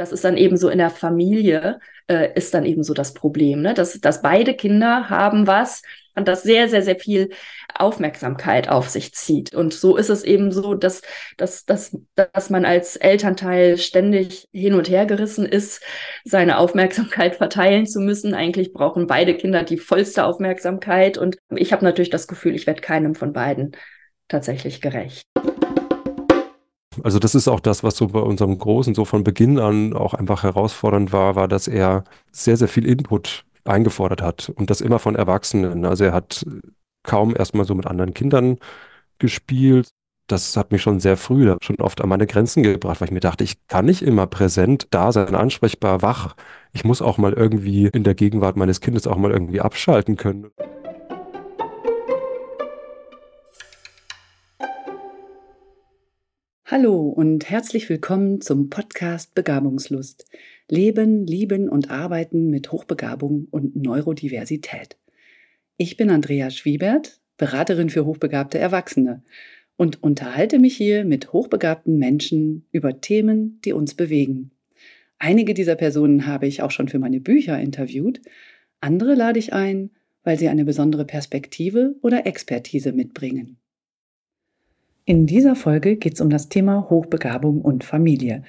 das ist dann eben so in der Familie, äh, ist dann eben so das Problem, ne? dass, dass beide Kinder haben was und das sehr, sehr, sehr viel Aufmerksamkeit auf sich zieht. Und so ist es eben so, dass, dass, dass, dass man als Elternteil ständig hin und her gerissen ist, seine Aufmerksamkeit verteilen zu müssen. Eigentlich brauchen beide Kinder die vollste Aufmerksamkeit. Und ich habe natürlich das Gefühl, ich werde keinem von beiden tatsächlich gerecht. Also das ist auch das, was so bei unserem Großen so von Beginn an auch einfach herausfordernd war, war, dass er sehr, sehr viel Input eingefordert hat und das immer von Erwachsenen. Also er hat kaum erstmal so mit anderen Kindern gespielt. Das hat mich schon sehr früh, schon oft an meine Grenzen gebracht, weil ich mir dachte, ich kann nicht immer präsent da sein, ansprechbar, wach. Ich muss auch mal irgendwie in der Gegenwart meines Kindes auch mal irgendwie abschalten können. Hallo und herzlich willkommen zum Podcast Begabungslust. Leben, Lieben und Arbeiten mit Hochbegabung und Neurodiversität. Ich bin Andrea Schwiebert, Beraterin für hochbegabte Erwachsene und unterhalte mich hier mit hochbegabten Menschen über Themen, die uns bewegen. Einige dieser Personen habe ich auch schon für meine Bücher interviewt, andere lade ich ein, weil sie eine besondere Perspektive oder Expertise mitbringen. In dieser Folge geht es um das Thema Hochbegabung und Familie.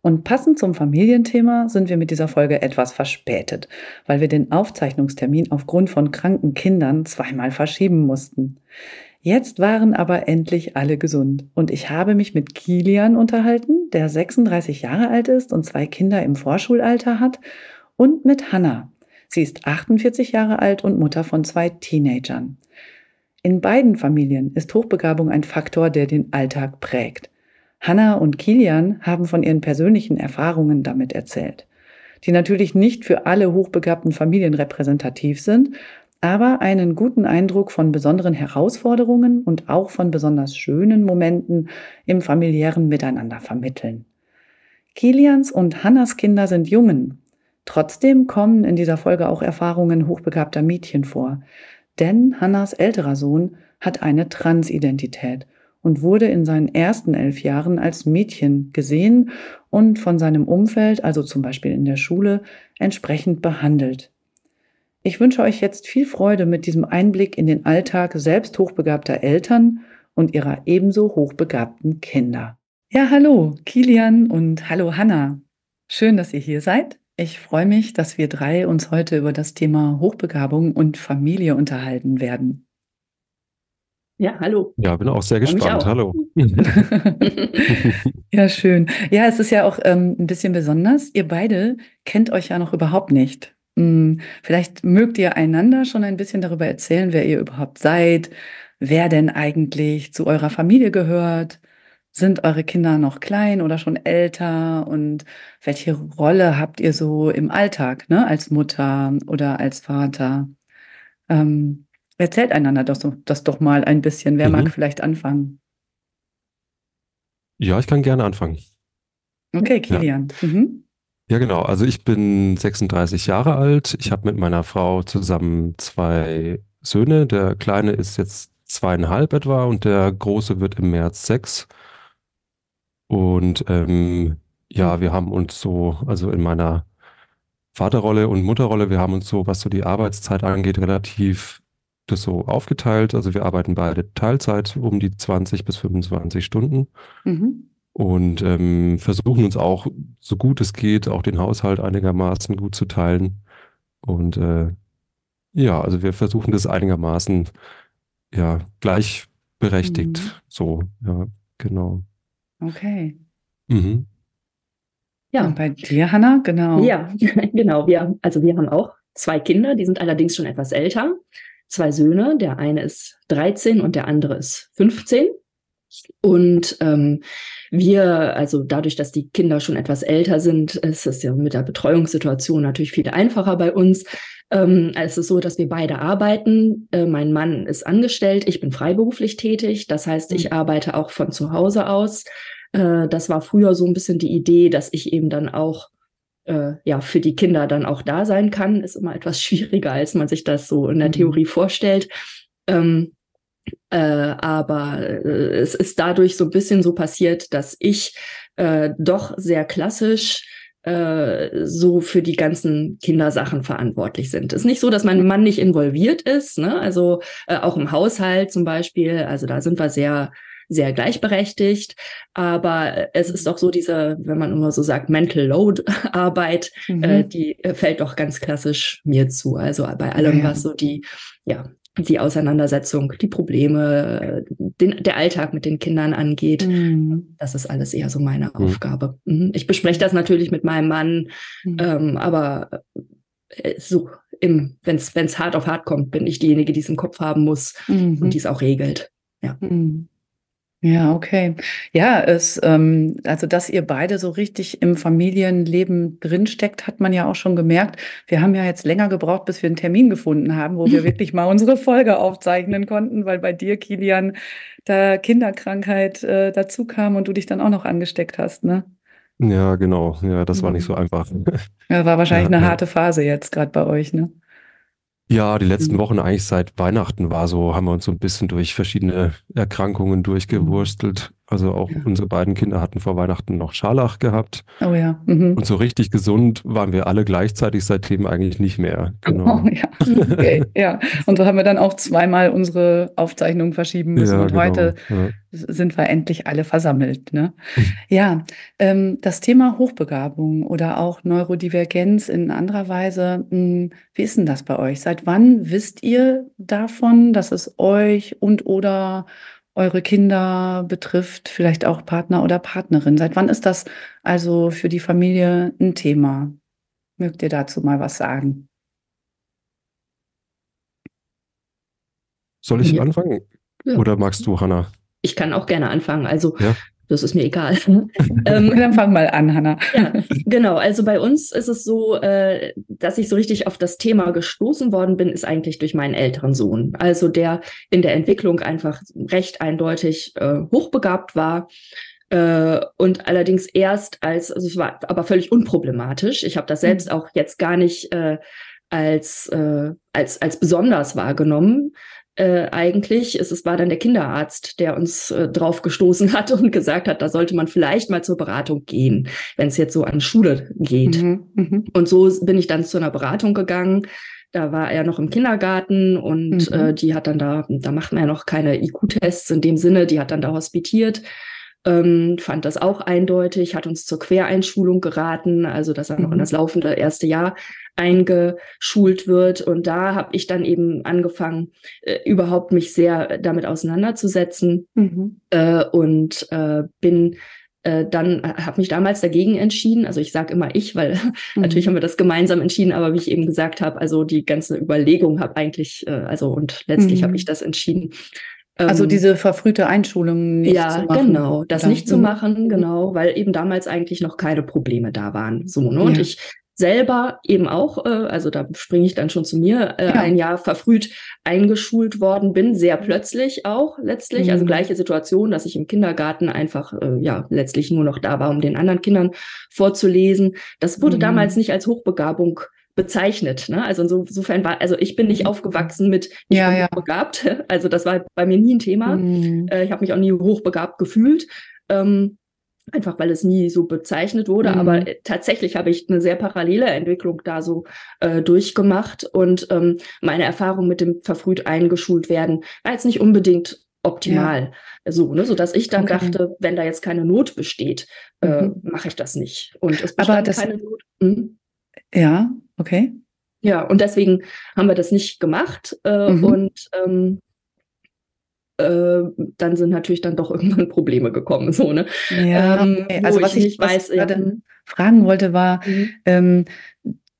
Und passend zum Familienthema sind wir mit dieser Folge etwas verspätet, weil wir den Aufzeichnungstermin aufgrund von kranken Kindern zweimal verschieben mussten. Jetzt waren aber endlich alle gesund und ich habe mich mit Kilian unterhalten, der 36 Jahre alt ist und zwei Kinder im Vorschulalter hat, und mit Hannah. Sie ist 48 Jahre alt und Mutter von zwei Teenagern. In beiden Familien ist Hochbegabung ein Faktor, der den Alltag prägt. Hannah und Kilian haben von ihren persönlichen Erfahrungen damit erzählt, die natürlich nicht für alle hochbegabten Familien repräsentativ sind, aber einen guten Eindruck von besonderen Herausforderungen und auch von besonders schönen Momenten im familiären Miteinander vermitteln. Kilians und Hannas Kinder sind Jungen. Trotzdem kommen in dieser Folge auch Erfahrungen hochbegabter Mädchen vor, denn Hannas älterer Sohn hat eine Transidentität und wurde in seinen ersten elf Jahren als Mädchen gesehen und von seinem Umfeld, also zum Beispiel in der Schule, entsprechend behandelt. Ich wünsche euch jetzt viel Freude mit diesem Einblick in den Alltag selbst hochbegabter Eltern und ihrer ebenso hochbegabten Kinder. Ja, hallo, Kilian und hallo Hanna. Schön, dass ihr hier seid. Ich freue mich, dass wir drei uns heute über das Thema Hochbegabung und Familie unterhalten werden. Ja, hallo. Ja, bin auch sehr gespannt. Auch. Hallo. ja, schön. Ja, es ist ja auch ähm, ein bisschen besonders. Ihr beide kennt euch ja noch überhaupt nicht. Hm, vielleicht mögt ihr einander schon ein bisschen darüber erzählen, wer ihr überhaupt seid, wer denn eigentlich zu eurer Familie gehört, sind eure Kinder noch klein oder schon älter? Und welche Rolle habt ihr so im Alltag, ne, als Mutter oder als Vater? Ähm, erzählt einander das, das doch mal ein bisschen. Wer mhm. mag vielleicht anfangen? Ja, ich kann gerne anfangen. Okay, Kilian. Ja. Mhm. Ja, genau. Also ich bin 36 Jahre alt. Ich habe mit meiner Frau zusammen zwei Söhne. Der kleine ist jetzt zweieinhalb etwa und der große wird im März sechs. Und ähm, ja, wir haben uns so, also in meiner Vaterrolle und Mutterrolle, wir haben uns so, was so die Arbeitszeit angeht, relativ das so aufgeteilt. Also wir arbeiten beide Teilzeit um die 20 bis 25 Stunden mhm. und ähm, versuchen uns auch, so gut es geht, auch den Haushalt einigermaßen gut zu teilen. Und äh, ja, also wir versuchen das einigermaßen ja gleichberechtigt. Mhm. So, ja, genau. Okay. Mhm. Ja. Und bei dir, Hanna, genau. Ja, genau. Wir, also wir haben auch zwei Kinder, die sind allerdings schon etwas älter. Zwei Söhne, der eine ist 13 und der andere ist 15. Und ähm, wir, also dadurch, dass die Kinder schon etwas älter sind, ist es ja mit der Betreuungssituation natürlich viel einfacher bei uns. Ähm, es ist so, dass wir beide arbeiten. Äh, mein Mann ist angestellt, ich bin freiberuflich tätig. Das heißt, ich mhm. arbeite auch von zu Hause aus. Äh, das war früher so ein bisschen die Idee, dass ich eben dann auch äh, ja für die Kinder dann auch da sein kann. Ist immer etwas schwieriger, als man sich das so in der mhm. Theorie vorstellt. Ähm, äh, aber äh, es ist dadurch so ein bisschen so passiert, dass ich äh, doch sehr klassisch so für die ganzen Kindersachen verantwortlich sind. Es ist nicht so, dass mein Mann nicht involviert ist, ne? also äh, auch im Haushalt zum Beispiel. Also da sind wir sehr sehr gleichberechtigt. Aber es ist doch so diese, wenn man immer so sagt, Mental Load Arbeit, mhm. äh, die äh, fällt doch ganz klassisch mir zu. Also bei allem, ja. was so die, ja, die Auseinandersetzung, die Probleme, den, der Alltag mit den Kindern angeht. Mhm. Das ist alles eher so meine mhm. Aufgabe. Mhm. Ich bespreche das natürlich mit meinem Mann, mhm. ähm, aber äh, so wenn es hart auf hart kommt, bin ich diejenige, die es im Kopf haben muss und mhm. die es auch regelt. Ja. Mhm. Ja, okay. Ja, es, ähm, also dass ihr beide so richtig im Familienleben drinsteckt, hat man ja auch schon gemerkt. Wir haben ja jetzt länger gebraucht, bis wir einen Termin gefunden haben, wo wir wirklich mal unsere Folge aufzeichnen konnten, weil bei dir, Kilian, da Kinderkrankheit äh, dazu kam und du dich dann auch noch angesteckt hast, ne? Ja, genau. Ja, das war nicht so mhm. einfach. Ja, war wahrscheinlich ja, eine harte Phase jetzt gerade bei euch, ne? Ja, die letzten mhm. Wochen eigentlich seit Weihnachten war so, haben wir uns so ein bisschen durch verschiedene Erkrankungen durchgewurstelt. Also auch ja. unsere beiden Kinder hatten vor Weihnachten noch Scharlach gehabt. Oh ja. Mhm. Und so richtig gesund waren wir alle gleichzeitig seitdem eigentlich nicht mehr. Genau. Oh, ja. Okay. ja. Und so haben wir dann auch zweimal unsere Aufzeichnung verschieben müssen. Ja, und genau. heute ja. sind wir endlich alle versammelt. Ne? ja, ähm, das Thema Hochbegabung oder auch Neurodivergenz in anderer Weise, mh, hm, wie ist denn das bei euch? Seit wann wisst ihr davon, dass es euch und oder eure Kinder betrifft, vielleicht auch Partner oder Partnerin. Seit wann ist das also für die Familie ein Thema? Mögt ihr dazu mal was sagen? Soll ich ja. anfangen? Ja. Oder magst du, Hanna? Ich kann auch gerne anfangen. Also ja das ist mir egal. ähm, Dann fang mal an, Hanna. ja, genau. Also bei uns ist es so, äh, dass ich so richtig auf das Thema gestoßen worden bin, ist eigentlich durch meinen älteren Sohn. Also der in der Entwicklung einfach recht eindeutig äh, hochbegabt war. Äh, und allerdings erst als, also es war aber völlig unproblematisch. Ich habe das mhm. selbst auch jetzt gar nicht äh, als, äh, als, als besonders wahrgenommen, äh, eigentlich. Es, es war dann der Kinderarzt, der uns äh, drauf gestoßen hat und gesagt hat, da sollte man vielleicht mal zur Beratung gehen, wenn es jetzt so an Schule geht. Mhm, mh. Und so bin ich dann zu einer Beratung gegangen. Da war er noch im Kindergarten und mhm. äh, die hat dann da, da macht man ja noch keine IQ-Tests in dem Sinne, die hat dann da hospitiert. Ähm, fand das auch eindeutig, hat uns zur Quereinschulung geraten, also dass er noch in mhm. das laufende erste Jahr eingeschult wird. Und da habe ich dann eben angefangen, äh, überhaupt mich sehr damit auseinanderzusetzen mhm. äh, und äh, bin äh, dann äh, habe mich damals dagegen entschieden. Also ich sage immer ich, weil mhm. natürlich haben wir das gemeinsam entschieden, aber wie ich eben gesagt habe, also die ganze Überlegung habe eigentlich, äh, also und letztlich mhm. habe ich das entschieden. Also ähm, diese verfrühte Einschulung nicht ja, zu machen. Ja, genau, das nicht zu mhm. machen, genau, weil eben damals eigentlich noch keine Probleme da waren. So, ne? Und ja. ich selber eben auch, äh, also da springe ich dann schon zu mir, äh, ja. ein Jahr verfrüht eingeschult worden bin, sehr plötzlich auch letztlich. Also mhm. Also gleiche Situation, dass ich im Kindergarten einfach äh, ja letztlich nur noch da war, um den anderen Kindern vorzulesen. Das wurde mhm. damals nicht als Hochbegabung bezeichnet. Ne? Also insofern war, also ich bin nicht mhm. aufgewachsen mit ich ja, bin ja. hochbegabt. Also das war bei mir nie ein Thema. Mhm. Äh, ich habe mich auch nie hochbegabt gefühlt. Ähm, einfach weil es nie so bezeichnet wurde. Mhm. Aber äh, tatsächlich habe ich eine sehr parallele Entwicklung da so äh, durchgemacht und ähm, meine Erfahrung mit dem verfrüht eingeschult werden war jetzt nicht unbedingt optimal. Ja. So, ne, so dass ich dann okay. dachte, wenn da jetzt keine Not besteht, äh, mhm. mache ich das nicht. Und es bestand Aber das, keine Not. Mhm. Ja, okay. Ja, und deswegen haben wir das nicht gemacht. Äh, mhm. Und ähm, äh, dann sind natürlich dann doch irgendwann Probleme gekommen. So, ne? Ja, ähm, okay. also was ich, ich weiß, was gerade ja. fragen wollte, war, mhm. ähm,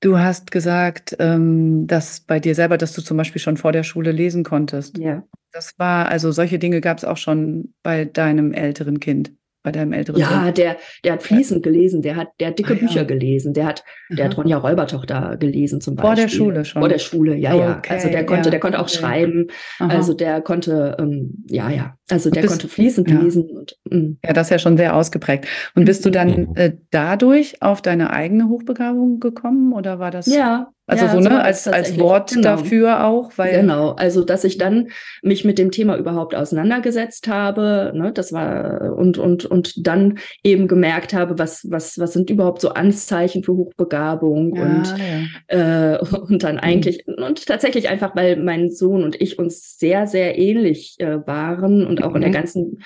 du hast gesagt, ähm, dass bei dir selber, dass du zum Beispiel schon vor der Schule lesen konntest. Ja. Das war, also solche Dinge gab es auch schon bei deinem älteren Kind bei deinem älteren Ja, Sohn? der, der hat fließend gelesen, der hat, der hat dicke ah, Bücher ja. gelesen, der hat, der hat Ronja Räubertochter gelesen zum Beispiel. Vor der Schule schon. Vor der Schule, ja, okay, ja. Also der konnte, ja, der konnte auch okay. schreiben. Aha. Also der konnte, ähm, ja, ja. Also der bist, konnte fließend ja. lesen. Und, mm. ja, das ist ja schon sehr ausgeprägt. Und bist du dann äh, dadurch auf deine eigene Hochbegabung gekommen oder war das? Ja, also ja, so ne, als, als. Wort Genau. dafür auch, weil Genau, also dass ich dann mich mit dem Thema überhaupt auseinandergesetzt habe, ne, das war und und und dann eben gemerkt habe, was was was sind überhaupt so Anzeichen für Hochbegabung ja, und ja. äh, und dann eigentlich und tatsächlich einfach, weil mein Sohn und ich uns sehr sehr ähnlich äh, waren und auch in der Mhm. ganzen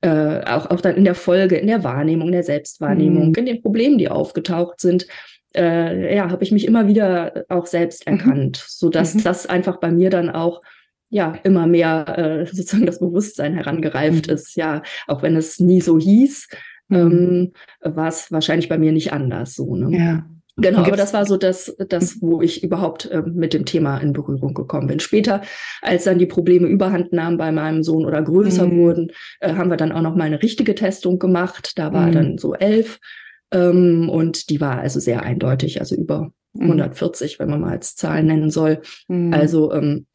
äh, auch, auch dann in der Folge, in der Wahrnehmung, in der Selbstwahrnehmung, Mhm. in den Problemen, die aufgetaucht sind, äh, ja, habe ich mich immer wieder auch selbst Mhm. erkannt, so dass Mhm. das einfach bei mir dann auch ja immer mehr äh, sozusagen das Bewusstsein herangereift Mhm. ist. Ja, auch wenn es nie so hieß, Mhm. ähm, war es wahrscheinlich bei mir nicht anders so. Ne? ja. Genau, Und aber das war so das, das, wo ich überhaupt ähm, mit dem Thema in Berührung gekommen bin. Später, als dann die Probleme überhand nahmen bei meinem Sohn oder größer Mhm. wurden, äh, haben wir dann auch noch mal eine richtige Testung gemacht. Da war Mhm. dann so elf ähm, und die war also sehr eindeutig, also über Mhm. 140, wenn man mal als Zahl nennen soll. Mhm. Also ähm,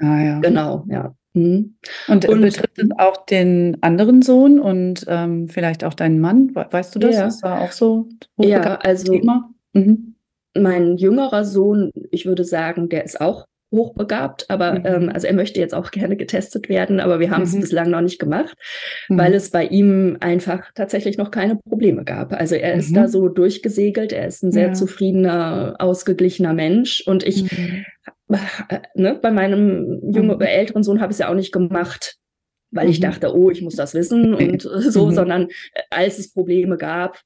ah, ja. genau, ja. Mhm. Und, Und- betrifft es auch den anderen Sohn und ähm, vielleicht auch deinen Mann? We- Weißt du das? Ja. Ist da auch so Ja, also Thema? Mhm. mein jüngerer Sohn, ich würde sagen, der ist auch hochbegabt, aber Mhm. ähm, also er möchte jetzt auch gerne getestet werden, aber wir haben es Mhm. bislang noch nicht gemacht, Mhm. weil es bei ihm einfach tatsächlich noch keine Probleme gab. Also er ist Mhm. da so durchgesegelt, er ist ein sehr Ja. zufriedener, ausgeglichener Mensch und ich, Mhm. äh, ne, bei meinem jungen, Mhm. älteren Sohn habe ich es ja auch nicht gemacht, weil ich Mhm. dachte, oh, ich muss das wissen und äh, so, Mhm. sondern äh, als es Probleme gab,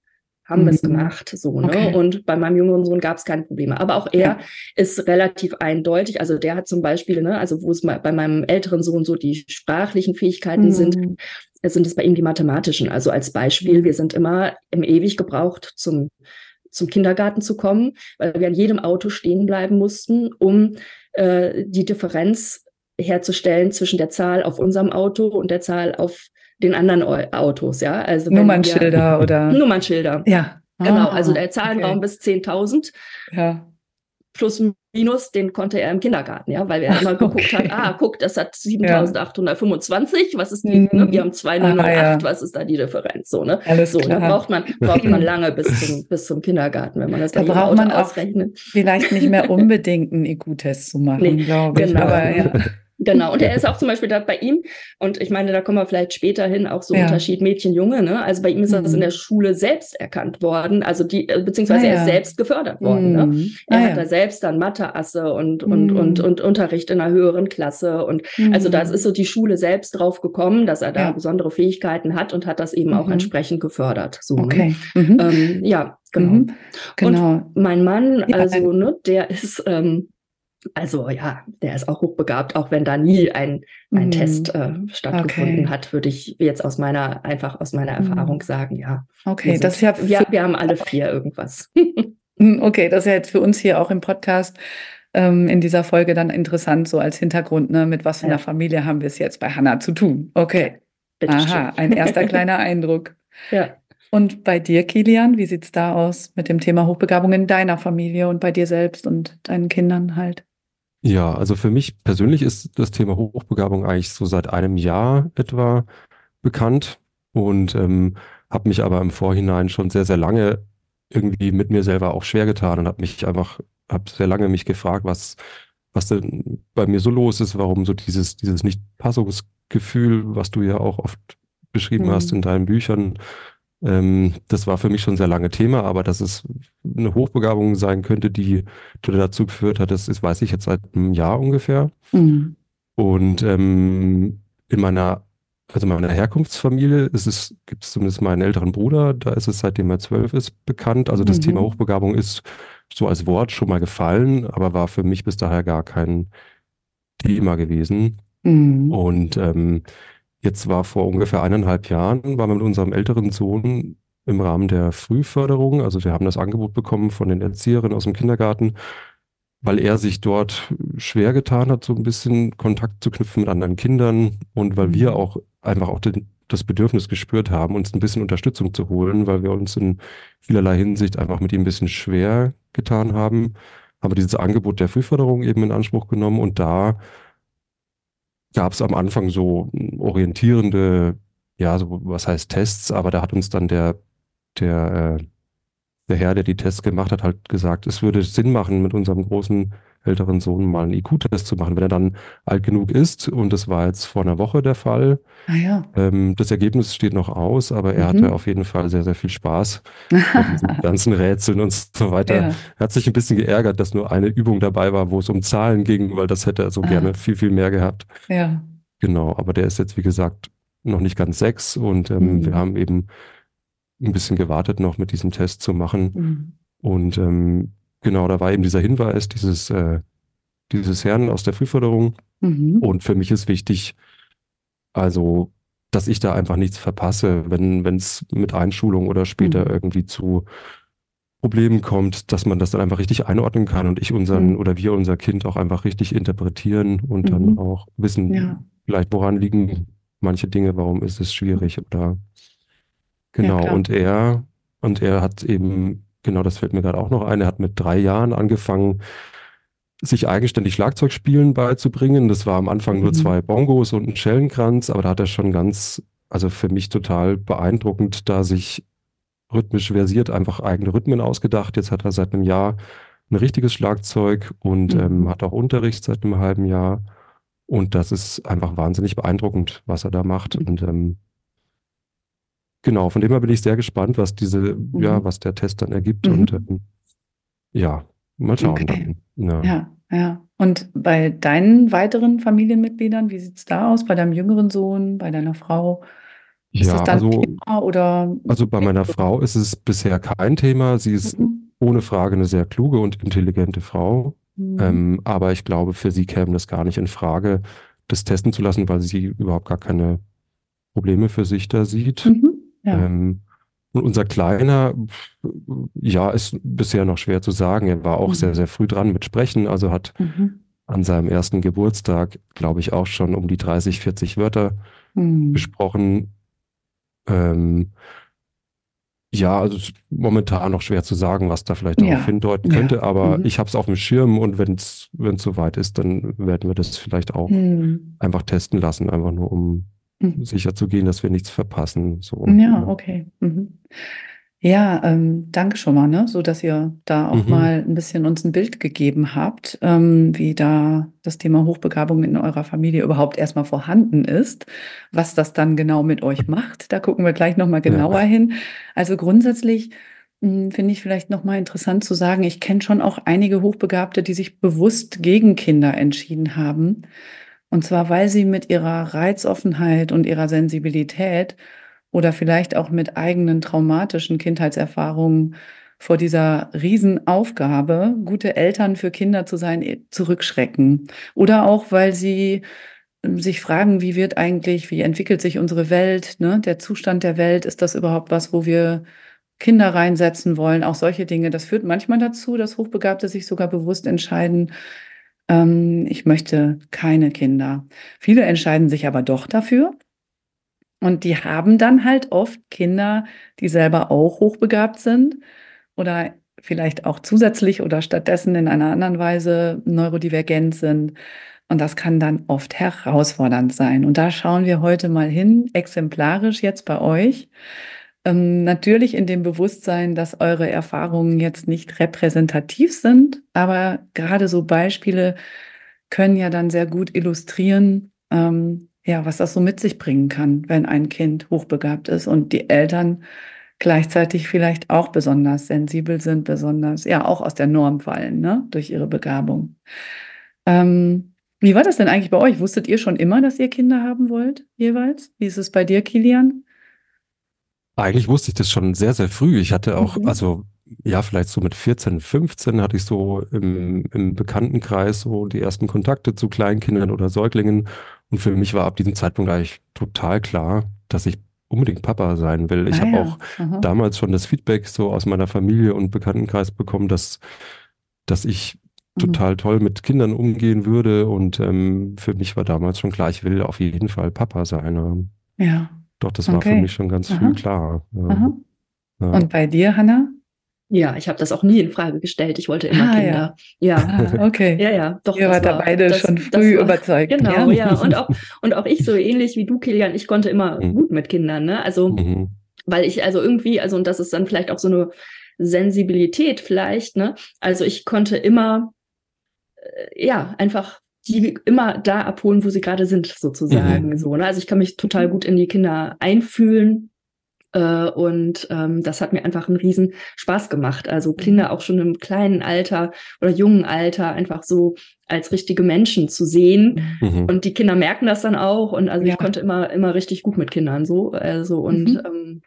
haben wir es Mhm. gemacht, so, ne? Okay. Und bei meinem jüngeren Sohn gab es keine Probleme. Aber auch er Ja. ist relativ eindeutig. Also der hat zum Beispiel, ne, also wo es mal bei meinem älteren Sohn so die sprachlichen Fähigkeiten sind, Mhm. sind es bei ihm die mathematischen. Also als Beispiel, wir sind immer im ewig gebraucht zum zum Kindergarten zu kommen, weil wir an jedem Auto stehen bleiben mussten, um äh, die Differenz herzustellen zwischen der Zahl auf unserem Auto und der Zahl auf den anderen Autos, ja. Also wenn wir- Nummernschilder oder? Nummernschilder. Ja. Genau, Ah, also der Zahlenraum okay. bis 10.000 Ja. plus minus, den konnte er im Kindergarten, ja, weil er immer geguckt okay. hat, ah, guck, das hat 7825, was ist die, Mhm. ne, wir haben 208, Ah, ja. was ist da die Differenz, so, ne? Alles So, da klar. braucht man, braucht man lange bis zum, bis zum Kindergarten, wenn man das Da bei braucht man auch ausrechnet. Vielleicht nicht mehr unbedingt einen IQ-Test zu machen, Nee, glaube ich. genau. Aber ja. Genau, und er ist auch zum Beispiel da bei ihm, und ich meine, da kommen wir vielleicht später hin, auch so Ja. Unterschied Mädchen-Junge, ne? Also bei ihm ist das Mhm. in der Schule selbst erkannt worden, also die, äh, beziehungsweise Ah, er ist ja. selbst gefördert worden, ne? Mhm. Er Ah, hat ja. da selbst dann Mathe-Asse und, und, und, Mhm. und Unterricht in einer höheren Klasse. Und also da Mhm. ist so die Schule selbst drauf gekommen, dass er da Ja. besondere Fähigkeiten hat und hat das eben auch Mhm. entsprechend gefördert. So, ne? Okay. Mhm. Ähm, ja, genau. Mhm. Genau. Mein Mann, Ja, also, ne, der ist, ähm, also ja, der ist auch hochbegabt, auch wenn da nie ein, ein Mhm. Test äh, stattgefunden Okay. hat, würde ich jetzt aus meiner, einfach aus meiner Mhm. Erfahrung sagen, ja. Okay, wir, das ist sind, ja wir, haben alle vier irgendwas. Hm, okay, das ist ja jetzt für uns hier auch im Podcast ähm, in dieser Folge dann interessant, so als Hintergrund, ne? Mit was für Ja. einer Familie haben wir es jetzt bei Hannah zu tun? Okay. Bitteschön. Aha, ein erster kleiner Eindruck. Ja. Und bei dir, Kilian, wie sieht's da aus mit dem Thema Hochbegabung in deiner Familie und bei dir selbst und deinen Kindern halt? Ja, also für mich persönlich ist das Thema Hochbegabung eigentlich so seit einem Jahr etwa bekannt und ähm, habe mich aber im Vorhinein schon sehr, sehr lange irgendwie mit mir selber auch schwer getan und habe mich einfach, habe sehr lange mich gefragt, was, was denn bei mir so los ist, warum so dieses, dieses Nicht-Passungsgefühl, was du ja auch oft beschrieben Mhm. hast in deinen Büchern, ähm, das war für mich schon sehr lange Thema, aber dass es eine Hochbegabung sein könnte, die dazu geführt hat, das ist, weiß ich jetzt seit einem Jahr ungefähr. Mhm. Und ähm, in meiner, also meiner Herkunftsfamilie ist es, gibt es zumindest meinen älteren Bruder, da ist es seitdem er zwölf ist bekannt. Also das Mhm. Thema Hochbegabung ist so als Wort schon mal gefallen, aber war für mich bis daher gar kein Thema gewesen. Mhm. Und ähm, jetzt war vor ungefähr eineinhalb Jahren, waren wir mit unserem älteren Sohn im Rahmen der Frühförderung, also wir haben das Angebot bekommen von den Erzieherinnen aus dem Kindergarten, weil er sich dort schwer getan hat, so ein bisschen Kontakt zu knüpfen mit anderen Kindern und weil wir auch einfach auch den, das Bedürfnis gespürt haben, uns ein bisschen Unterstützung zu holen, weil wir uns in vielerlei Hinsicht einfach mit ihm ein bisschen schwer getan haben, haben wir dieses Angebot der Frühförderung eben in Anspruch genommen und da gab es am Anfang so orientierende, ja, so was heißt Tests, aber da hat uns dann der, der, äh, der Herr, der die Tests gemacht hat, halt gesagt, es würde Sinn machen, mit unserem großen älteren Sohn mal einen IQ-Test zu machen, wenn er dann alt genug ist. Und das war jetzt vor einer Woche der Fall. Ah ja. Ähm, das Ergebnis steht noch aus, aber er Mhm. hatte auf jeden Fall sehr, sehr viel Spaß diesen ganzen Rätseln und so weiter. Ja. Er hat sich ein bisschen geärgert, dass nur eine Übung dabei war, wo es um Zahlen ging, weil das hätte er so Ah. gerne viel, viel mehr gehabt. Ja. Genau, aber der ist jetzt, wie gesagt, noch nicht ganz sechs und ähm, Mhm. wir haben eben ein bisschen gewartet, noch mit diesem Test zu machen. Mhm. Und ähm, genau, da war eben dieser Hinweis dieses, äh, dieses Herrn aus der Frühförderung. Mhm. Und für mich ist wichtig, also, dass ich da einfach nichts verpasse, wenn wenn es mit Einschulung oder später Mhm. irgendwie zu Problemen kommt, dass man das dann einfach richtig einordnen kann und ich unseren Mhm. oder wir unser Kind auch einfach richtig interpretieren und dann Mhm. auch wissen, Ja. vielleicht woran liegen manche Dinge, warum ist es schwierig oder genau. klar. Und er und er hat eben, genau, das fällt mir gerade auch noch ein, er hat mit drei Jahren angefangen, sich eigenständig Schlagzeugspielen beizubringen. Das war am Anfang nur Mhm. zwei Bongos und ein Schellenkranz, aber da hat er schon ganz, also für mich total beeindruckend, da sich rhythmisch versiert, einfach eigene Rhythmen ausgedacht. Jetzt hat er seit einem Jahr ein richtiges Schlagzeug und Mhm. ähm, hat auch Unterricht seit einem halben Jahr. Und das ist einfach wahnsinnig beeindruckend, was er da macht. Mhm. Und ähm, genau, von dem her bin ich sehr gespannt, was diese, ja, Mhm. was der Test dann ergibt. Mhm. Und ähm, ja, mal schauen Okay. dann. Ja. Ja, ja. Und bei deinen weiteren Familienmitgliedern, wie sieht es da aus? Bei deinem jüngeren Sohn, bei deiner Frau? Ist Ja, das dann also, Thema oder? also bei meiner Frau ist es bisher kein Thema. Sie ist Mhm. ohne Frage eine sehr kluge und intelligente Frau. Mhm. Ähm, aber ich glaube, für sie käme das gar nicht in Frage, das testen zu lassen, weil sie überhaupt gar keine Probleme für sich da sieht. Mhm. Ja. Ähm, und unser Kleiner, ja, ist bisher noch schwer zu sagen. Er war auch Mhm. sehr, sehr früh dran mit Sprechen, also hat Mhm. an seinem ersten Geburtstag, glaube ich, auch schon um die 30, 40 Wörter Mhm. gesprochen. Ähm, ja, also es ist momentan noch schwer zu sagen, was da vielleicht Ja, darauf hindeuten ja. könnte, aber Mhm. ich habe es auf dem Schirm und wenn es wenn es soweit ist, dann werden wir das vielleicht auch Mhm. einfach testen lassen, einfach nur um Mhm. sicher zu gehen, dass wir nichts verpassen. So. Ja, okay. Mhm. Ja, ähm, danke schon mal, ne? So dass ihr da auch Mhm. mal ein bisschen uns ein Bild gegeben habt, ähm, wie da das Thema Hochbegabung in eurer Familie überhaupt erstmal vorhanden ist, was das dann genau mit euch macht. Da gucken wir gleich nochmal Ja. genauer hin. Also grundsätzlich mh, finde ich vielleicht nochmal interessant zu sagen, ich kenne schon auch einige Hochbegabte, die sich bewusst gegen Kinder entschieden haben. Und zwar, weil sie mit ihrer Reizoffenheit und ihrer Sensibilität oder vielleicht auch mit eigenen traumatischen Kindheitserfahrungen vor dieser Riesenaufgabe, gute Eltern für Kinder zu sein, eh, zurückschrecken. Oder auch, weil sie ähm, sich fragen, wie wird eigentlich, wie entwickelt sich unsere Welt, ne? Der Zustand der Welt, ist das überhaupt was, wo wir Kinder reinsetzen wollen? Auch solche Dinge. Das führt manchmal dazu, dass Hochbegabte sich sogar bewusst entscheiden, ähm, ich möchte keine Kinder. Viele entscheiden sich aber doch dafür. Und die haben dann halt oft Kinder, die selber auch hochbegabt sind oder vielleicht auch zusätzlich oder stattdessen in einer anderen Weise neurodivergent sind. Und das kann dann oft herausfordernd sein. Und da schauen wir heute mal hin, exemplarisch jetzt bei euch. Ähm, natürlich in dem Bewusstsein, dass eure Erfahrungen jetzt nicht repräsentativ sind, aber gerade so Beispiele können ja dann sehr gut illustrieren, ähm, ja, was das so mit sich bringen kann, wenn ein Kind hochbegabt ist und die Eltern gleichzeitig vielleicht auch besonders sensibel sind, besonders, ja, auch aus der Norm fallen, ne, durch ihre Begabung. Ähm, wie war das denn eigentlich bei euch? Wusstet ihr schon immer, dass ihr Kinder haben wollt, jeweils? Wie ist es bei dir, Kilian? Eigentlich wusste ich das schon sehr, sehr früh. Ich hatte auch, Mhm. also ja, vielleicht so mit 14, 15 hatte ich so im, im Bekanntenkreis so die ersten Kontakte zu Kleinkindern oder Säuglingen. Und für mich war ab diesem Zeitpunkt eigentlich total klar, dass ich unbedingt Papa sein will. Ich Ah habe ja, auch aha. damals schon das Feedback so aus meiner Familie und Bekanntenkreis bekommen, dass, dass ich Mhm. total toll mit Kindern umgehen würde. Und ähm, für mich war damals schon klar, ich will auf jeden Fall Papa sein. Ja, Doch, das war für Okay. mich schon ganz Aha. früh klar. Ja, ja. Und bei dir, Hanna? Ja, ich habe das auch nie in Frage gestellt. Ich wollte immer Ah, Kinder. Ja. Ah, okay. Ja, ja, doch. Ihr wart da beide das- schon früh war- überzeugt. Genau, ja. Und auch, und auch ich so ähnlich wie du, Kilian, ich konnte immer Mhm. gut mit Kindern, ne? Also, Mhm. weil ich also irgendwie, also, und das ist dann vielleicht auch so eine Sensibilität vielleicht, ne? Also ich konnte immer, äh, ja, einfach die immer da abholen, wo sie gerade sind, sozusagen. So, ne? Also ich kann mich total gut in die Kinder einfühlen. Äh, und ähm, das hat mir einfach einen riesen Spaß gemacht. Also Kinder auch schon im kleinen Alter oder jungen Alter einfach so als richtige Menschen zu sehen. Mhm. Und die Kinder merken das dann auch. Und also Ja. ich konnte immer, immer richtig gut mit Kindern so. Also und Mhm. ähm,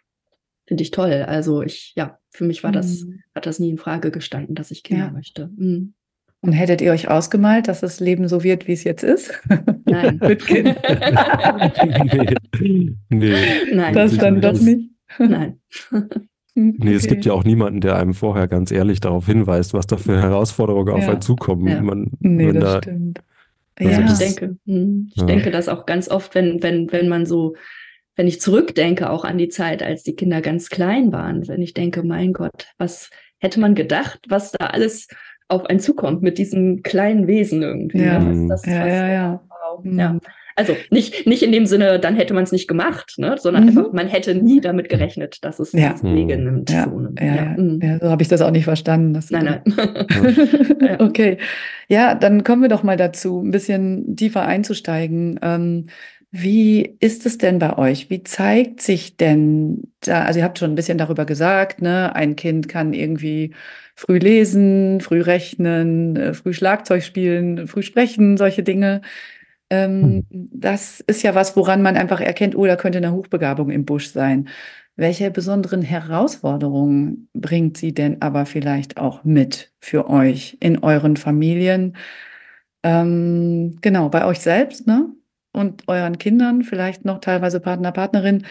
finde ich toll. Also ich, ja, für mich war das, Mhm. hat das nie in Frage gestanden, dass ich Kinder Ja. möchte. Mhm. Und hättet ihr euch ausgemalt, dass das Leben so wird, wie es jetzt ist? Nein. Mit Kind. nee. nee. Nein. Das dann doch nicht. Nein. Nee, es gibt ja auch niemanden, der einem vorher ganz ehrlich darauf hinweist, was da für Herausforderungen auf Ja. einen zukommen. Ja. Man, Nee, wenn das da, stimmt. Also Ja, das- ich denke, hm, ich Ja. denke das auch ganz oft, wenn, wenn, wenn man so, wenn ich zurückdenke auch an die Zeit, als die Kinder ganz klein waren, wenn ich denke, mein Gott, was hätte man gedacht, was da alles auf einen zukommt mit diesen kleinen Wesen irgendwie. Ja. ne? Das, das, Ja, was- ja, ja. Wow. Mhm. ja. Also nicht, nicht in dem Sinne, dann hätte man es nicht gemacht, ne? sondern Mhm. einfach, man hätte nie damit gerechnet, dass es Ja. Wege Mhm. nimmt. Ja, so, ne? ja, ja, mhm. ja, so habe ich das auch nicht verstanden. Nein, nein. Okay, ja, dann kommen wir doch mal dazu, ein bisschen tiefer einzusteigen. Ähm, wie ist es denn bei euch? Wie zeigt sich denn da, also ihr habt schon ein bisschen darüber gesagt, ne, ein Kind kann irgendwie früh lesen, früh rechnen, äh, früh Schlagzeug spielen, früh sprechen, solche Dinge. Ähm, das ist ja was, woran man einfach erkennt, oh, da könnte eine Hochbegabung im Busch sein. Welche besonderen Herausforderungen bringt sie denn aber vielleicht auch mit für euch in euren Familien? Ähm, genau, bei euch selbst, ne? Und euren Kindern, vielleicht noch teilweise Partner, Partnerin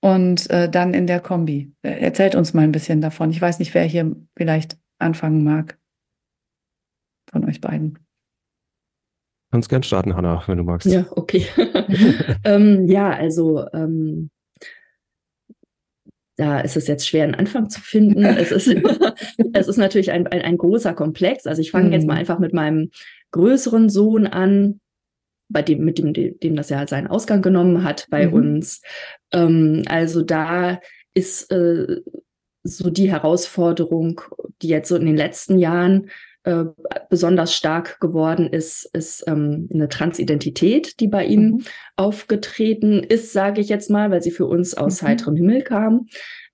und äh, dann in der Kombi. Äh, Erzählt uns mal ein bisschen davon. Ich weiß nicht, wer hier vielleicht anfangen mag von euch beiden. kannst gern starten, Hanna, wenn du magst. Ja, okay. ähm, ja, also ähm, da ist es jetzt schwer, einen Anfang zu finden. es, ist, es ist natürlich ein, ein, ein großer Komplex. Also ich fange jetzt mal Mhm. einfach mit meinem größeren Sohn an, bei dem, mit dem, dem das ja seinen Ausgang genommen hat bei Mhm. uns. Ähm, also da ist äh, so die Herausforderung, die jetzt so in den letzten Jahren äh, besonders stark geworden ist, ist ähm, eine Transidentität, die bei ihm Mhm. aufgetreten ist, sage ich jetzt mal, weil sie für uns aus Mhm. heiterem Himmel kam.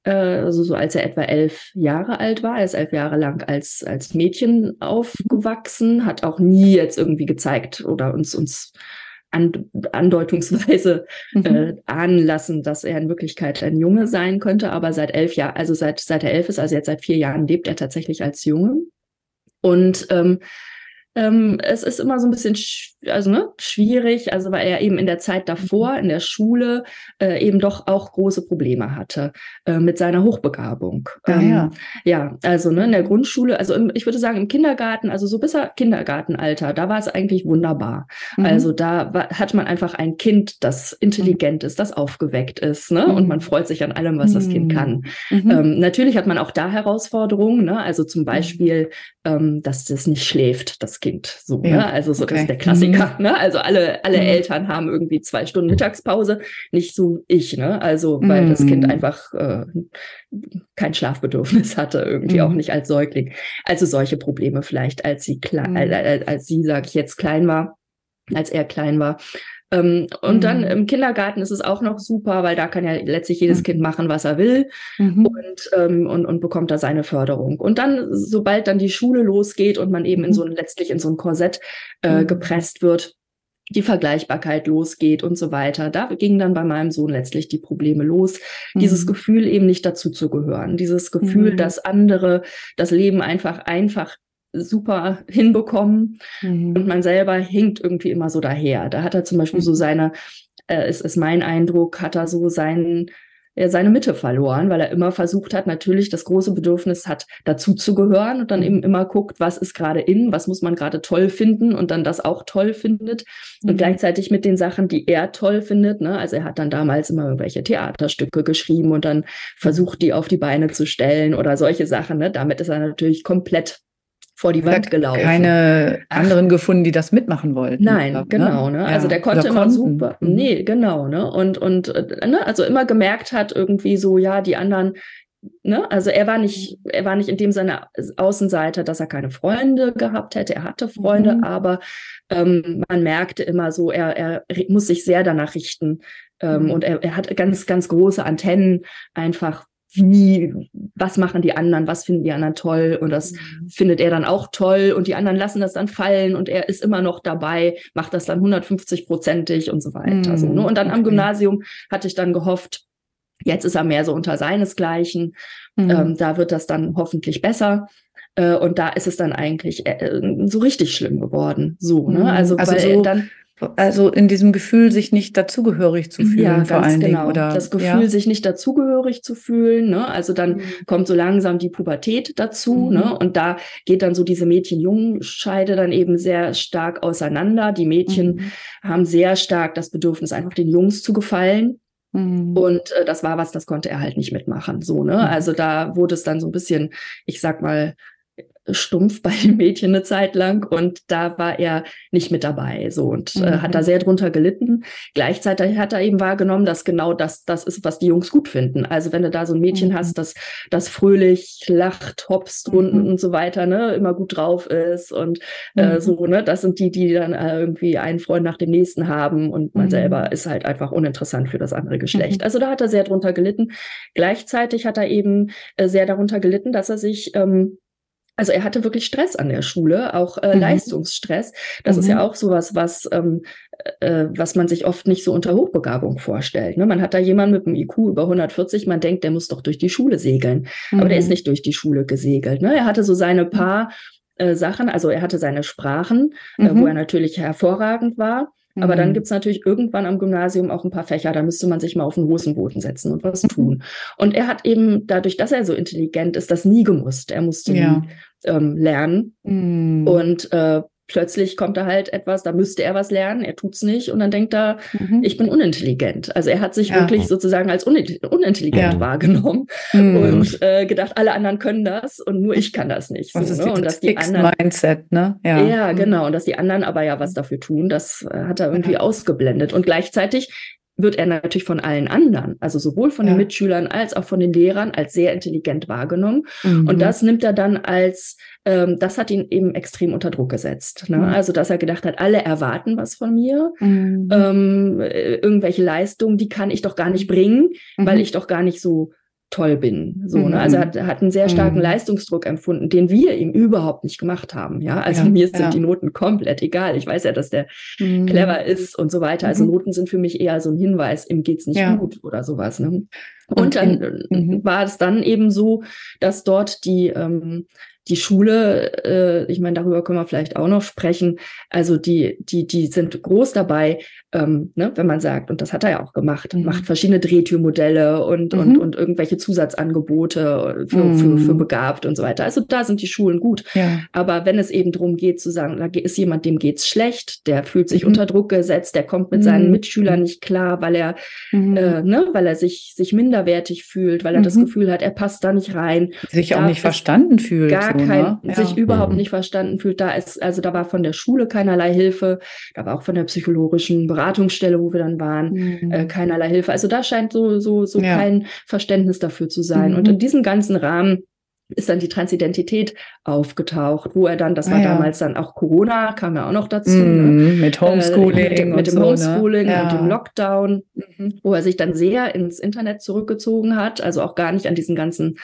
Äh, also so als er etwa elf Jahre alt war. Er ist elf Jahre lang als, als Mädchen aufgewachsen, hat auch nie jetzt irgendwie gezeigt oder uns, uns an, andeutungsweise Mhm. äh, ahnen lassen, dass er in Wirklichkeit ein Junge sein könnte. Aber seit elf Jahren, also seit, seit er elf ist, also jetzt seit vier Jahren, lebt er tatsächlich als Junge. Und ähm, ähm, es ist immer so ein bisschen sch also, ne, schwierig, also weil er eben in der Zeit davor in der Schule äh, eben doch auch große Probleme hatte äh, mit seiner Hochbegabung. Ah, Ähm, ja. ja, also ne, in der Grundschule, also im, ich würde sagen im Kindergarten, also so bis er Kindergartenalter, da war es eigentlich wunderbar. Mhm. Also da war, hat man einfach ein Kind, das intelligent ist, das aufgeweckt ist, ne? Und Mhm. man freut sich an allem, was das Kind Mhm. kann. Mhm. Ähm, natürlich hat man auch da Herausforderungen, ne? Also zum Mhm. Beispiel, ähm, dass das nicht schläft, das Kind. So, Ja, ne? Also so das okay. ist der Klassiker, ne? Also alle, alle Mhm. Eltern haben irgendwie zwei Stunden Mittagspause, nicht so ich, ne? Also weil das Kind Mhm. einfach äh, kein Schlafbedürfnis hatte, irgendwie auch Mhm. nicht als Säugling. Also solche Probleme vielleicht, als sie klein, Mhm. äh, als sie, sage ich jetzt, klein war, als er klein war. Ähm, und dann Mhm. im Kindergarten ist es auch noch super, weil da kann ja letztlich jedes Mhm. Kind machen, was er will Mhm. und, ähm, und, und bekommt da seine Förderung. Und dann, sobald dann die Schule losgeht und man eben in so ein, letztlich in so ein Korsett äh, Mhm. gepresst wird, die Vergleichbarkeit losgeht und so weiter. Da gingen dann bei meinem Sohn letztlich die Probleme los. Dieses Mhm. Gefühl eben nicht dazu zu gehören. Dieses Gefühl, Mhm. dass andere das Leben einfach, einfach super hinbekommen Mhm. und man selber hinkt irgendwie immer so daher. Da hat er zum Beispiel so Mhm. seine, äh, es ist mein Eindruck, hat er so seinen er seine Mitte verloren, weil er immer versucht hat, natürlich das große Bedürfnis hat, dazu zu gehören und dann eben immer guckt, was ist gerade in, was muss man gerade toll finden und dann das auch toll findet und mhm. gleichzeitig mit den Sachen, die er toll findet. Ne? Also er hat dann damals immer irgendwelche Theaterstücke geschrieben und dann versucht, die auf die Beine zu stellen oder solche Sachen. Ne? Damit ist er natürlich komplett vor die Wand gelaufen. Keine Ach. anderen gefunden, die das mitmachen wollten. Nein, glaub, genau. Ne? ne? Ja. Also der konnte immer super. Mhm. Nee, genau. Ne? Und, und äh, ne? also immer gemerkt hat irgendwie so, ja, die anderen, ne? Also er war nicht, er war nicht in dem Sinne Außenseiter, dass er keine Freunde gehabt hätte. Er hatte Freunde, mhm. aber ähm, man merkte immer so, er, er muss sich sehr danach richten. Ähm, mhm. Und er, er hat ganz, ganz große Antennen einfach wie, was machen die anderen, was finden die anderen toll und das mhm. findet er dann auch toll und die anderen lassen das dann fallen und er ist immer noch dabei, macht das dann 150-prozentig und so weiter. Mhm. So, ne? Und dann am Gymnasium hatte ich dann gehofft, jetzt ist er mehr so unter seinesgleichen, mhm. ähm, da wird das dann hoffentlich besser. Äh, und da ist es dann eigentlich äh, so richtig schlimm geworden. So, ne? Mhm. Also, also weil so dann also in diesem Gefühl, sich nicht dazugehörig zu fühlen, ja, vor allen genau. Dingen. Oder, das Gefühl, ja. sich nicht dazugehörig zu fühlen. Ne? Also dann mhm. kommt so langsam die Pubertät dazu. Mhm. Ne? Und da geht dann so diese Mädchen-Jungen-Scheide dann eben sehr stark auseinander. Die Mädchen mhm. haben sehr stark das Bedürfnis, einfach den Jungs zu gefallen. Mhm. Und äh, das war was, das konnte er halt nicht mitmachen. So, ne? Mhm. Also da wurde es dann so ein bisschen, ich sag mal, stumpf bei den Mädchen eine Zeit lang und da war er nicht mit dabei so und mhm. äh, hat da mhm. sehr drunter gelitten. Gleichzeitig hat er eben wahrgenommen, dass genau das das ist, was die Jungs gut finden. Also wenn du da so ein Mädchen mhm. hast, das das fröhlich lacht, hopst mhm. und so weiter, ne, immer gut drauf ist und äh, mhm. so, ne, das sind die, die dann äh, irgendwie einen Freund nach dem nächsten haben und man selber ist halt einfach uninteressant für das andere Geschlecht. Also da hat er sehr drunter gelitten. Gleichzeitig hat er eben äh, sehr darunter gelitten, dass er sich ähm, also er hatte wirklich Stress an der Schule, auch äh, mhm. Leistungsstress. Das mhm. ist ja mhm. auch sowas, was, ähm, äh, was man sich oft nicht so unter Hochbegabung vorstellt. Ne? Man hat da jemanden mit einem IQ über 140, man denkt, der muss doch durch die Schule segeln. Mhm. Aber der ist mhm. nicht durch die Schule gesegelt. Ne? Er hatte so seine paar äh, Sachen, also er hatte seine Sprachen, äh, wo mhm. er natürlich hervorragend war. Aber dann mhm. gibt's natürlich irgendwann am Gymnasium auch ein paar Fächer, da müsste man sich mal auf den Hosenboden setzen und was tun. Und er hat eben dadurch, dass er so intelligent ist, das nie gemusst. Er musste ja. nie ähm, lernen. Mhm. Und äh, plötzlich kommt da halt etwas, da müsste er was lernen, er tut's nicht und dann denkt er, mhm. ich bin unintelligent. Also er hat sich ja. wirklich sozusagen als unintelligent ja. wahrgenommen mhm. und äh, gedacht, alle anderen können das und nur ich kann das nicht. So, ist ne? und dass die anderen Mindset, ne? Ja. ja, mhm. genau. Und dass die anderen aber ja was dafür tun, das äh, hat er irgendwie ausgeblendet. Und gleichzeitig wird er natürlich von allen anderen, also sowohl von ja. den Mitschülern als auch von den Lehrern, als sehr intelligent wahrgenommen. Mhm. Und das nimmt er dann als, ähm, das hat ihn eben extrem unter Druck gesetzt. Ne? Mhm. Also, dass er gedacht hat, alle erwarten was von mir, mhm. ähm, äh, irgendwelche Leistungen, die kann ich doch gar nicht bringen, weil mhm. ich doch gar nicht so toll bin. So, mhm. ne? Also hat, hat einen sehr starken mhm. Leistungsdruck empfunden, den wir ihm überhaupt nicht gemacht haben. Ja, also ja, mir sind ja. die Noten komplett egal. Ich weiß ja, dass der mhm. clever ist und so weiter. Also mhm. Noten sind für mich eher so ein Hinweis, ihm geht's nicht ja. gut oder sowas. Ne? Und, dann mhm. war es dann eben so, dass dort die ähm, die Schule, äh, ich meine, darüber können wir vielleicht auch noch sprechen. Also die, die, die sind groß dabei, ähm, ne, wenn man sagt, und das hat er ja auch gemacht, mhm. macht verschiedene Drehtürmodelle und, mhm. und, und irgendwelche Zusatzangebote für, mhm. für, für begabt und so weiter. Also da sind die Schulen gut. Ja. Aber wenn es eben darum geht zu sagen, da ist jemand, dem geht's schlecht, der fühlt sich mhm. unter Druck gesetzt, der kommt mit seinen mhm. Mitschülern nicht klar, weil er, mhm. äh, ne, weil er sich, sich minderwertig fühlt, weil er das Gefühl hat, er passt da nicht rein. Sich auch nicht verstanden fühlt. Gar so, kein, ne? sich überhaupt mhm. nicht verstanden fühlt. Da ist, also da war von der Schule keinerlei Hilfe, da war auch von der psychologischen Beratungsstelle, wo wir dann waren, mhm. äh, keinerlei Hilfe. Also da scheint so, so, so ja. kein Verständnis dafür zu sein. Mhm. Und in diesem ganzen Rahmen ist dann die Transidentität aufgetaucht, wo er dann, das war ah, ja. damals dann auch Corona, kam ja auch noch dazu. Mm, ne? Mit Homeschooling. Äh, mit, mit dem so, ne? Homeschooling ne? ja. und dem Lockdown, mhm. wo er sich dann sehr ins Internet zurückgezogen hat, also auch gar nicht an diesen ganzen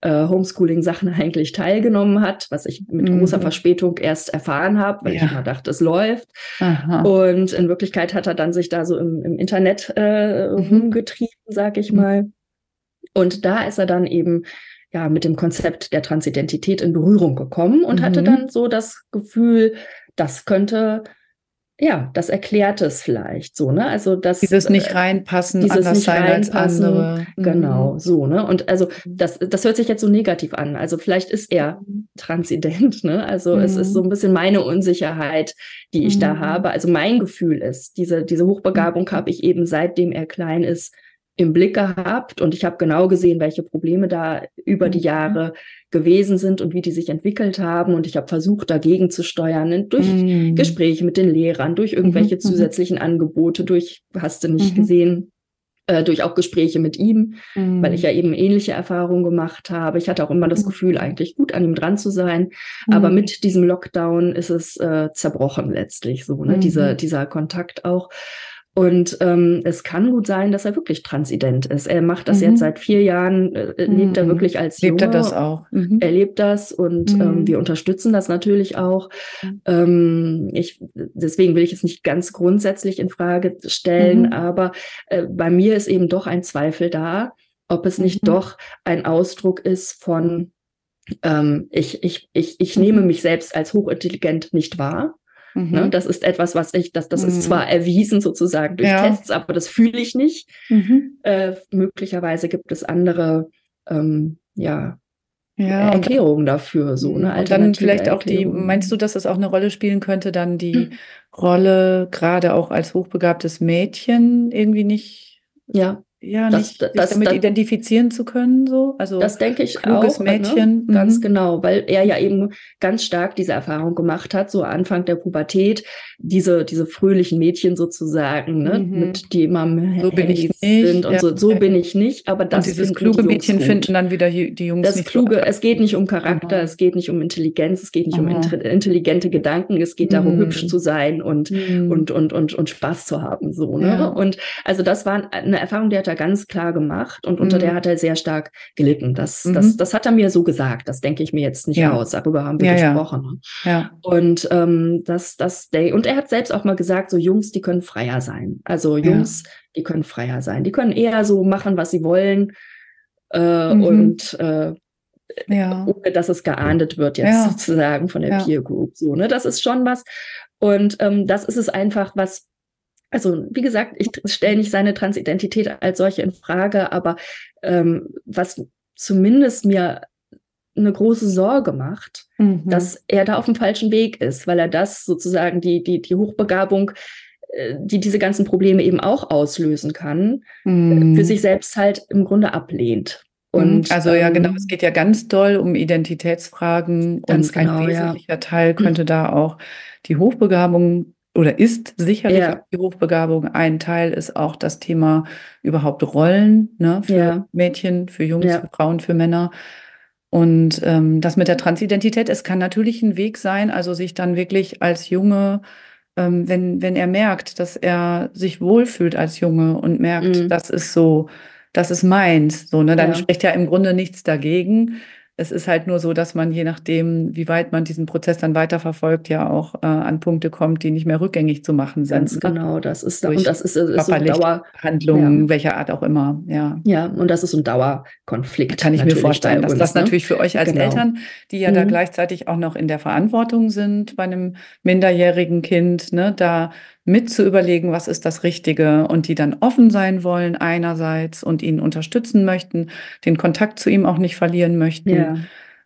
äh, Homeschooling-Sachen eigentlich teilgenommen hat, was ich mit mhm. großer Verspätung erst erfahren habe, weil ja. ich immer dachte, es läuft. Aha. Und in Wirklichkeit hat er dann sich da so im, im Internet äh, mhm. rumgetrieben, sag ich mhm. mal. Und da ist er dann eben ja mit dem Konzept der Transidentität in Berührung gekommen und mhm. hatte dann so das Gefühl, das könnte ja, das erklärt es vielleicht so, ne? Also das dieses nicht äh, reinpassen, dieses anders nicht sein als reinpassen, andere. Genau, Mhm. so, ne? Und also das, das hört sich jetzt so negativ an. Also vielleicht ist er transident, ne? Also es ist so Mhm. ein bisschen meine Unsicherheit, die ich da Mhm. habe. Also mein Gefühl ist, diese, diese Hochbegabung Mhm. habe ich eben seitdem er klein ist im Blick gehabt und ich habe genau gesehen, welche Probleme da über die Mhm. Jahre gewesen sind und wie die sich entwickelt haben. Und ich habe versucht, dagegen zu steuern, durch Mhm. Gespräche mit den Lehrern, durch irgendwelche Mhm, mhm. zusätzlichen Angebote, durch, hast du nicht Mhm. gesehen, äh, durch auch Gespräche mit ihm, weil ich Mhm. ja eben ähnliche Erfahrungen gemacht habe. Ich hatte auch immer das Mhm. Gefühl, eigentlich gut an ihm dran zu sein. Aber Mhm. mit diesem Lockdown ist es äh, zerbrochen letztlich so, ne? Dieser, Mhm. dieser Kontakt auch. Und ähm, es kann gut sein, dass er wirklich transident ist. Er macht das Mhm. jetzt seit vier Jahren, äh, lebt er Mhm. wirklich als Lebt Junge er das auch? Mhm. erlebt das und Mhm. ähm, wir unterstützen das natürlich auch. Mhm. Ähm, ich, deswegen will ich es nicht ganz grundsätzlich in Frage stellen, Mhm. aber äh, bei mir ist eben doch ein Zweifel da, ob es nicht Mhm. doch ein Ausdruck ist von ähm, ich, ich, ich, ich Mhm. nehme mich selbst als hochintelligent nicht wahr. Ne? Mhm. Das ist etwas, was ich, das, das Mhm. ist zwar erwiesen sozusagen durch Ja. Tests, aber das fühle ich nicht. Mhm. Äh, möglicherweise gibt es andere ähm, ja, Ja, und Erklärungen dafür, so, ne? Und dann vielleicht auch die, meinst du, dass es auch eine Rolle spielen könnte, dann die Hm. Rolle, gerade auch als hochbegabtes Mädchen, irgendwie nicht, Ja, ja, Das- nicht sich das- damit das- identifizieren zu können, so? Also das denke ich kluges auch. Mädchen, Ne? Ganz mhm. genau, weil er ja eben ganz stark diese Erfahrung gemacht hat, so Anfang der Pubertät, diese, diese fröhlichen Mädchen sozusagen, ne? Mhm. mit die immer am So bin ich nicht, sind und ja. so. So bin ich nicht, aber das und dieses kluge die Mädchen gut. finden dann wieder die Jungs Das nicht Kluge, so es geht nicht um Charakter, Aha. es geht nicht um Intelligenz, es geht nicht um intelligente Gedanken, es geht darum, Mhm. hübsch zu sein und Mhm. und, und, und, und Spaß zu haben. So, ne? Und also das war eine Erfahrung, die hat er ganz klar gemacht und unter Mhm. der hat er sehr stark gelitten. Das, Mhm. das, das hat er mir so gesagt. Das denke ich mir jetzt nicht Ja. aus. Darüber haben wir Ja, ja. gesprochen. ne? ja. Und ähm, das, das, der, und er hat selbst auch mal gesagt, so Jungs, die können freier sein. Also Ja. Jungs, die können freier sein. Die können eher so machen, was sie wollen. Äh, Mhm. Und äh, Ja. ohne dass es geahndet wird jetzt Ja. sozusagen von der Ja. Peer Group. So, ne? Das ist schon was. Und ähm, das ist es einfach, was, also wie gesagt, ich stelle nicht seine Transidentität als solche in Frage, aber ähm, was zumindest mir eine große Sorge macht, Mhm. dass er da auf dem falschen Weg ist, weil er das sozusagen die, die, die Hochbegabung, äh, die diese ganzen Probleme eben auch auslösen kann, Mhm. für sich selbst halt im Grunde ablehnt. Und, also ja, genau, ähm, es geht ja ganz doll um Identitätsfragen Ganz und ein genau, ja. wesentlicher Teil könnte da auch die Hochbegabung oder ist sicherlich Ja. auch die Hochbegabung. Ein Teil ist auch das Thema überhaupt Rollen, ne, für Ja. Mädchen, für Jungs, Ja. für Frauen, für Männer. Und ähm, das mit der Transidentität, es kann natürlich ein Weg sein, also sich dann wirklich als Junge, ähm, wenn, wenn er merkt, dass er sich wohlfühlt als Junge und merkt, Mhm. das ist so, das ist meins, so, ne, dann spricht ja im Grunde nichts dagegen. Es ist halt nur so, dass man je nachdem, wie weit man diesen Prozess dann weiterverfolgt, ja auch äh, an Punkte kommt, die nicht mehr rückgängig zu machen sind. Ganz ne? genau, das ist da, und das ist, ist so Dauer, Handlungen, welcher Art auch immer, ja. ja, und das ist so ein Dauerkonflikt. Kann ich mir vorstellen, dass uns, das ne? natürlich für euch als Genau. Eltern, die ja da Mhm. gleichzeitig auch noch in der Verantwortung sind bei einem minderjährigen Kind, ne, da mit zu überlegen, was ist das Richtige und die dann offen sein wollen einerseits und ihn unterstützen möchten, den Kontakt zu ihm auch nicht verlieren möchten. Ja,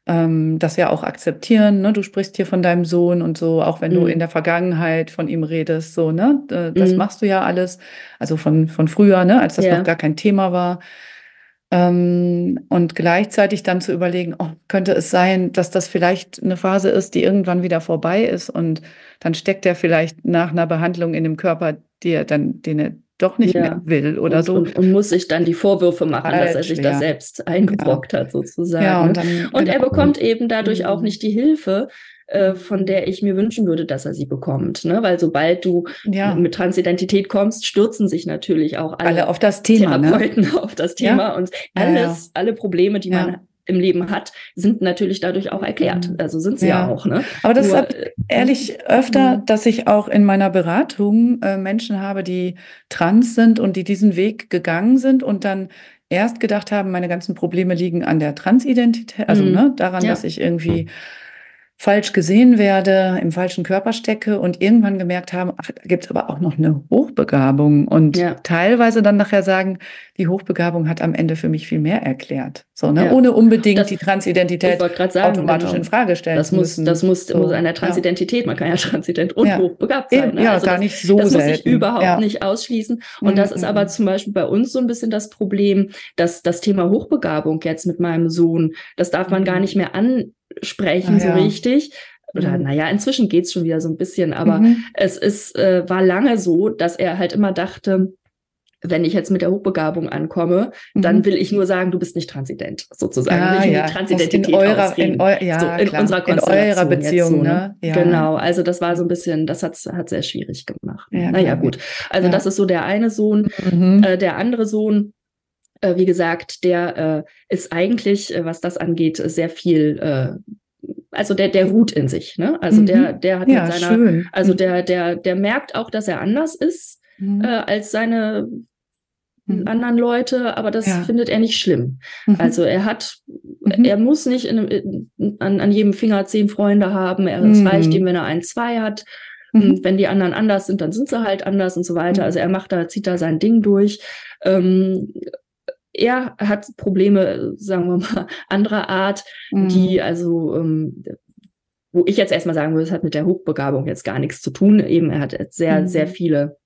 ähm, das ja auch akzeptieren. Ne? Du sprichst hier von deinem Sohn und so, auch wenn du Mhm. in der Vergangenheit von ihm redest, so, ne? Das Mhm. machst du ja alles. Also von, von früher, ne? Als das Ja. noch gar kein Thema war. Ähm, und gleichzeitig dann zu überlegen, oh, könnte es sein, dass das vielleicht eine Phase ist, die irgendwann wieder vorbei ist und dann steckt er vielleicht nach einer Behandlung in dem Körper, die er dann, den er doch nicht Ja. mehr will oder und, so. Und, und muss sich dann die Vorwürfe machen, dass er sich schwer. das selbst eingebrockt hat, sozusagen. ja, und dann, Und er genau. bekommt eben dadurch auch Mhm. nicht die Hilfe, äh, von der ich mir wünschen würde, dass er sie bekommt. Ne? Weil sobald du ja. mit Transidentität kommst, stürzen sich natürlich auch alle, alle auf das Thema, ne? Therapeuten auf das Thema und Ja, alles, alle Probleme, die man im Leben hat, sind natürlich dadurch auch erklärt. Mhm. Also sind sie ja, Ja. auch. Ne? Aber das Nur, hat äh, ehrlich öfter, Mhm. dass ich auch in meiner Beratung äh, Menschen habe, die trans sind und die diesen Weg gegangen sind und dann erst gedacht haben, meine ganzen Probleme liegen an der Transidentität, also Mhm. ne, daran, Ja. dass ich irgendwie falsch gesehen werde, im falschen Körper stecke und irgendwann gemerkt haben, ach, da gibt es aber auch noch eine Hochbegabung und ja. teilweise dann nachher sagen, die Hochbegabung hat am Ende für mich viel mehr erklärt. So, ne? Ja. Ohne unbedingt das, die Transidentität sagen, automatisch genau. in Frage stellen das zu muss, müssen. Das muss, so, muss an der Transidentität, man kann ja transident und hochbegabt sein. Ne? Ja, also gar das, nicht so Das selten. muss ich überhaupt nicht ausschließen. Und mhm. das ist aber zum Beispiel bei uns so ein bisschen das Problem, dass das Thema Hochbegabung jetzt mit meinem Sohn, das darf man gar mhm. nicht mehr an sprechen, ah, so ja. richtig. Oder mhm. naja, inzwischen geht's schon wieder so ein bisschen, aber mhm. es ist, äh, war lange so, dass er halt immer dachte, wenn ich jetzt mit der Hochbegabung ankomme, mhm. dann will ich nur sagen, du bist nicht transident, sozusagen. Ah, ja. die Transidentität in eurer, in, eu, ja, so, in klar. unserer Konstellation. In eurer Beziehung, so, ne? Ja. Genau, also das war so ein bisschen, das hat hat sehr schwierig gemacht. Ja, naja, gut. Also das ist so der eine Sohn. Mhm. Äh, der andere Sohn, wie gesagt, der äh, ist eigentlich, äh, was das angeht, sehr viel äh, also der, der ruht in sich, ne? Also mhm. der, der hat ja, mit seiner, schön. also mhm. der, der, der merkt auch, dass er anders ist mhm. äh, als seine mhm. anderen Leute, aber das ja. findet er nicht schlimm. Mhm. Also er hat, mhm. er muss nicht in, in, an, an jedem Finger zehn Freunde haben. Er, Es reicht ihm, wenn er ein, zwei hat. Und wenn die anderen anders sind, dann sind sie halt anders und so weiter. Also er macht da, zieht da sein Ding durch. Ähm, er hat Probleme, sagen wir mal, anderer Art, mhm. die also, ähm, wo ich jetzt erstmal sagen würde, es hat mit der Hochbegabung jetzt gar nichts zu tun. Eben, er hat sehr, mhm. sehr viele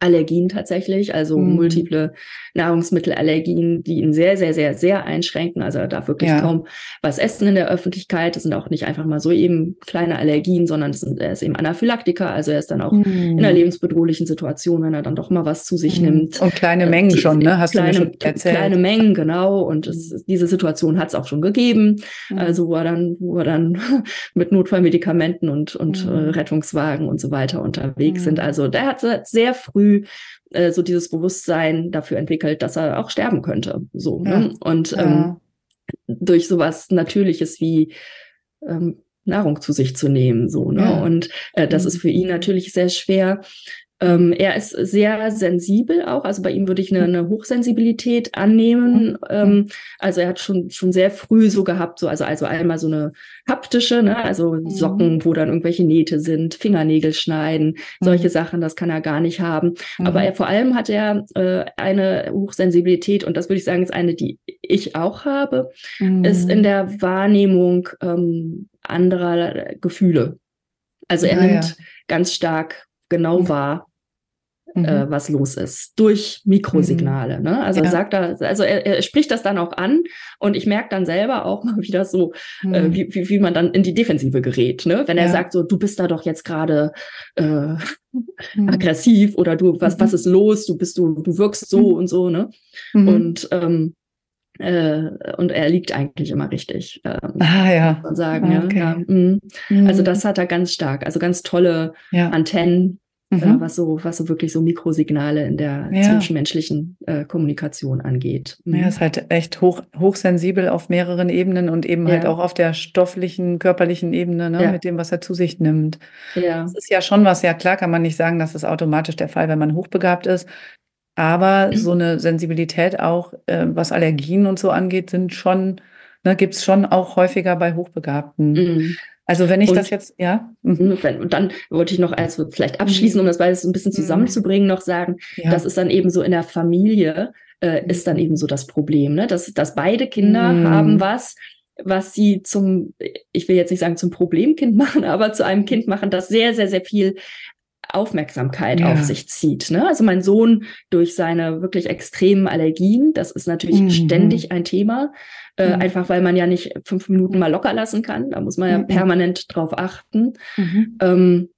Allergien tatsächlich, also mhm. multiple Nahrungsmittelallergien, die ihn sehr, sehr, sehr, sehr einschränken. Also er darf wirklich ja. kaum was essen in der Öffentlichkeit. Das sind auch nicht einfach mal so eben kleine Allergien, sondern das sind, er ist eben Anaphylaktiker. Also er ist dann auch mhm. in einer lebensbedrohlichen Situation, wenn er dann doch mal was zu sich mhm. nimmt. Und kleine äh, Mengen die, schon, ne? Hast kleine, du mir schon erzählt. Kleine Mengen, genau. Und es, diese Situation hat es auch schon gegeben. Mhm. Also wo er dann, wo er dann mit Notfallmedikamenten und, und äh, mhm. Rettungswagen und so weiter unterwegs sind. Also der hat sehr früh äh, so dieses Bewusstsein dafür entwickelt, dass er auch sterben könnte. So. Ne? Ja. Ne? Und ja. ähm, durch sowas Natürliches wie ähm, Nahrung zu sich zu nehmen. So, ne? Ja. Und äh, das mhm. ist für ihn natürlich sehr schwer. Ähm, er ist sehr sensibel auch, also bei ihm würde ich eine, eine Hochsensibilität annehmen. Mhm. Ähm, also er hat schon schon sehr früh so gehabt, so also also einmal so eine haptische, ne, also mhm. Socken, wo dann irgendwelche Nähte sind, Fingernägel schneiden, solche mhm. Sachen, das kann er gar nicht haben. Aber er vor allem hat er äh, eine Hochsensibilität und das würde ich sagen ist eine, die ich auch habe, ist in der Wahrnehmung ähm, anderer Gefühle. Also er ja, nimmt ja. ganz stark genau mhm. wahr, mhm. äh, was los ist, durch Mikrosignale. Mhm. Ne? Also ja. sagt er, also er, er, spricht das dann auch an und ich merke dann selber auch mal wieder so, äh, mhm. äh, wie, wie, wie man dann in die Defensive gerät. Ne? Wenn er sagt so, du bist da doch jetzt gerade äh, mhm. aggressiv oder du, was, was ist los? Du bist du, du wirkst so und so, ne? Und ähm, äh, und er liegt eigentlich immer richtig. Ähm, ah ja. Man sagen, ah, okay. ja. ja mm. mhm. Also das hat er ganz stark. Also ganz tolle ja. Antennen, äh, mhm. äh, was so, was so wirklich so Mikrosignale in der ja. zwischenmenschlichen äh, Kommunikation angeht. Mhm. Ja, ist halt echt hoch, hochsensibel auf mehreren Ebenen und eben halt auch auf der stofflichen, körperlichen Ebene, ne, mit dem, was er zu sich nimmt. Ja. Das ist ja schon was, ja klar kann man nicht sagen, das ist automatisch der Fall, wenn man hochbegabt ist. Aber so eine Sensibilität auch, äh, was Allergien und so angeht, sind schon, ne, gibt es schon auch häufiger bei Hochbegabten. Mhm. Also wenn ich und, das jetzt, ja. Mhm. Und dann wollte ich noch also vielleicht abschließen, um das beides ein bisschen mhm. zusammenzubringen, noch sagen, ja. das ist dann eben so in der Familie, äh, mhm. ist dann eben so das Problem, ne? dass, dass beide Kinder mhm. haben was, was sie zum, ich will jetzt nicht sagen zum Problemkind machen, aber zu einem Kind machen, das sehr, sehr, sehr viel Aufmerksamkeit ja. auf sich zieht. Ne? Also mein Sohn durch seine wirklich extremen Allergien, das ist natürlich mhm. ständig ein Thema, äh, mhm. einfach weil man ja nicht fünf Minuten mal locker lassen kann. Da muss man ja mhm. permanent drauf achten. Mhm. Ähm,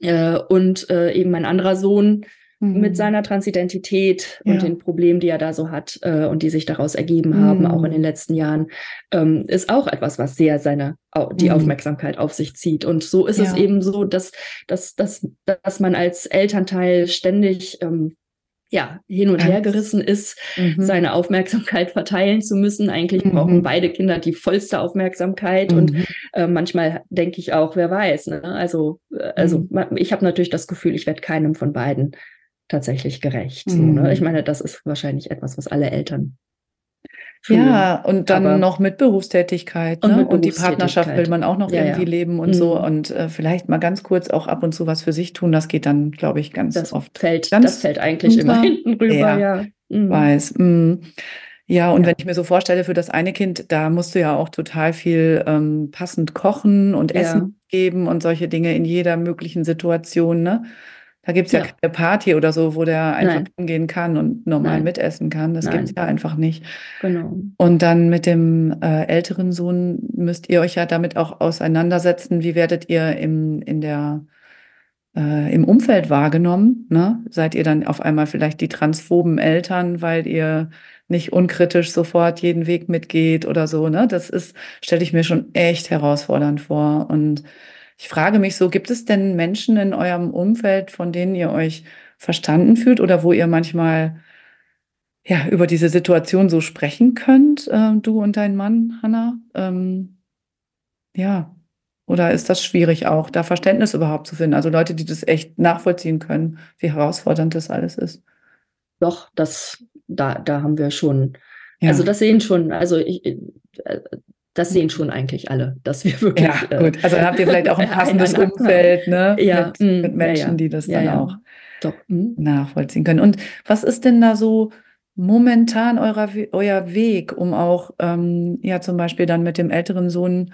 äh, und äh, eben mein anderer Sohn, mit mhm. seiner Transidentität ja. und den Problemen, die er da so hat äh, und die sich daraus ergeben mhm. haben, auch in den letzten Jahren, ähm, ist auch etwas, was sehr seine die mhm. Aufmerksamkeit auf sich zieht. Und so ist ja. es eben so, dass, dass, dass, dass man als Elternteil ständig ähm, ja, hin und her gerissen ist, mhm. seine Aufmerksamkeit verteilen zu müssen. Eigentlich mhm. brauchen beide Kinder die vollste Aufmerksamkeit. Mhm. Und äh, manchmal denke ich auch, wer weiß. Ne? Also, äh, also mhm. ich habe natürlich das Gefühl, ich werde keinem von beiden tatsächlich gerecht. Mhm. So, ne? Mhm. Ich meine, das ist wahrscheinlich etwas, was alle Eltern fühlen. Ja, und dann Aber noch mit Berufstätigkeit. Und, ne? mit und die Partnerschaft will man auch noch ja, irgendwie ja. leben und mhm. so. Und äh, vielleicht mal ganz kurz auch ab und zu was für sich tun. Das geht dann, glaube ich, ganz das oft. Fällt, ganz das fällt eigentlich immer hinten rüber, ja. ja. Mhm. Weiß. Mhm. Ja, und ja. wenn ich mir so vorstelle, für das eine Kind, da musst du ja auch total viel ähm, passend kochen und Essen ja. geben und solche Dinge in jeder möglichen Situation, ne? Da gibt es ja, ja, keine Party oder so, wo der einfach Nein. hingehen kann und normal Nein. mitessen kann. Das gibt es ja einfach nicht. Genau. Und dann mit dem äh, älteren Sohn müsst ihr euch ja damit auch auseinandersetzen. Wie werdet ihr im, in der, äh, im Umfeld wahrgenommen? Ne? Seid ihr dann auf einmal vielleicht die transphoben Eltern, weil ihr nicht unkritisch sofort jeden Weg mitgeht oder so? Ne? Das ist, stelle ich mir schon echt herausfordernd vor. Und ich frage mich so, gibt es denn Menschen in eurem Umfeld, von denen ihr euch verstanden fühlt oder wo ihr manchmal ja über diese Situation so sprechen könnt, äh, du und dein Mann, Hanna? Ähm, ja, oder ist das schwierig auch, da Verständnis überhaupt zu finden? Also Leute, die das echt nachvollziehen können, wie herausfordernd das alles ist. Doch, das, da, da haben wir schon, ja. also das sehen schon, also ich, äh, das sehen schon eigentlich alle, dass wir wirklich. Ja, gut. Also dann habt ihr vielleicht auch ein passendes Umfeld, ne? Ja, mit, mit Menschen, ja, ja. die das dann ja. auch Doch. Mhm. nachvollziehen können. Und was ist denn da so momentan eurer, euer Weg, um auch ähm, ja zum Beispiel dann mit dem älteren Sohn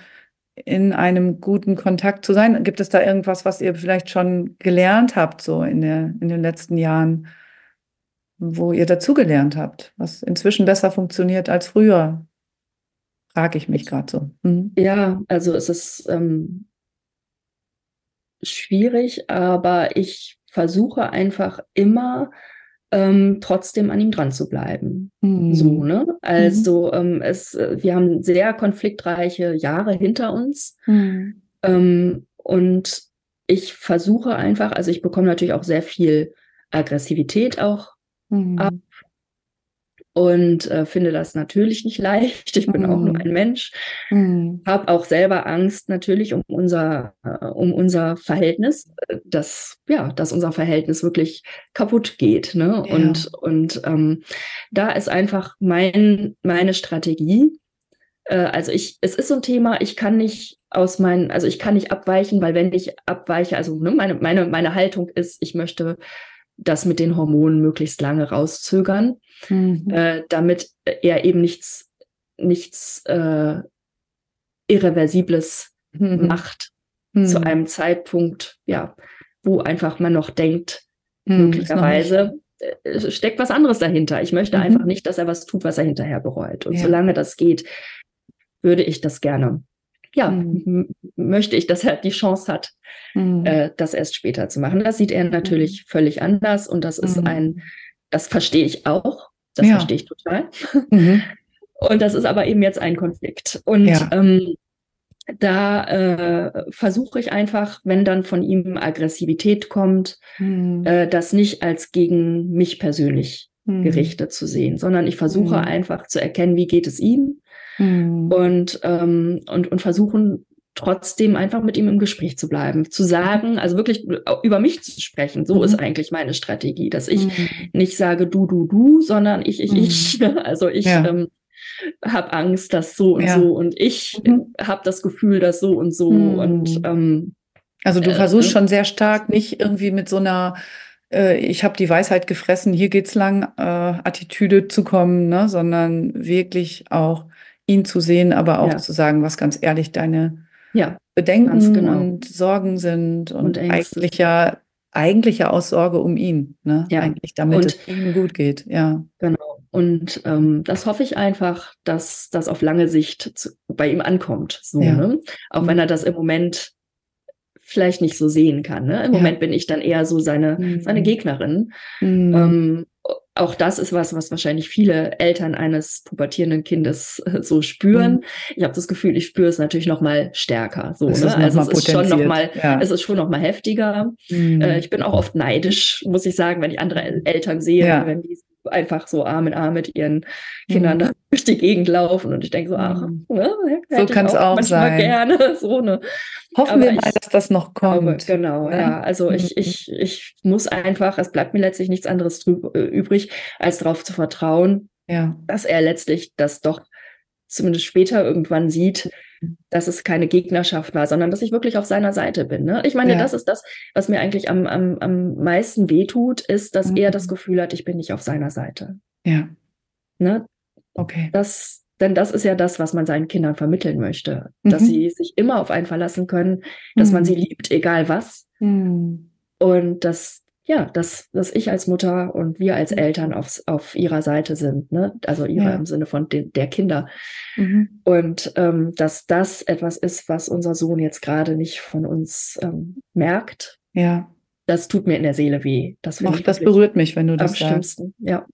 in einem guten Kontakt zu sein? Gibt es da irgendwas, was ihr vielleicht schon gelernt habt, so in, der, in den letzten Jahren, wo ihr dazugelernt habt, was inzwischen besser funktioniert als früher? Frage ich mich gerade so. Mhm. Ja, also es ist ähm, schwierig, aber ich versuche einfach immer ähm, trotzdem an ihm dran zu bleiben. Mhm. So, ne? Also ähm, es, wir haben sehr konfliktreiche Jahre hinter uns. Mhm. Ähm, und ich versuche einfach, also ich bekomme natürlich auch sehr viel Aggressivität auch Mhm. ab und äh, finde das natürlich nicht leicht. Ich bin auch nur Mhm. ein Mensch, Mhm. habe auch selber Angst natürlich um unser äh, um unser Verhältnis, dass ja, dass unser Verhältnis wirklich kaputt geht. Ne? Ja. Und und ähm, da ist einfach mein meine Strategie. Äh, also ich, es ist so ein Thema. Ich kann nicht aus meinen, also ich kann nicht abweichen, weil wenn ich abweiche, also ne, meine meine meine Haltung ist, ich möchte das mit den Hormonen möglichst lange rauszögern, Mhm. äh, damit er eben nichts, nichts äh, Irreversibles Mhm. macht Mhm. zu einem Zeitpunkt, ja, wo einfach man noch denkt, Mhm. Ist noch möglicherweise äh, steckt was anderes dahinter. Ich möchte Mhm. einfach nicht, dass er was tut, was er hinterher bereut. Und Ja. solange das geht, würde ich das gerne. Ja, Mhm. möchte ich, dass er die Chance hat, Mhm. äh, das erst später zu machen. Das sieht er natürlich völlig anders und das ist Mhm. ein, das verstehe ich auch, das Ja. verstehe ich total. Mhm. Und das ist aber eben jetzt ein Konflikt. Und Ja. ähm, da äh, versuche ich einfach, wenn dann von ihm Aggressivität kommt, Mhm. äh, das nicht als gegen mich persönlich Mhm. gerichtet zu sehen, sondern ich versuche Mhm. einfach zu erkennen, wie geht es ihm Mhm. und, ähm, und, und versuchen trotzdem einfach mit ihm im Gespräch zu bleiben, zu sagen, also wirklich über mich zu sprechen. So Mhm. ist eigentlich meine Strategie, dass ich Mhm. nicht sage du, du, du, sondern ich, ich, Mhm. ich. Also ich Ja. ähm, habe Angst, dass so und Ja. so und ich Mhm. habe das Gefühl, dass so und so Mhm. und ähm, Also du Äh, versuchst äh. schon sehr stark, nicht irgendwie mit so einer äh, ich habe die Weisheit gefressen, hier geht's lang, äh, Attitüde zu kommen, ne? sondern wirklich auch ihn zu sehen, aber auch Ja. zu sagen, was ganz ehrlich deine ja, Bedenken genau. und Sorgen sind und, Und eigentlich ja eigentlich ja aus Sorge um ihn, ne? Ja. Eigentlich damit Und- es ihm gut geht, ja. genau. Und ähm, das hoffe ich einfach, dass das auf lange Sicht zu, bei ihm ankommt. So, Ja. ne? Auch Mhm. wenn er das im Moment vielleicht nicht so sehen kann. Ne? Im Ja. Moment bin ich dann eher so seine, Mhm. seine Gegnerin. Mhm. Ähm, auch das ist was, was wahrscheinlich viele Eltern eines pubertierenden Kindes äh, so spüren. Ich habe das Gefühl, ich spüre es natürlich noch mal stärker. So, Das ne? noch Also es ist schon noch mal, ja. es ist schon noch mal heftiger. Mhm. Äh, ich bin auch oft neidisch, muss ich sagen, wenn ich andere El Eltern sehe, Ja. wenn die einfach so Arm in Arm mit ihren Kindern Mhm. durch die Gegend laufen und ich denke so, ach, Mhm. ne, So ich kann's auch manchmal sein. gerne so ne. Hoffen aber wir mal, ich dass das noch glaube, kommt. genau, ne? ja. Also ich, Mhm. ich, ich muss einfach, es bleibt mir letztlich nichts anderes äh, übrig, als darauf zu vertrauen, Ja. dass er letztlich das doch zumindest später irgendwann sieht, dass es keine Gegnerschaft war, sondern dass ich wirklich auf seiner Seite bin. Ne? Ich meine, Ja. das ist das, was mir eigentlich am, am, am meisten wehtut, ist, dass er das Mhm. Gefühl hat, ich bin nicht auf seiner Seite. Ja. Ne? Okay. Das, denn das ist ja das, was man seinen Kindern vermitteln möchte, dass Mhm. sie sich immer auf einen verlassen können, dass man Mhm. sie liebt, egal was. Mhm. Und dass, ja, dass, dass ich als Mutter und wir als Mhm. Eltern aufs, auf ihrer Seite sind, ne? Also ihrer Ja. im Sinne von de, der Kinder. Mhm. Und ähm, dass das etwas ist, was unser Sohn jetzt gerade nicht von uns ähm, merkt, Ja. das tut mir in der Seele weh. Das ich das berührt mich, wenn du am das sagst. schlimmsten. Ja.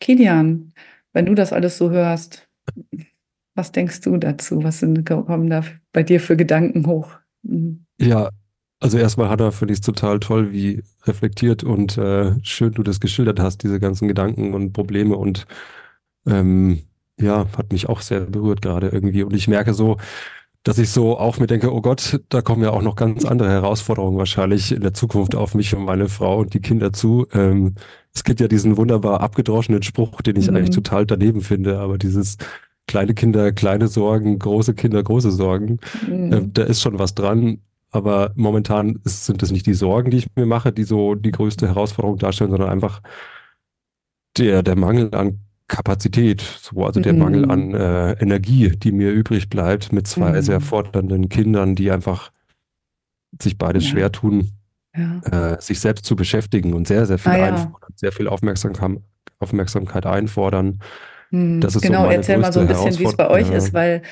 Kilian, wenn du das alles so hörst, was denkst du dazu? Was sind, kommen da bei dir für Gedanken hoch? Mhm. Ja, also erstmal, Hannah, finde ich es total toll, wie reflektiert und äh, schön du das geschildert hast, diese ganzen Gedanken und Probleme und ähm, ja, hat mich auch sehr berührt gerade irgendwie. Und ich merke so, dass ich so auch mir denke, oh Gott, da kommen ja auch noch ganz andere Herausforderungen wahrscheinlich in der Zukunft auf mich und meine Frau und die Kinder zu. Ähm, es gibt ja diesen wunderbar abgedroschenen Spruch, den ich Mhm. eigentlich total daneben finde, aber dieses kleine Kinder, kleine Sorgen, große Kinder, große Sorgen. Mhm. Äh, da ist schon was dran, aber momentan ist, sind es nicht die Sorgen, die ich mir mache, die so die größte Herausforderung darstellen, sondern einfach der, der Mangel an Kapazität, so, also der Mhm. Mangel an äh, Energie, die mir übrig bleibt mit zwei Mhm. sehr fordernden Kindern, die einfach sich beides Ja. schwer tun, Ja. äh, sich selbst zu beschäftigen und sehr, sehr viel Ah, ja. sehr viel Aufmerksamkeit, Aufmerksamkeit einfordern. Hm, Das ist so genau, meine erzähl mal so ein bisschen, wie es bei euch ist, weil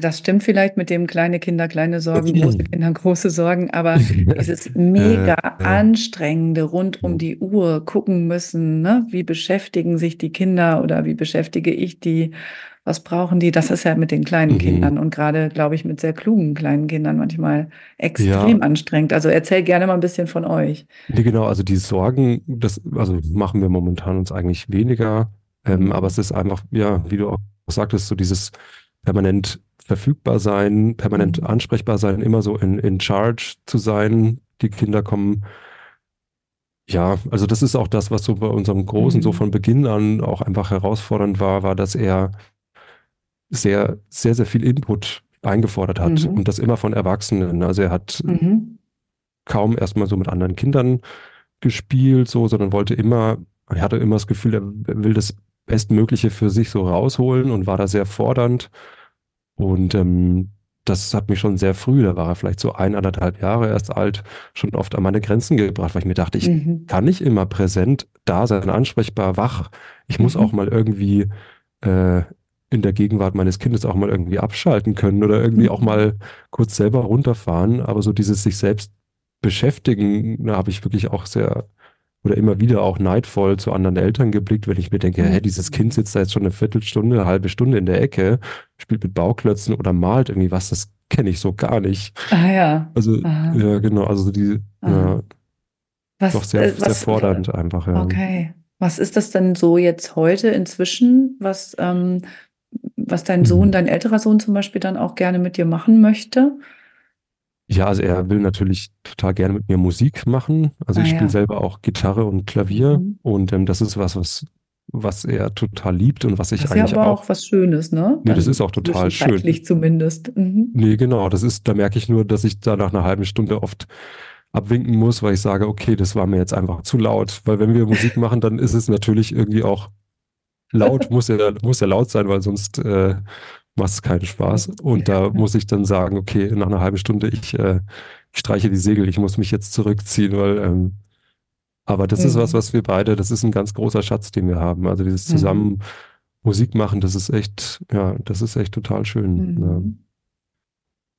das stimmt vielleicht mit dem kleine Kinder, kleine Sorgen, große Kinder, große Sorgen, aber dieses mega anstrengende rund um die Uhr gucken müssen, ne? Wie beschäftigen sich die Kinder oder wie beschäftige ich die? Was brauchen die? Das ist ja mit den kleinen Mhm. Kindern und gerade, glaube ich, mit sehr klugen kleinen Kindern manchmal extrem Ja. anstrengend. Also erzähl gerne mal ein bisschen von euch. Nee, genau, also die Sorgen, das, also machen wir momentan uns eigentlich weniger, ähm, aber es ist einfach, ja, wie du auch sagtest, so dieses permanent verfügbar sein, permanent Mhm. ansprechbar sein, immer so in, in charge zu sein. Die Kinder kommen, ja, also das ist auch das, was so bei unserem Großen so Mhm. von Beginn an auch einfach herausfordernd war, war, dass er sehr, sehr, sehr viel Input eingefordert hat Mhm. und das immer von Erwachsenen. Also er hat Mhm. kaum erstmal so mit anderen Kindern gespielt, so, sondern wollte immer, er hatte immer das Gefühl, er will das Bestmögliche für sich so rausholen und war da sehr fordernd. Und ähm, das hat mich schon sehr früh, da war er vielleicht so ein, anderthalb Jahre erst alt, schon oft an meine Grenzen gebracht, weil ich mir dachte, ich Mhm. kann nicht immer präsent da sein, ansprechbar, wach. Ich muss Mhm. auch mal irgendwie äh, in der Gegenwart meines Kindes auch mal irgendwie abschalten können oder irgendwie Mhm. auch mal kurz selber runterfahren. Aber so dieses sich selbst beschäftigen, da habe ich wirklich auch sehr oder immer wieder auch neidvoll zu anderen Eltern geblickt, wenn ich mir denke, Mhm. hä, dieses Kind sitzt da jetzt schon eine Viertelstunde, eine halbe Stunde in der Ecke, spielt mit Bauklötzen oder malt irgendwie was, das kenne ich so gar nicht. Ah ja. Also, Aha. ja, genau, also die, Aha. ja, Was, doch sehr, äh, sehr was, fordernd einfach, ja. Okay. Was ist das denn so jetzt heute inzwischen, was, ähm, was dein Mhm. Sohn, dein älterer Sohn zum Beispiel dann auch gerne mit dir machen möchte? Ja, also er will natürlich total gerne mit mir Musik machen. Also Ah, ich ja. spiele selber auch Gitarre und Klavier Mhm. und ähm, das ist was, was, was er total liebt und was ich Das ist ja eigentlich aber auch. auch was Schönes, ne? Nee, das ist auch total schön. zwischenzeitlich zumindest. Mhm. Nee, genau, das ist, da merke ich nur, dass ich da nach einer halben Stunde oft abwinken muss, weil ich sage, okay, das war mir jetzt einfach zu laut, weil wenn wir Musik machen, dann ist es natürlich irgendwie auch laut, muss ja, muss ja laut sein, weil sonst äh, macht es keinen Spaß. Und da muss ich dann sagen, okay, nach einer halben Stunde, ich, äh, ich streiche die Segel, ich muss mich jetzt zurückziehen, weil ähm, aber das ist was, Mhm. was wir beide, das ist ein ganz großer Schatz, den wir haben. Also dieses Mhm. zusammen Musik machen, das ist echt, ja, das ist echt total schön. Ja. Mhm.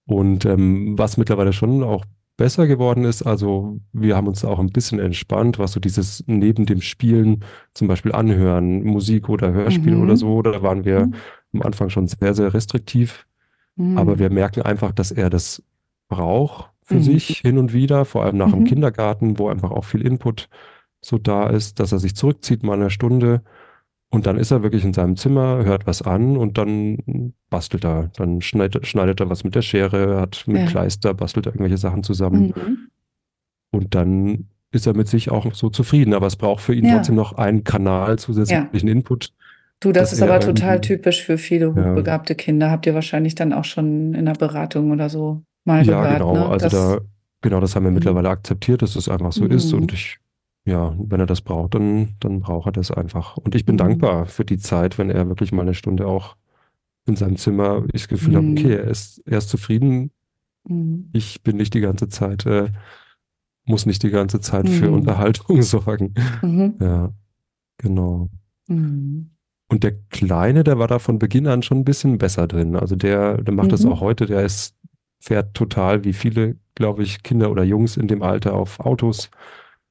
Und ähm, was mittlerweile schon auch besser geworden ist, also wir haben uns auch ein bisschen entspannt, was so dieses neben dem Spielen zum Beispiel anhören, Musik oder Hörspiel Mhm. oder so, da waren wir Mhm. am Anfang schon sehr, sehr restriktiv. Mhm. Aber wir merken einfach, dass er das braucht für Mhm. sich hin und wieder, vor allem nach dem Mhm. Kindergarten, wo einfach auch viel Input so da ist, dass er sich zurückzieht mal eine Stunde und dann ist er wirklich in seinem Zimmer, hört was an und dann bastelt er. Dann schneidet, schneidet er was mit der Schere, hat mit Ja. Kleister, bastelt er irgendwelche Sachen zusammen Mhm. und dann ist er mit sich auch so zufrieden. Aber es braucht für ihn Ja. trotzdem noch einen Kanal zusätzlichen Input, Du, das ist aber er total typisch für viele ja, hochbegabte Kinder. Habt ihr wahrscheinlich dann auch schon in der Beratung oder so mal ja, gehört, genau. ne? Also Das, da, genau, das haben wir Mhm. mittlerweile akzeptiert, dass es einfach so ist. Und Mhm. ich, ja, wenn er das braucht, dann, dann braucht er das einfach. Und ich bin Mhm. dankbar für die Zeit, wenn er wirklich mal eine Stunde auch in seinem Zimmer, ich das Gefühl habe, okay, Mhm. er ist, er ist zufrieden. Mhm. Ich bin nicht die ganze Zeit, äh, muss nicht die ganze Zeit für Mhm. Unterhaltung sorgen. Mhm. Ja, genau. Mhm. Und der Kleine, der war da von Beginn an schon ein bisschen besser drin. Also der, der macht das auch Mhm. heute, der ist, fährt total wie viele, glaube ich, Kinder oder Jungs in dem Alter auf Autos,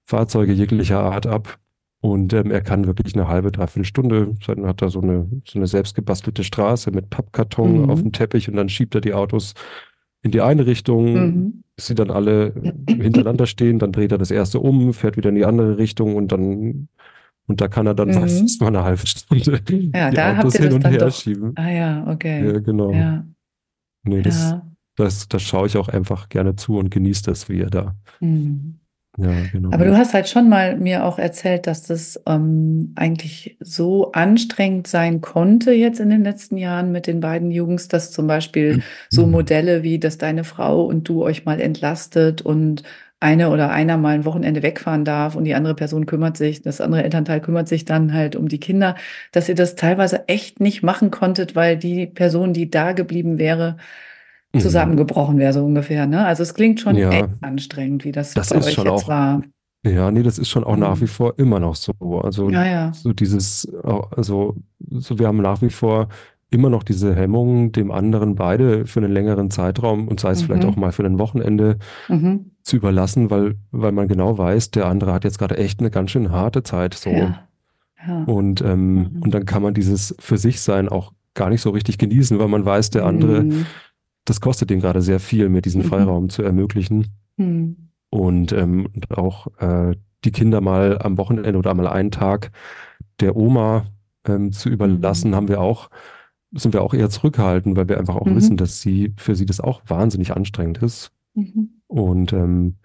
Fahrzeuge jeglicher Art ab. Und ähm, er kann wirklich eine halbe, dreiviertel Stunde, dann hat er so eine, so eine selbstgebastelte Straße mit Pappkarton auf dem Mhm. Teppich und dann schiebt er die Autos in die eine Richtung, Mhm. bis sie dann alle hintereinander stehen, dann dreht er das erste um, fährt wieder in die andere Richtung und dann, und da kann er dann Mhm. fast mal eine halbe Stunde Ja, die da Autos hin das und her doch. schieben. Ah ja, okay. Ja, genau. Ja, Nee, das, ja. das, das schaue ich auch einfach gerne zu und genieße das, wie er da. Mhm. Ja, genau. Aber du hast halt schon mal mir auch erzählt, dass das ähm, eigentlich so anstrengend sein konnte jetzt in den letzten Jahren mit den beiden Jungs, dass zum Beispiel so Modelle wie, dass deine Frau und du euch mal entlastet und eine oder einer mal ein Wochenende wegfahren darf und die andere Person kümmert sich, das andere Elternteil kümmert sich dann halt um die Kinder, dass ihr das teilweise echt nicht machen konntet, weil die Person, die da geblieben wäre, Mhm. Zusammengebrochen wäre, so ungefähr. Ne? Also es klingt schon Ja. echt anstrengend, wie das, Das bei ist euch schon jetzt auch- war. Ja, nee, das ist schon auch nach Mhm. wie vor immer noch so. Also Ja, ja. so dieses, also so wir haben nach wie vor immer noch diese Hemmung, dem anderen beide für einen längeren Zeitraum und sei es vielleicht Mhm. auch mal für ein Wochenende Mhm. zu überlassen, weil, weil man genau weiß, der andere hat jetzt gerade echt eine ganz schön harte Zeit. So. Ja. Ja. Und, ähm, Mhm. und dann kann man dieses für sich sein auch gar nicht so richtig genießen, weil man weiß, der andere, Mhm. Das kostet den gerade sehr viel, mir diesen Mhm. Freiraum zu ermöglichen. Mhm. Und, ähm, auch äh, die Kinder mal am Wochenende oder mal einen Tag der Oma ähm, zu überlassen, Mhm. haben wir auch, sind wir auch eher zurückgehalten, weil wir einfach auch Mhm. wissen, dass sie, für sie das auch wahnsinnig anstrengend ist. Mhm. Und ähm,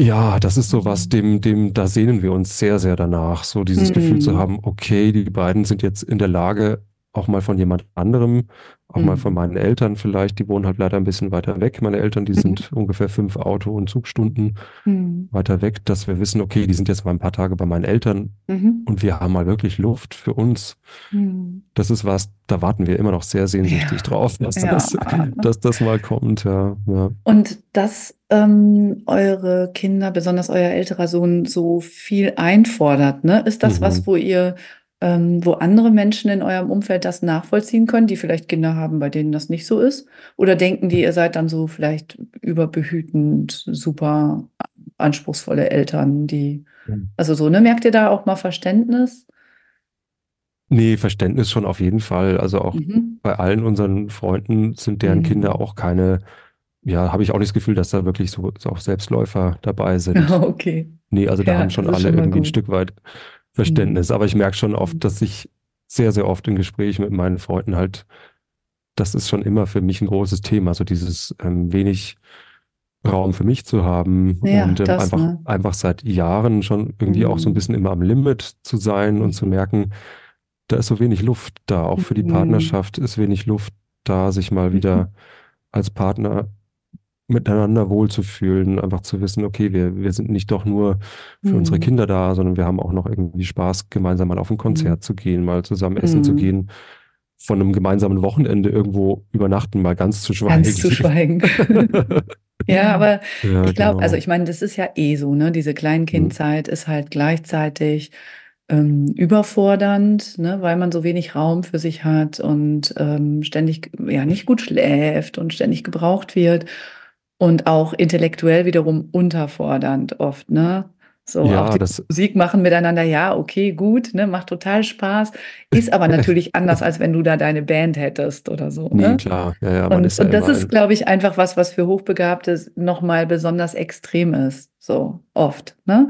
ja, das ist so was, Mhm. dem, dem, da sehnen wir uns sehr, sehr danach, so dieses Gefühl zu Mhm. haben, okay, die beiden sind jetzt in der Lage, auch mal von jemand anderem, auch mal von Mhm. meinen Eltern vielleicht, die wohnen halt leider ein bisschen weiter weg. Meine Eltern, die Mhm. sind ungefähr fünf Auto- und Zugstunden Mhm. weiter weg, dass wir wissen, okay, die sind jetzt mal ein paar Tage bei meinen Eltern Mhm. und wir haben mal wirklich Luft für uns. Mhm. Das ist was, da warten wir immer noch sehr sehnsüchtig Ja. drauf, dass Ja. das, dass das mal kommt, ja, ja. Und dass ähm, eure Kinder, besonders euer älterer Sohn, so viel einfordert, ne? Ist das was, Mhm. wo ihr, ähm, wo andere Menschen in eurem Umfeld das nachvollziehen können, die vielleicht Kinder haben, bei denen das nicht so ist? Oder denken die, ihr seid dann so vielleicht überbehütend, super anspruchsvolle Eltern, die, Mhm. also so, ne? Merkt ihr da auch mal Verständnis? Nee, Verständnis schon auf jeden Fall. Also auch Mhm. bei allen unseren Freunden sind deren Mhm. Kinder auch keine, ja, habe ich auch nicht das Gefühl, dass da wirklich so, so auch Selbstläufer dabei sind. Okay. Nee, also da Ja, haben schon alle schon irgendwie ein gut. Stück weit Verständnis. Aber ich merke schon Mhm. oft, dass ich sehr, sehr oft in Gesprächen mit meinen Freunden halt, das ist schon immer für mich ein großes Thema, so dieses ähm, wenig Raum für mich zu haben Ja, und ähm, das, einfach, ne? einfach seit Jahren schon irgendwie auch so ein Mhm. bisschen immer am Limit zu sein und zu Mhm. merken, da ist so wenig Luft da. Auch für die Mhm. Partnerschaft ist wenig Luft da, sich mal wieder als Partner miteinander wohlzufühlen, einfach zu wissen, okay, wir, wir sind nicht doch nur für unsere Mhm. Kinder da, sondern wir haben auch noch irgendwie Spaß, gemeinsam mal auf ein Konzert zu gehen, mal zusammen essen zu Mhm. gehen, von einem gemeinsamen Wochenende irgendwo übernachten, mal ganz zu schweigen. Ganz zu schweigen. Ja, aber Ja, ich glaube, also genau. ich meine, das ist ja eh so, ne? Diese Kleinkindzeit ist halt gleichzeitig ähm, überfordernd, ne? Weil man so wenig Raum für sich hat und ähm, ständig ja nicht gut schläft und ständig gebraucht wird und auch intellektuell wiederum unterfordernd oft, ne? So auch Ja, die das, Musik machen miteinander, ja, okay, gut, ne? Macht total Spaß, ist aber natürlich anders, als wenn du da deine Band hättest oder so, nee, ne? klar. Ja, ja, Und, ja und das ist, glaube ich, einfach was, was für Hochbegabte nochmal besonders extrem ist. So oft. Ne?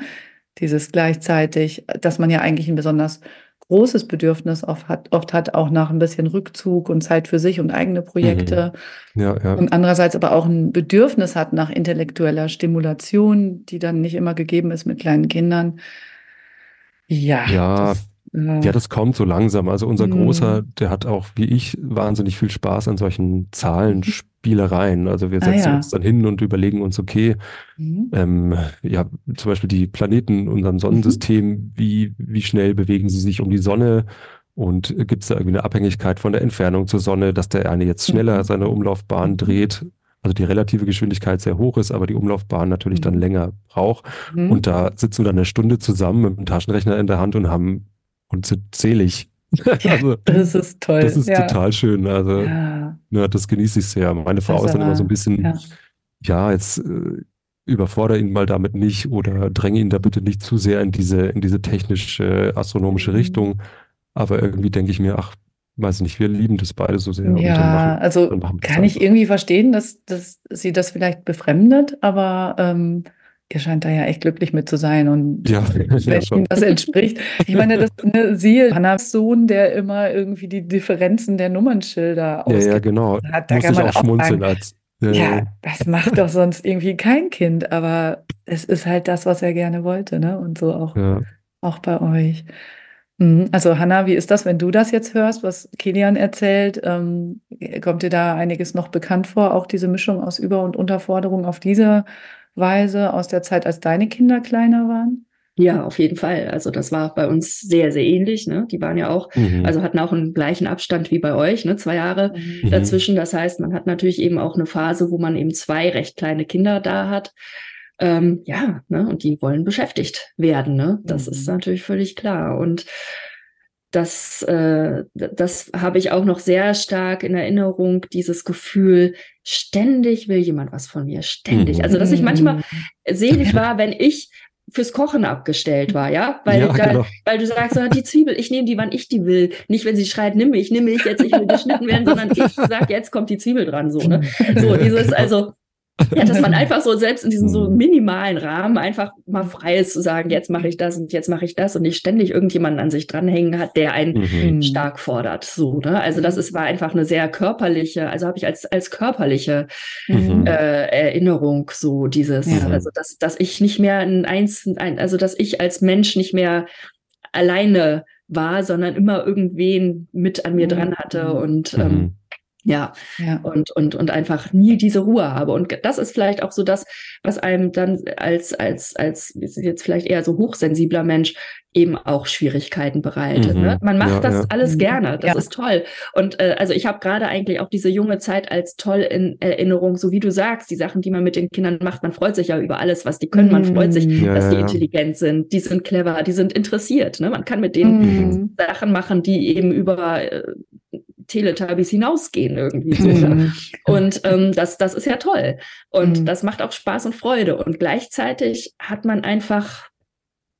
Dieses gleichzeitig, dass man ja eigentlich ein besonders großes Bedürfnis oft hat, oft hat, auch nach ein bisschen Rückzug und Zeit für sich und eigene Projekte. ja, ja. Und andererseits aber auch ein Bedürfnis hat nach intellektueller Stimulation, die dann nicht immer gegeben ist mit kleinen Kindern. Ja, Ja, das, Ja, das kommt so langsam. Also unser mhm. Großer, der hat auch wie ich wahnsinnig viel Spaß an solchen Zahlenspielereien. Also wir ah, setzen ah, ja. uns dann hin und überlegen uns, okay, mhm. ähm, ja, zum Beispiel die Planeten in unserem Sonnensystem, mhm. wie, wie schnell bewegen sie sich um die Sonne? Und gibt es da irgendwie eine Abhängigkeit von der Entfernung zur Sonne, dass der eine jetzt schneller mhm. seine Umlaufbahn dreht also die relative Geschwindigkeit sehr hoch ist, aber die Umlaufbahn natürlich mhm. dann länger braucht. Mhm. Und da sitzen wir dann eine Stunde zusammen mit dem Taschenrechner in der Hand und haben und sind selig. Also, das ist toll. Das ist ja. total schön. Also ja. ja das genieße ich sehr. Meine Frau ist dann immer so ein bisschen, ja, ja jetzt äh, überfordere ihn mal damit nicht oder dränge ihn da bitte nicht zu sehr in diese, in diese technische, astronomische mhm. Richtung. Aber irgendwie denke ich mir, ach, weiß ich nicht, wir lieben das beide so sehr. Ja, machen, also kann ich irgendwie verstehen, dass, dass sie das vielleicht befremdet, aber ähm, ihr scheint da ja echt glücklich mit zu sein und ja, wenn ja, das entspricht. Ich meine, das ne, sie, Hannas Sohn, der immer irgendwie die Differenzen der Nummernschilder ja, ja, genau. hat, da Muss kann man auch schmunzeln sagen, als ja, ja, das macht doch sonst irgendwie kein Kind, aber es ist halt das, was er gerne wollte, ne? Und so auch, auch bei euch. Mhm. Also Hanna, wie ist das, wenn du das jetzt hörst, was Kilian erzählt? Ähm, kommt dir da einiges noch bekannt vor? Auch diese Mischung aus Über- und Unterforderung auf diese Weise aus der Zeit, als deine Kinder kleiner waren? Ja, auf jeden Fall. Also das war bei uns sehr, sehr ähnlich. Ne? Die waren ja auch, mhm. also hatten auch einen gleichen Abstand wie bei euch, ne? zwei Jahre mhm. dazwischen. Das heißt, man hat natürlich eben auch eine Phase, wo man eben zwei recht kleine Kinder da hat. Ähm, ja, ne, und die wollen beschäftigt werden, ne? Das mhm. ist natürlich völlig klar. Und das, äh, das habe ich auch noch sehr stark in Erinnerung, dieses Gefühl, ständig will jemand was von mir, ständig. Also, dass ich manchmal mhm. selig war, wenn ich fürs Kochen abgestellt war, ja, weil, ja, da, genau. weil du sagst, so, die Zwiebel, ich nehme die, wann ich die will, nicht wenn sie schreit, nimm mich, nimm mich, jetzt ich will geschnitten werden, sondern ich sag, jetzt kommt die Zwiebel dran, so, ne, so dieses, also ja, dass man einfach so selbst in diesem so mhm. minimalen Rahmen einfach mal frei ist zu sagen, jetzt mache ich das und jetzt mache ich das und nicht ständig irgendjemanden an sich dranhängen hat, der einen mhm. stark fordert. So, ne? Also das ist, war einfach eine sehr körperliche, also habe ich als, als körperliche mhm. äh, Erinnerung so dieses, ja. also dass, dass ich nicht mehr ein Eins, ein, also dass ich als Mensch nicht mehr alleine war, sondern immer irgendwen mit an mir mhm. dran hatte und ähm, mhm. Ja, ja, Und, und, und einfach nie diese Ruhe habe. Und das ist vielleicht auch so das, was einem dann als, als, als jetzt vielleicht eher so hochsensibler Mensch eben auch Schwierigkeiten bereitet. Mhm. Ne? Man macht ja, das ja. alles mhm. gerne, das ja. ist toll. Und äh, also ich habe gerade eigentlich auch diese junge Zeit als toll in Erinnerung, so wie du sagst, die Sachen, die man mit den Kindern macht, man freut sich ja über alles, was die können, man freut sich, mhm. dass die intelligent sind, die sind clever, die sind interessiert. Ne? Man kann mit denen mhm. Sachen machen, die eben über äh, Teletubbies hinausgehen irgendwie so. Ne? Mhm. Und ähm, das, das ist ja toll. Und mhm. das macht auch Spaß und Freude. Und gleichzeitig hat man einfach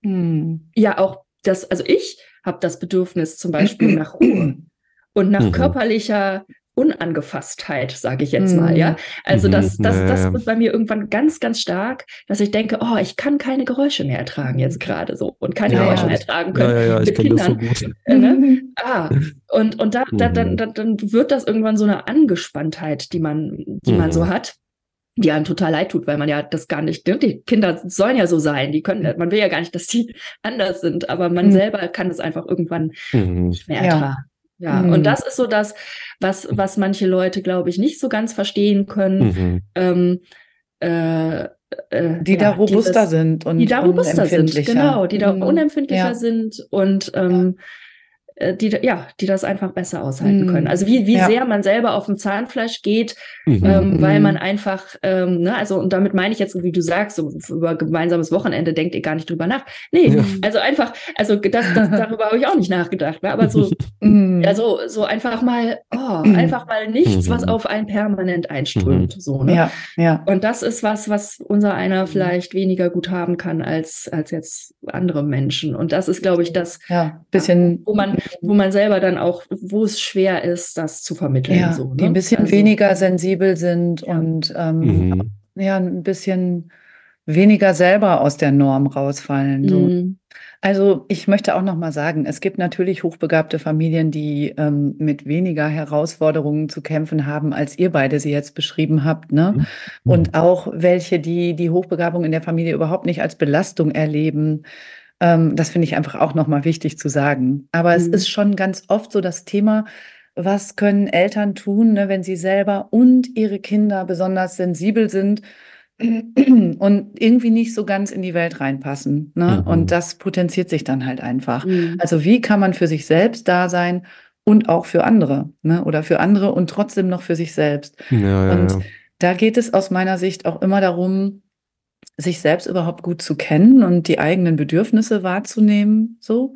mhm. ja auch das, also ich habe das Bedürfnis zum Beispiel nach Ruhe und nach mhm. körperlicher Unangefasstheit, sage ich jetzt mal, ja. Mhm. Also das, mhm. das, das wird bei mir irgendwann ganz, ganz stark, dass ich denke, oh, ich kann keine Geräusche mehr ertragen jetzt gerade so und keine ja, Geräusche mehr ertragen können ja, ja, ja, mit Kindern. So äh, ne? Ah, und, und da, da, dann, dann, dann wird das irgendwann so eine Angespanntheit, die man, die man so hat die einem total leid tut, weil man ja das gar nicht, ne, die Kinder sollen ja so sein, die können, man will ja gar nicht, dass die anders sind, aber man mhm. selber kann es einfach irgendwann mhm. nicht mehr ertragen. Ja, mhm. und das ist so das, was, was manche Leute, glaube ich, nicht so ganz verstehen können. Mhm. Ähm, äh, äh, die ja, da robuster dieses, sind und die da robuster sind, genau, die da mhm. unempfindlicher ja. sind und ähm, ja. Äh, die, ja, die das einfach besser aushalten können. Also wie, wie ja. sehr man selber auf dem Zahnfleisch geht, mhm. ähm, weil man einfach, ähm, ne, also und damit meine ich jetzt, wie du sagst, so über gemeinsames Wochenende denkt ihr gar nicht drüber nach. Nee, ja. also einfach, also das, das darüber habe ich auch nicht nachgedacht, ne? aber so, also so einfach mal, oh, einfach mal nichts, was mhm. auf einen permanent einströmt. Mhm. So, ne? Ja, ja. Und das ist was, was unser einer vielleicht weniger gut haben kann als, als jetzt andere Menschen. Und das ist, glaube ich, das, ja, bisschen, wo man wo man selber dann auch, wo es schwer ist, das zu vermitteln. Ja, so, ne? die ein bisschen also, weniger sensibel sind ja. und ähm, mhm. ja, ein bisschen weniger selber aus der Norm rausfallen. So. Mhm. Also ich möchte auch noch mal sagen, es gibt natürlich hochbegabte Familien, die ähm, mit weniger Herausforderungen zu kämpfen haben, als ihr beide sie jetzt beschrieben habt. Ne? Mhm. Und auch welche, die die Hochbegabung in der Familie überhaupt nicht als Belastung erleben Ähm, das finde ich einfach auch nochmal wichtig zu sagen. Aber es Mhm. ist schon ganz oft so das Thema, was können Eltern tun, ne, wenn sie selber und ihre Kinder besonders sensibel sind und irgendwie nicht so ganz in die Welt reinpassen. Ne? Mhm. Und das potenziert sich dann halt einfach. Mhm. Also wie kann man für sich selbst da sein und auch für andere, ne? Oder für andere und trotzdem noch für sich selbst. Ja, ja, Und ja. da geht es aus meiner Sicht auch immer darum, sich selbst überhaupt gut zu kennen und die eigenen Bedürfnisse wahrzunehmen, so.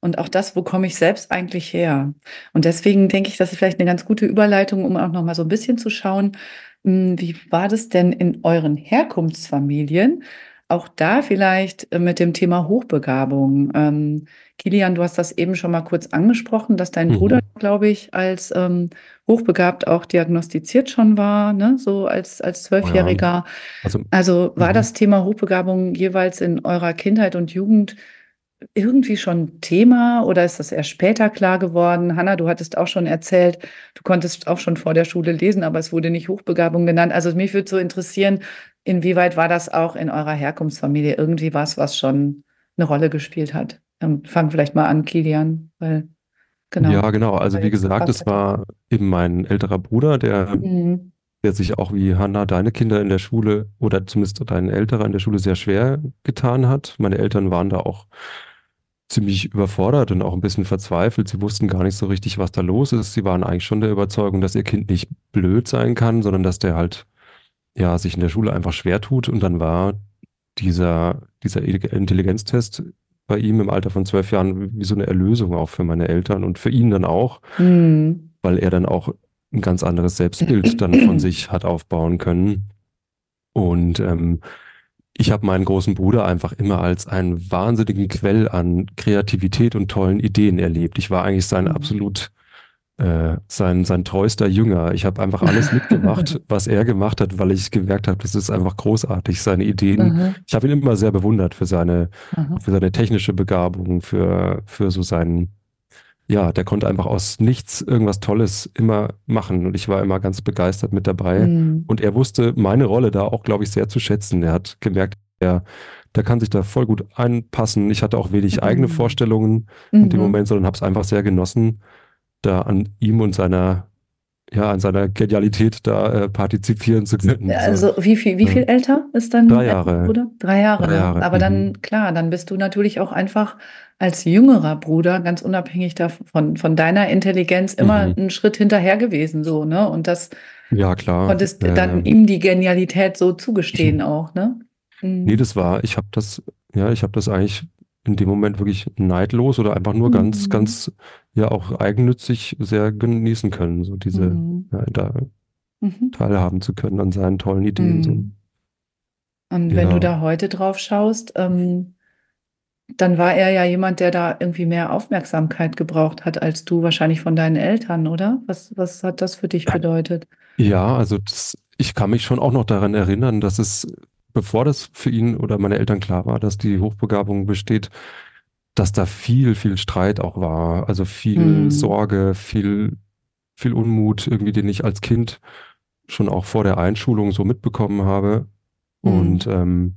Und auch das, wo komme ich selbst eigentlich her? Und deswegen denke ich, das ist vielleicht eine ganz gute Überleitung, um auch noch mal so ein bisschen zu schauen, hm, wie war das denn in euren Herkunftsfamilien? Auch da vielleicht äh, mit dem Thema Hochbegabung. Ähm, Kilian, du hast das eben schon mal kurz angesprochen, dass dein Mhm. Bruder, glaube ich, als ähm, hochbegabt auch diagnostiziert schon war, ne? so als, als Zwölfjähriger. Also, Also war Mhm. das Thema Hochbegabung jeweils in eurer Kindheit und Jugend irgendwie schon Thema oder ist das erst später klar geworden? Hanna, du hattest auch schon erzählt, du konntest auch schon vor der Schule lesen, aber es wurde nicht Hochbegabung genannt. Also mich würde so interessieren, inwieweit war das auch in eurer Herkunftsfamilie irgendwie was, was schon eine Rolle gespielt hat? Ähm, fang vielleicht mal an, Kilian, weil genau. ja, genau. Also wie gesagt, es war eben mein älterer Bruder, der, Mhm. der sich auch wie Hannah, deine Kinder in der Schule oder zumindest dein älterer in der Schule sehr schwer getan hat. Meine Eltern waren da auch ziemlich überfordert und auch ein bisschen verzweifelt. Sie wussten gar nicht so richtig, was da los ist. Sie waren eigentlich schon der Überzeugung, dass ihr Kind nicht blöd sein kann, sondern dass der halt ja sich in der Schule einfach schwer tut. Und dann war dieser, dieser Intelligenztest bei ihm im Alter von zwölf Jahren wie so eine Erlösung auch für meine Eltern und für ihn dann auch, Mhm. weil er dann auch ein ganz anderes Selbstbild dann von sich hat aufbauen können. Und ähm, ich habe meinen großen Bruder einfach immer als einen wahnsinnigen Quell an Kreativität und tollen Ideen erlebt. Ich war eigentlich sein Mhm. absolut äh, sein, sein treuster Jünger. Ich habe einfach alles mitgemacht, was er gemacht hat, weil ich gemerkt habe, das ist einfach großartig, seine Ideen. Aha, Ich habe ihn immer sehr bewundert für seine, aha. für seine technische Begabung, für, für so seinen, ja, der konnte einfach aus nichts irgendwas Tolles immer machen. Und ich war immer ganz begeistert mit dabei. Mhm. Und er wusste meine Rolle da auch, glaube ich, sehr zu schätzen. Er hat gemerkt, er, der kann sich da voll gut einpassen. Ich hatte auch wenig eigene Mhm. Vorstellungen in dem Mhm. Moment, sondern habe es einfach sehr genossen, da an ihm und seiner, ja, an seiner Genialität da äh, partizipieren zu können. Ja, So. Also wie viel, wie Ja. viel älter ist dein Drei Jahre. Bruder? Drei Jahre. Drei? Jahre, Aber dann, klar, dann bist du natürlich auch einfach als jüngerer Bruder, ganz unabhängig davon, von deiner Intelligenz, immer Mhm. einen Schritt hinterher gewesen, so, ne? Und das Ja, klar. konntest Äh, dann ihm die Genialität so zugestehen auch, ne? Mhm. Nee, das war, ich habe das, ja, ich habe das eigentlich in dem Moment wirklich neidlos oder einfach nur ganz, Mhm. ganz, ja, auch eigennützig sehr genießen können, so diese, Mhm. ja, da Mhm. teilhaben zu können an seinen tollen Ideen. So. Mhm. Und wenn Ja. du da heute drauf schaust, ähm, dann war er ja jemand, der da irgendwie mehr Aufmerksamkeit gebraucht hat als du wahrscheinlich von deinen Eltern, oder? Was, was hat das für dich bedeutet? Ja, also das, ich kann mich schon auch noch daran erinnern, dass es, bevor das für ihn oder meine Eltern klar war, dass die Hochbegabung besteht, dass da viel, viel Streit auch war. Also viel Mhm. Sorge, viel, viel Unmut, irgendwie, den ich als Kind schon auch vor der Einschulung so mitbekommen habe. Mhm. Und ähm,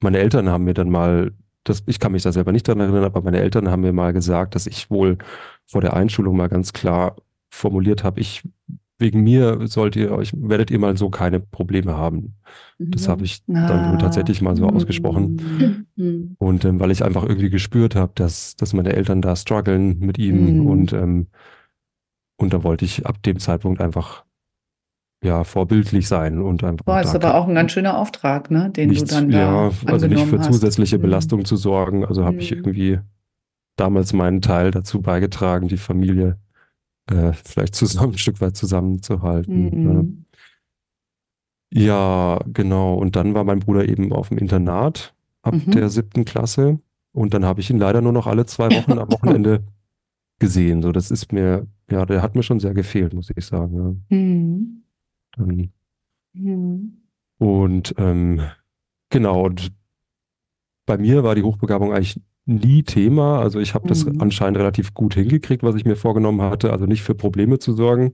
meine Eltern haben mir dann mal, das, ich kann mich da selber nicht daran erinnern, aber meine Eltern haben mir mal gesagt, dass ich wohl vor der Einschulung mal ganz klar formuliert habe, ich wegen mir sollt ihr euch, werdet ihr mal so keine Probleme haben. Das habe ich dann Ah. tatsächlich mal so ausgesprochen. Mhm. Mhm. Und ähm, weil ich einfach irgendwie gespürt habe, dass, dass meine Eltern da strugglen mit ihm Mhm. und, ähm, und da wollte ich ab dem Zeitpunkt einfach ja vorbildlich sein und einfach Boah, ist aber auch ein ganz schöner Auftrag, ne, den nichts, du dann da ja, also nicht für hast. zusätzliche Mhm. Belastung zu sorgen. Also habe ich Mhm. irgendwie damals meinen Teil dazu beigetragen, die Familie äh, vielleicht zusammen ein Stück weit zusammenzuhalten. Ja. Mhm. Ja, genau. Und dann war mein Bruder eben auf dem Internat ab Mhm. der siebten Klasse. Und dann habe ich ihn leider nur noch alle zwei Wochen am Wochenende gesehen. So, das ist mir, ja, der hat mir schon sehr gefehlt, muss ich sagen. Mhm. Ja. Dann, Mhm. und ähm, genau, und bei mir war die Hochbegabung eigentlich nie Thema. Also ich habe das Mhm. anscheinend relativ gut hingekriegt, was ich mir vorgenommen hatte. Also nicht für Probleme zu sorgen.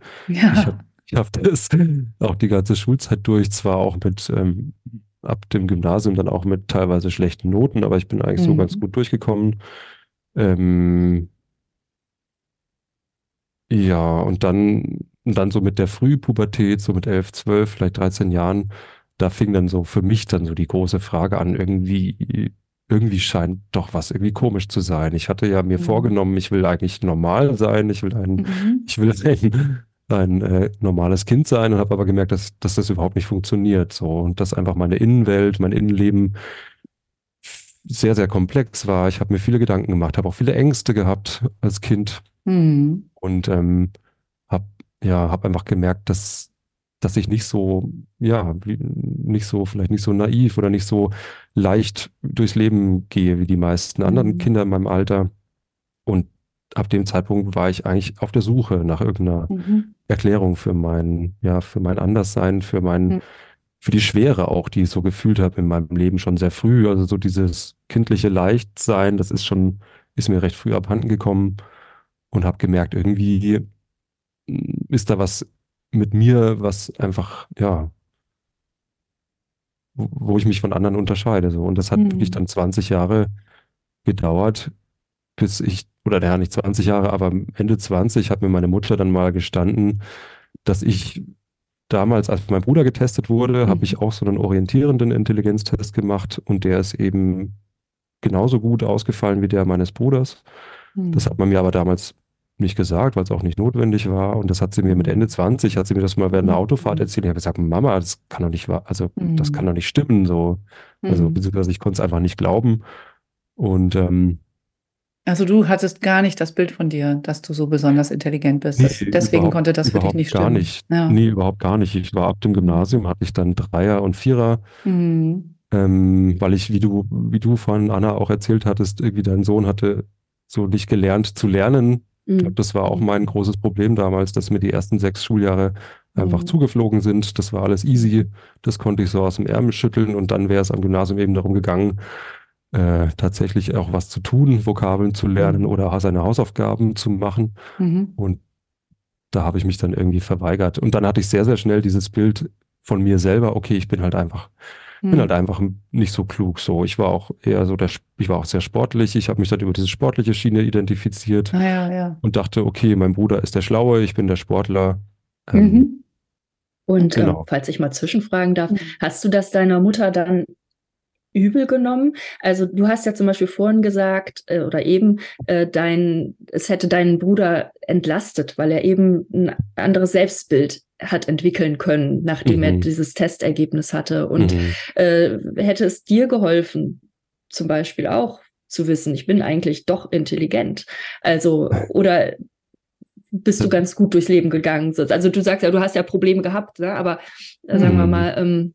Ich Ja. habe ich hab das auch die ganze Schulzeit durch, zwar auch mit, ähm, ab dem Gymnasium dann auch mit teilweise schlechten Noten, aber ich bin eigentlich so Mhm. ganz gut durchgekommen. Ähm, ja, und dann, und dann so mit der Frühpubertät, so mit 11, 12, vielleicht 13 Jahren, da fing dann so für mich dann so die große Frage an, irgendwie, irgendwie scheint doch was irgendwie komisch zu sein. Ich hatte ja mir Mhm. vorgenommen, ich will eigentlich normal sein, ich will ein, Mhm. ich will ein, ein äh, normales Kind sein und habe aber gemerkt, dass, dass das überhaupt nicht funktioniert. So, und dass einfach meine Innenwelt, mein Innenleben sehr, sehr komplex war. Ich habe mir viele Gedanken gemacht, habe auch viele Ängste gehabt als Kind Mhm. und ähm, habe ja, hab einfach gemerkt, dass, dass ich nicht so, ja, nicht so, vielleicht nicht so naiv oder nicht so leicht durchs Leben gehe wie die meisten anderen Mhm. Kinder in meinem Alter. Und ab dem Zeitpunkt war ich eigentlich auf der Suche nach irgendeiner Mhm. Erklärung für mein, ja, für mein Anderssein, für mein, Mhm. für die Schwere auch, die ich so gefühlt habe in meinem Leben schon sehr früh. Also so dieses kindliche Leichtsein, das ist schon, ist mir recht früh abhanden gekommen und habe gemerkt, irgendwie mm, ist da was mit mir, was einfach, ja, wo, ich mich von anderen unterscheide. So. Und das hat Mhm. wirklich dann 20 Jahre gedauert, bis ich, oder naja, nicht 20 Jahre, aber Ende 20 hat mir meine Mutter dann mal gestanden, dass ich damals, als mein Bruder getestet wurde, habe ich Mhm. auch so einen orientierenden Intelligenztest gemacht und der ist eben genauso gut ausgefallen wie der meines Bruders. Das hat man mir aber damals nicht gesagt, weil es auch nicht notwendig war. Und das hat sie mir mit. Ende 20, hat sie mir das mal während einer Mhm. Autofahrt erzählt. Ich habe gesagt, Mama, das kann doch nicht wahr, also das Mhm. kann doch nicht stimmen. So. Also, Mhm. beziehungsweise ich konnte es einfach nicht glauben. Und ähm, Also du hattest gar nicht das Bild von dir, dass du so besonders intelligent bist. Das, Nee, deswegen konnte das für dich nicht gar stimmen. nicht. Ja. Nee, überhaupt gar nicht. Ich war ab dem Gymnasium, hatte ich dann Dreier und Vierer, Mhm. ähm, weil ich, wie du, wie du vorhin, Anna, auch erzählt hattest, irgendwie dein Sohn hatte so nicht gelernt zu lernen. Ich glaube, Mhm. das war auch mein großes Problem damals, dass mir die ersten sechs Schuljahre einfach Mhm. zugeflogen sind. Das war alles easy. Das konnte ich so aus dem Ärmel schütteln und dann wäre es am Gymnasium eben darum gegangen, äh, tatsächlich auch was zu tun, Vokabeln zu lernen Mhm. oder seine Hausaufgaben zu machen. Mhm. Und da habe ich mich dann irgendwie verweigert. Und dann hatte ich sehr, sehr schnell dieses Bild von mir selber, okay, ich bin halt einfach, bin Mhm. halt einfach nicht so klug so. Ich war auch eher so der, ich war auch sehr sportlich. Ich habe mich dann über diese sportliche Schiene identifiziert Ah, ja, ja. und dachte, okay, mein Bruder ist der Schlaue, ich bin der Sportler. Ähm, Mhm. Und ähm, Genau. falls ich mal zwischenfragen darf, hast du das deiner Mutter dann übel genommen? Also du hast ja zum Beispiel vorhin gesagt äh, oder eben, äh, dein, es hätte deinen Bruder entlastet, weil er eben ein anderes Selbstbild hat entwickeln können, nachdem er Mhm. dieses Testergebnis hatte. Und mhm. äh, hätte es dir geholfen, zum Beispiel auch zu wissen, ich bin eigentlich doch intelligent. Also, oder bist du ganz gut durchs Leben gegangen? Also du sagst ja, du hast ja Probleme gehabt, ne? aber äh, sagen wir Mhm. mal, ähm,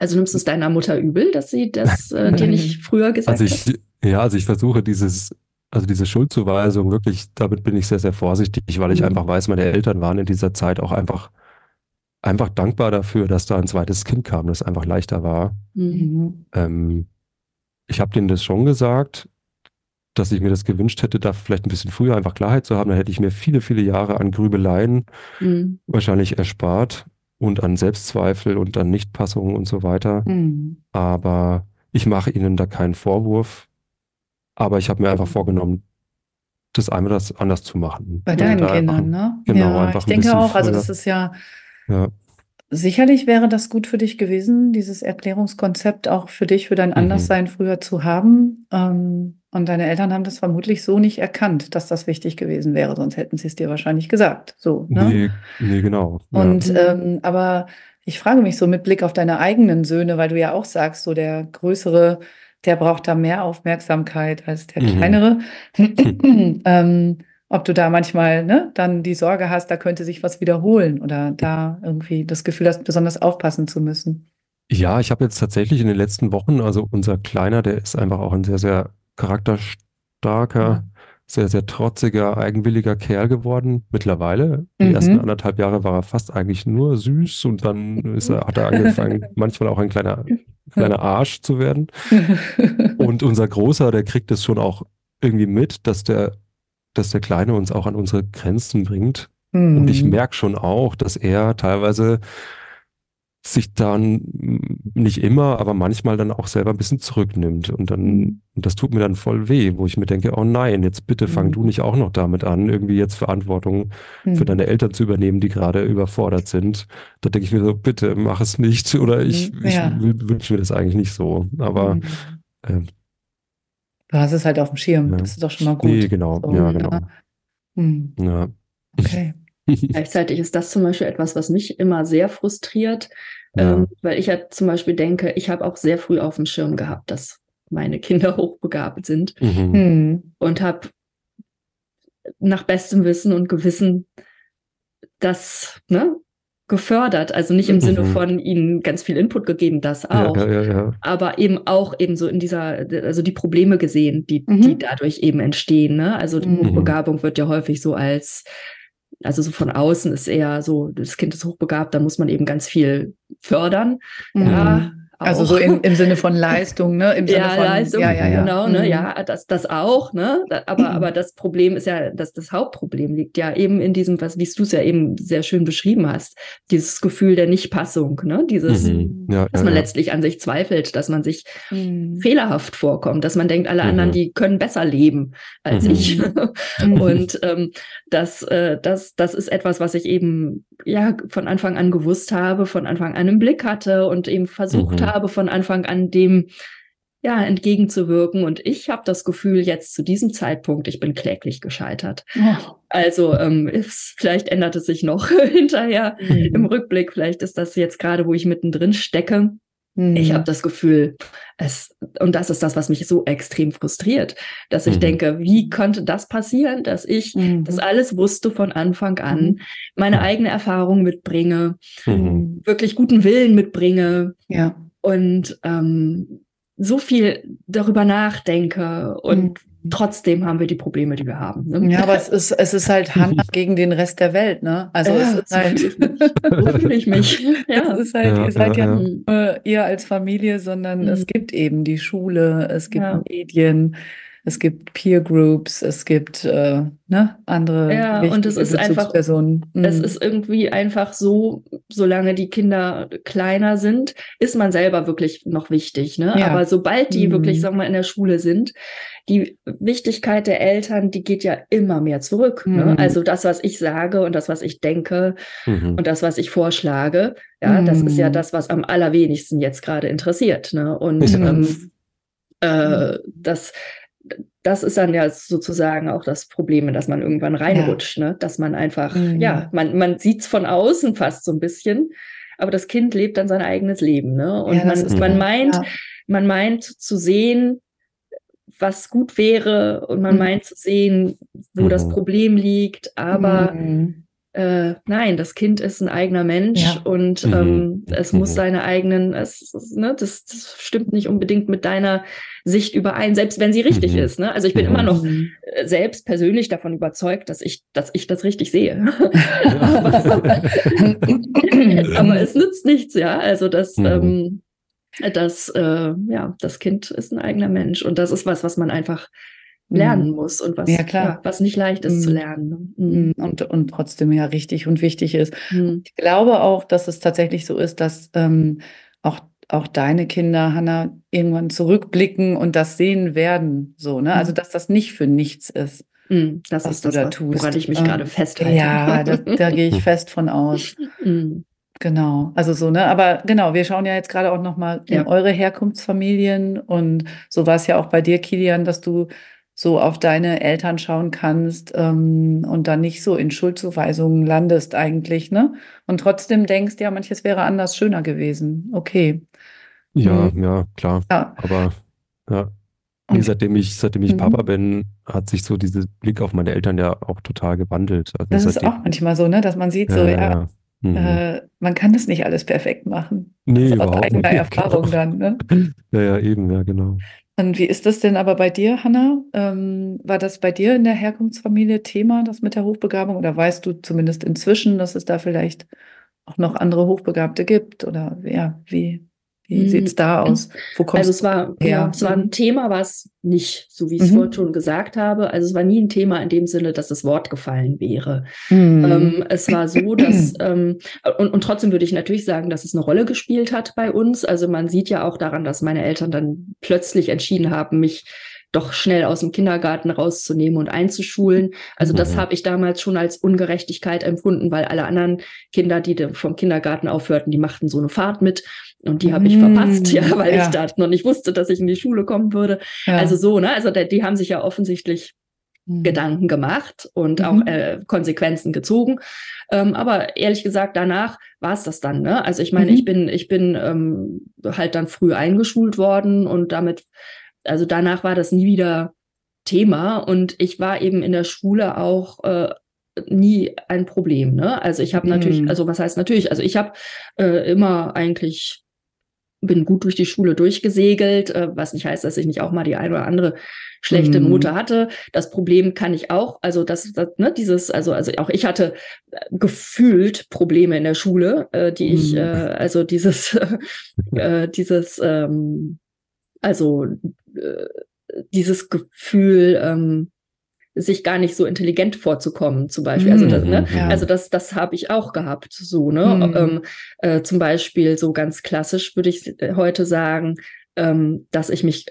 also nimmst du es deiner Mutter übel, dass sie das äh, dir nicht früher gesagt Also hat? ich, ja, also ich versuche dieses, also diese Schuldzuweisung wirklich, damit bin ich sehr, sehr vorsichtig, weil ich Mhm. einfach weiß, meine Eltern waren in dieser Zeit auch einfach, einfach dankbar dafür, dass da ein zweites Kind kam, das einfach leichter war. Mhm. Mhm. Ähm, ich habe denen das schon gesagt, dass ich mir das gewünscht hätte, da vielleicht ein bisschen früher einfach Klarheit zu haben. Dann hätte ich mir viele, viele Jahre an Grübeleien Mhm. wahrscheinlich erspart und an Selbstzweifel und an Nichtpassungen und so weiter. Mhm. Aber ich mache ihnen da keinen Vorwurf. Aber ich habe mir einfach vorgenommen, das einmal das anders zu machen. Bei Also deinen da einfach- Kindern, ne? genau, ja, einfach ich denke auch, also früher. das ist ja, Ja, sicherlich wäre das gut für dich gewesen, dieses Erklärungskonzept auch für dich, für dein Mhm. Anderssein früher zu haben. Ähm, und deine Eltern haben das vermutlich so nicht erkannt, dass das wichtig gewesen wäre, sonst hätten sie es dir wahrscheinlich gesagt. So, ne? nee, nee, genau. Und ähm, aber ich frage mich so mit Blick auf deine eigenen Söhne, weil du ja auch sagst, so der Größere, der braucht da mehr Aufmerksamkeit als der Mhm. Kleinere. ähm, ob du da manchmal ne, dann die Sorge hast, da könnte sich was wiederholen oder da irgendwie das Gefühl hast, besonders aufpassen zu müssen. Ja, ich habe jetzt tatsächlich in den letzten Wochen, also unser Kleiner, der ist einfach auch ein sehr, sehr charakterstarker, Ja. sehr, sehr trotziger, eigenwilliger Kerl geworden mittlerweile. Die Mhm. ersten anderthalb Jahre war er fast eigentlich nur süß und dann ist er, hat er angefangen, manchmal auch ein kleiner, kleiner Arsch zu werden. Und unser Großer, der kriegt es schon auch irgendwie mit, dass der, dass der Kleine uns auch an unsere Grenzen bringt. Und ich Mhm. merke schon auch, dass er teilweise sich dann nicht immer, aber manchmal dann auch selber ein bisschen zurücknimmt. Und dann, mhm. das tut mir dann voll weh, wo ich mir denke, oh nein, jetzt bitte fang mhm. du nicht auch noch damit an, irgendwie jetzt Verantwortung mhm. für deine Eltern zu übernehmen, die gerade überfordert sind. Da denke ich mir so, bitte mach es nicht. Oder ich, mhm. ja. ich wünsche mir das eigentlich nicht so. Aber äh, Du hast es halt auf dem Schirm, ja. das ist doch schon mal gut. Nee, genau, so, ja, genau. Ja. Hm. ja. Okay. Gleichzeitig ist das zum Beispiel etwas, was mich immer sehr frustriert, ja. ähm, weil ich ja zum Beispiel denke, ich habe auch sehr früh auf dem Schirm gehabt, dass meine Kinder hochbegabt sind mhm. Hm. und habe nach bestem Wissen und Gewissen das ne, gefördert. Also nicht im mhm. Sinne von ihnen ganz viel Input gegeben, das auch. Ja, ja, ja, aber eben auch eben so in dieser, also die Probleme gesehen, die, mhm. die dadurch eben entstehen. Ne? Also die mhm. Hochbegabung wird ja häufig so als also so von außen ist eher so, das Kind ist hochbegabt, da muss man eben ganz viel fördern. Mhm. Ja, also so im, im Sinne von Leistung, ne? Im Sinne ja, von, Leistung, ja, ja, ja. genau, ne? Mhm. Ja, das, das auch, ne? Aber, mhm. aber das Problem ist ja, dass das Hauptproblem liegt ja eben in diesem, was, wie du es ja eben sehr schön beschrieben hast, dieses Gefühl der Nichtpassung, ne? Dieses, mhm. ja, dass man ja, letztlich an sich zweifelt, dass man sich mhm. fehlerhaft vorkommt, dass man denkt, alle anderen, mhm. die können besser leben als mhm. ich. Und ähm, das, äh, das, das ist etwas, was ich eben ja von Anfang an gewusst habe, von Anfang an im Blick hatte und eben versucht habe, habe, von Anfang an dem ja, entgegenzuwirken. Und ich habe das Gefühl, jetzt zu diesem Zeitpunkt, ich bin kläglich gescheitert. Oh. Also ähm, es, vielleicht ändert es sich noch hinterher mhm. im Rückblick. Vielleicht ist das jetzt gerade, wo ich mittendrin stecke. Mhm. Ich habe das Gefühl, es, und das ist das, was mich so extrem frustriert, dass ich mhm. denke, wie konnte das passieren, dass ich mhm. das alles wusste von Anfang an, mhm. meine eigene Erfahrung mitbringe, mhm. wirklich guten Willen mitbringe. Ja und ähm, so viel darüber nachdenke und mhm. Trotzdem haben wir die Probleme, die wir haben. Ne? Ja, aber es ist, es ist halt Hannah gegen den Rest der Welt, ne? Also ja, es ist halt, so fühle ich mich. Ja. Es ist halt, ja, ihr seid ja, ja äh, ihr als Familie, sondern mhm. es gibt eben die Schule, es gibt Medien, es gibt Peer Groups, es gibt äh, ne, andere ja, und es ist einfach, mhm. es ist irgendwie einfach so, solange die Kinder kleiner sind, ist man selber wirklich noch wichtig. Ne? Ja. Aber sobald die mhm. wirklich, sagen wir, in der Schule sind, die Wichtigkeit der Eltern, die geht ja immer mehr zurück. Ne? Mhm. Ne? Also das, was ich sage und das, was ich denke mhm. und das, was ich vorschlage, ja, das ist ja mhm. das, was am allerwenigsten jetzt gerade interessiert. Ne? Und ähm, äh, das das ist dann ja sozusagen auch das Problem, dass man irgendwann reinrutscht, ja. ne? dass man einfach, mhm. ja, man, man sieht es von außen fast so ein bisschen, aber das Kind lebt dann sein eigenes Leben. Ne? Und ja, man, man meint, ja. man meint zu sehen, was gut wäre und man mhm. meint zu sehen, wo mhm. das Problem liegt, aber mhm äh, nein, das Kind ist ein eigener Mensch ja. und mhm. ähm, es mhm. muss seine eigenen, es, ne, das, das, stimmt nicht unbedingt mit deiner Sicht überein, selbst wenn sie richtig mhm. ist. Ne? Also ich bin immer noch mhm. äh, selbst persönlich davon überzeugt, dass ich, dass ich das richtig sehe. aber, aber, es nützt nichts, ja. Also das, mhm. ähm, das, äh, ja, das Kind ist ein eigener Mensch und das ist was, was man einfach lernen mhm. muss und was, ja, ja, was nicht leicht ist mhm. zu lernen. Ne? Mhm. Und, und trotzdem ja richtig und wichtig ist. Mhm. Ich glaube auch, dass es tatsächlich so ist, dass ähm, auch, auch deine Kinder, Hanna, irgendwann zurückblicken und das sehen werden. So, ne? Also, mhm. dass das nicht für nichts ist. Mhm. Das was ist du das, da tust. woran ich mich ähm, gerade festhalte. Ja, da, da gehe ich fest von aus. Genau, also so, ne? Aber genau, wir schauen ja jetzt gerade auch nochmal in ja. eure Herkunftsfamilien und so war es ja auch bei dir, Kilian, dass du so auf deine Eltern schauen kannst ähm, und dann nicht so in Schuldzuweisungen landest eigentlich, ne? Und trotzdem denkst, ja, manches wäre anders schöner gewesen. Okay. Ja, mhm. ja, klar. Ja. Aber ja. Nee, seitdem ich, seitdem ich mhm. Papa bin, hat sich so dieser Blick auf meine Eltern ja auch total gewandelt. Also das ist auch manchmal so, ne, dass man sieht, ja, so, ja. Mhm. Äh, man kann das nicht alles perfekt machen. Nee, ist aus eigener Erfahrung genau. dann, ne? Ja, ja, eben, ja, genau. Und wie ist das denn aber bei dir, Hanna? Ähm, war das bei dir in der Herkunftsfamilie Thema, das mit der Hochbegabung? Oder weißt du zumindest inzwischen, dass es da vielleicht auch noch andere Hochbegabte gibt? Oder ja, wie, Wie sieht es da aus? Wo kommst also es war? Ja, es war ein Thema, was nicht, so wie ich es mhm. vorhin schon gesagt habe. Also es war nie ein Thema in dem Sinne, dass das Wort gefallen wäre. Mhm. Ähm, es war so, dass, ähm, und, und trotzdem würde ich natürlich sagen, dass es eine Rolle gespielt hat bei uns. Also man sieht ja auch daran, dass meine Eltern dann plötzlich entschieden haben, mich doch schnell aus dem Kindergarten rauszunehmen und einzuschulen. Also das mhm. habe ich damals schon als Ungerechtigkeit empfunden, weil alle anderen Kinder, die vom Kindergarten aufhörten, die machten so eine Fahrt mit und die habe ich verpasst, ja, weil ja. ich da noch nicht wusste, dass ich in die Schule kommen würde. Ja. Also so, ne? Also die haben sich ja offensichtlich mhm. Gedanken gemacht und mhm. auch äh, Konsequenzen gezogen. Ähm, aber ehrlich gesagt, danach war es das dann. Ne? Also ich meine, mhm. ich bin, ich bin ähm, halt dann früh eingeschult worden und damit also danach war das nie wieder Thema und ich war eben in der Schule auch äh, nie ein Problem. Ne? Also ich habe mhm. natürlich, also was heißt natürlich, also ich habe äh, immer eigentlich bin gut durch die Schule durchgesegelt, äh, was nicht heißt, dass ich nicht auch mal die eine oder andere schlechte mhm. Note hatte. Das Problem kann ich auch, also das, das ne, dieses, also also auch ich hatte äh, gefühlt Probleme in der Schule, äh, die ich, mhm. äh, also dieses, äh, dieses, ähm, also äh, dieses Gefühl, ähm, sich gar nicht so intelligent vorzukommen, zum Beispiel. Also das, ne? Mhm, ja. also das, das habe ich auch gehabt, so, ne? Mhm. Ähm, äh, zum Beispiel so ganz klassisch würde ich heute sagen, ähm, dass ich mich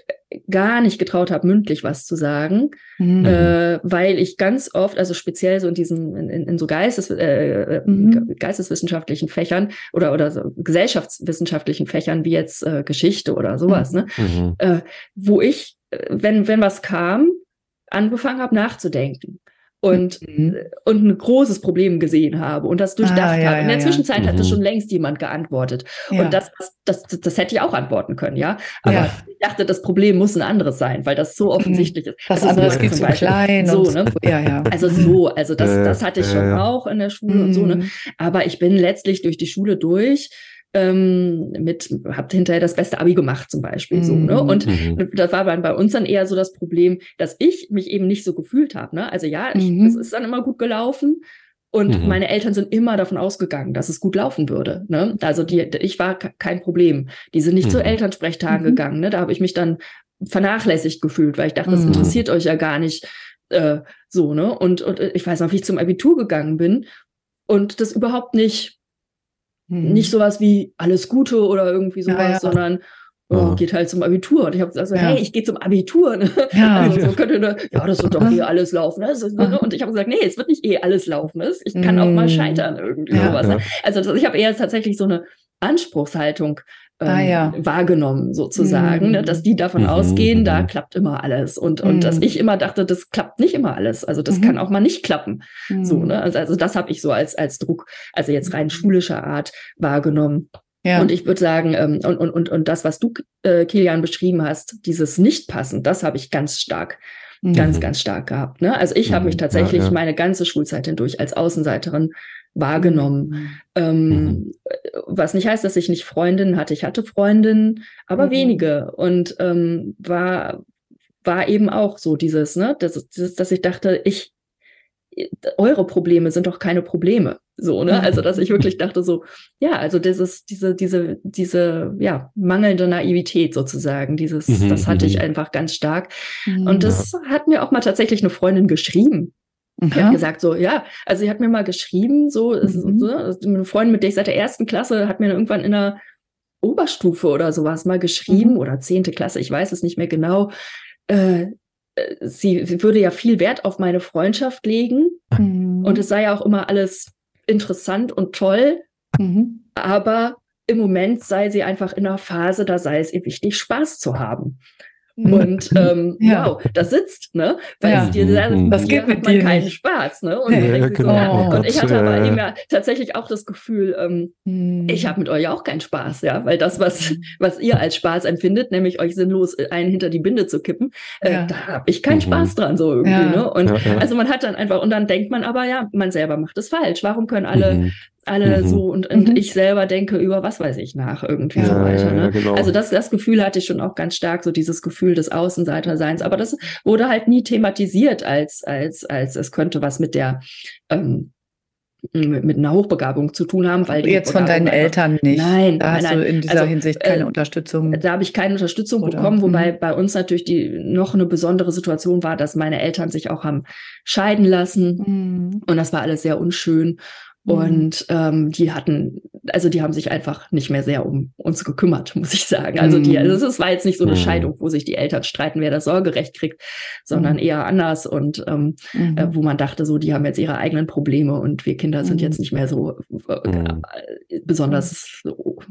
gar nicht getraut habe, mündlich was zu sagen, mhm. äh, weil ich ganz oft, also speziell so in diesen, in, in so Geistes, äh, äh, mhm. geisteswissenschaftlichen Fächern oder, oder so gesellschaftswissenschaftlichen Fächern wie jetzt äh, Geschichte oder sowas, ne, mhm. äh, wo ich, äh, wenn, wenn was kam, angefangen habe nachzudenken und, mhm. und ein großes Problem gesehen habe und das durchdacht ah, ja, habe. In der ja, Zwischenzeit ja. hat das mhm. schon längst jemand geantwortet. Und das, das, das, das hätte ich auch antworten können, ja. Aber ich dachte, das Problem muss ein anderes sein, weil das so mhm. offensichtlich ist. Das, das andere ist viel zu klein. So, ne? ja, ja. Also so, also das, das hatte ich schon auch in der Schule und so, ne? Mhm. Aber ich bin letztlich durch die Schule durch ähm, mit, habt hinterher das beste Abi gemacht zum Beispiel, so, ne? Und mhm. das war dann bei uns dann eher so das Problem, dass ich mich eben nicht so gefühlt habe, ne? Also ja, ich, mhm. es ist dann immer gut gelaufen, und mhm. meine Eltern sind immer davon ausgegangen, dass es gut laufen würde. Ne? Also die, ich war kein Problem. Die sind nicht mhm. zu Elternsprechtagen mhm. gegangen. Ne? Da habe ich mich dann vernachlässigt gefühlt, weil ich dachte, das mhm. interessiert euch ja gar nicht äh, so. Ne? Und, und ich weiß noch, wie ich zum Abitur gegangen bin und das überhaupt nicht Mhm. Nicht sowas wie alles Gute oder irgendwie sowas, ja, ja. sondern oh, geht halt zum Abitur. Und ich habe gesagt, so, hey, ich gehe zum Abitur. Ne? Ja. Also so könnte, ne, ja, das wird doch eh alles laufen. Ne? ne? Und ich habe gesagt, nee, es wird nicht eh alles laufen. Ich kann auch mal mhm. scheitern irgendwie sowas. Ne? Also ich habe eher tatsächlich so eine Anspruchshaltung ah, ja. wahrgenommen, sozusagen, mhm. ne, dass die davon mhm. ausgehen, da mhm. klappt immer alles. Und, und dass mhm. ich immer dachte, das klappt nicht immer alles. Also das kann auch mal nicht klappen. So, ne? Also, also das habe ich so als, als Druck, also jetzt rein schulischer Art wahrgenommen. Ja. Und ich würde sagen, ähm, und, und, und, und das, was du, äh, Kilian, beschrieben hast, dieses Nicht-Passen, das habe ich ganz stark, mhm. ganz, ganz stark gehabt. Ne? Also ich habe mich tatsächlich ja, ja. meine ganze Schulzeit hindurch als Außenseiterin wahrgenommen. Mhm. Ähm, mhm. Was nicht heißt, dass ich nicht Freundinnen hatte. Ich hatte Freundinnen, aber mhm. wenige. Und ähm, war, war eben auch so dieses, ne, dass, dass ich dachte, ich, eure Probleme sind doch keine Probleme. So, ne? Also, dass ich wirklich dachte, so, ja, also dieses, diese, diese, diese, ja, mangelnde Naivität sozusagen, dieses, mhm, das hatte ich mhm. einfach ganz stark. Mhm. Und das hat mir auch mal tatsächlich eine Freundin geschrieben. Mhm. Die hat gesagt, so, ja, also sie hat mir mal geschrieben, so, mhm. so eine Freundin, mit der ich seit der ersten Klasse, hat mir irgendwann in der Oberstufe oder sowas mal geschrieben mhm. oder zehnte Klasse, ich weiß es nicht mehr genau. Äh, äh, sie, sie würde ja viel Wert auf meine Freundschaft legen mhm. und es sei ja auch immer alles interessant und toll, mhm. aber im Moment sei sie einfach in einer Phase, da sei es ihr wichtig, Spaß zu haben. Mhm. Und ähm, ja. wow, das sitzt, ne? Weil ja. es dir, mhm. das geht mit dir keinen nicht. Spaß, ne? Und, ja, genau. so, und ich hatte aber eben ja tatsächlich auch das Gefühl, ähm, mhm. ich habe mit euch auch keinen Spaß, ja, weil das, was, mhm. was ihr als Spaß empfindet, nämlich euch sinnlos einen hinter die Binde zu kippen, äh, da habe ich keinen mhm. Spaß dran, so irgendwie, ne? Und also man hat dann einfach, und dann denkt man aber, ja, man selber macht es falsch. Warum können alle mhm alle mhm. so und, und mhm. ich selber denke über was weiß ich nach irgendwie ja, so weiter. Ne? Ja, genau. Also das, das Gefühl hatte ich schon auch ganz stark, so dieses Gefühl des Außenseiterseins. Aber das wurde halt nie thematisiert als, als, als es könnte was mit der ähm, mit, mit einer Hochbegabung zu tun haben, weil Jetzt von deinen Eltern nicht. Nein, da hast nein, du in dieser also, Hinsicht keine äh, Unterstützung. Da habe ich keine Unterstützung Oder- bekommen, wobei Mhm. bei uns natürlich die noch eine besondere Situation war, dass meine Eltern sich auch haben scheiden lassen Mhm. und das war alles sehr unschön. Mhm. Und ähm, die hatten, also die haben sich einfach nicht mehr sehr um uns gekümmert, muss ich sagen. Also die, Mhm. also es war jetzt nicht so eine Mhm. Scheidung, wo sich die Eltern streiten, wer das Sorgerecht kriegt, sondern Mhm. eher anders und ähm, Mhm. äh, wo man dachte, so, die haben jetzt ihre eigenen Probleme und wir Kinder sind Mhm. jetzt nicht mehr so äh, äh, besonders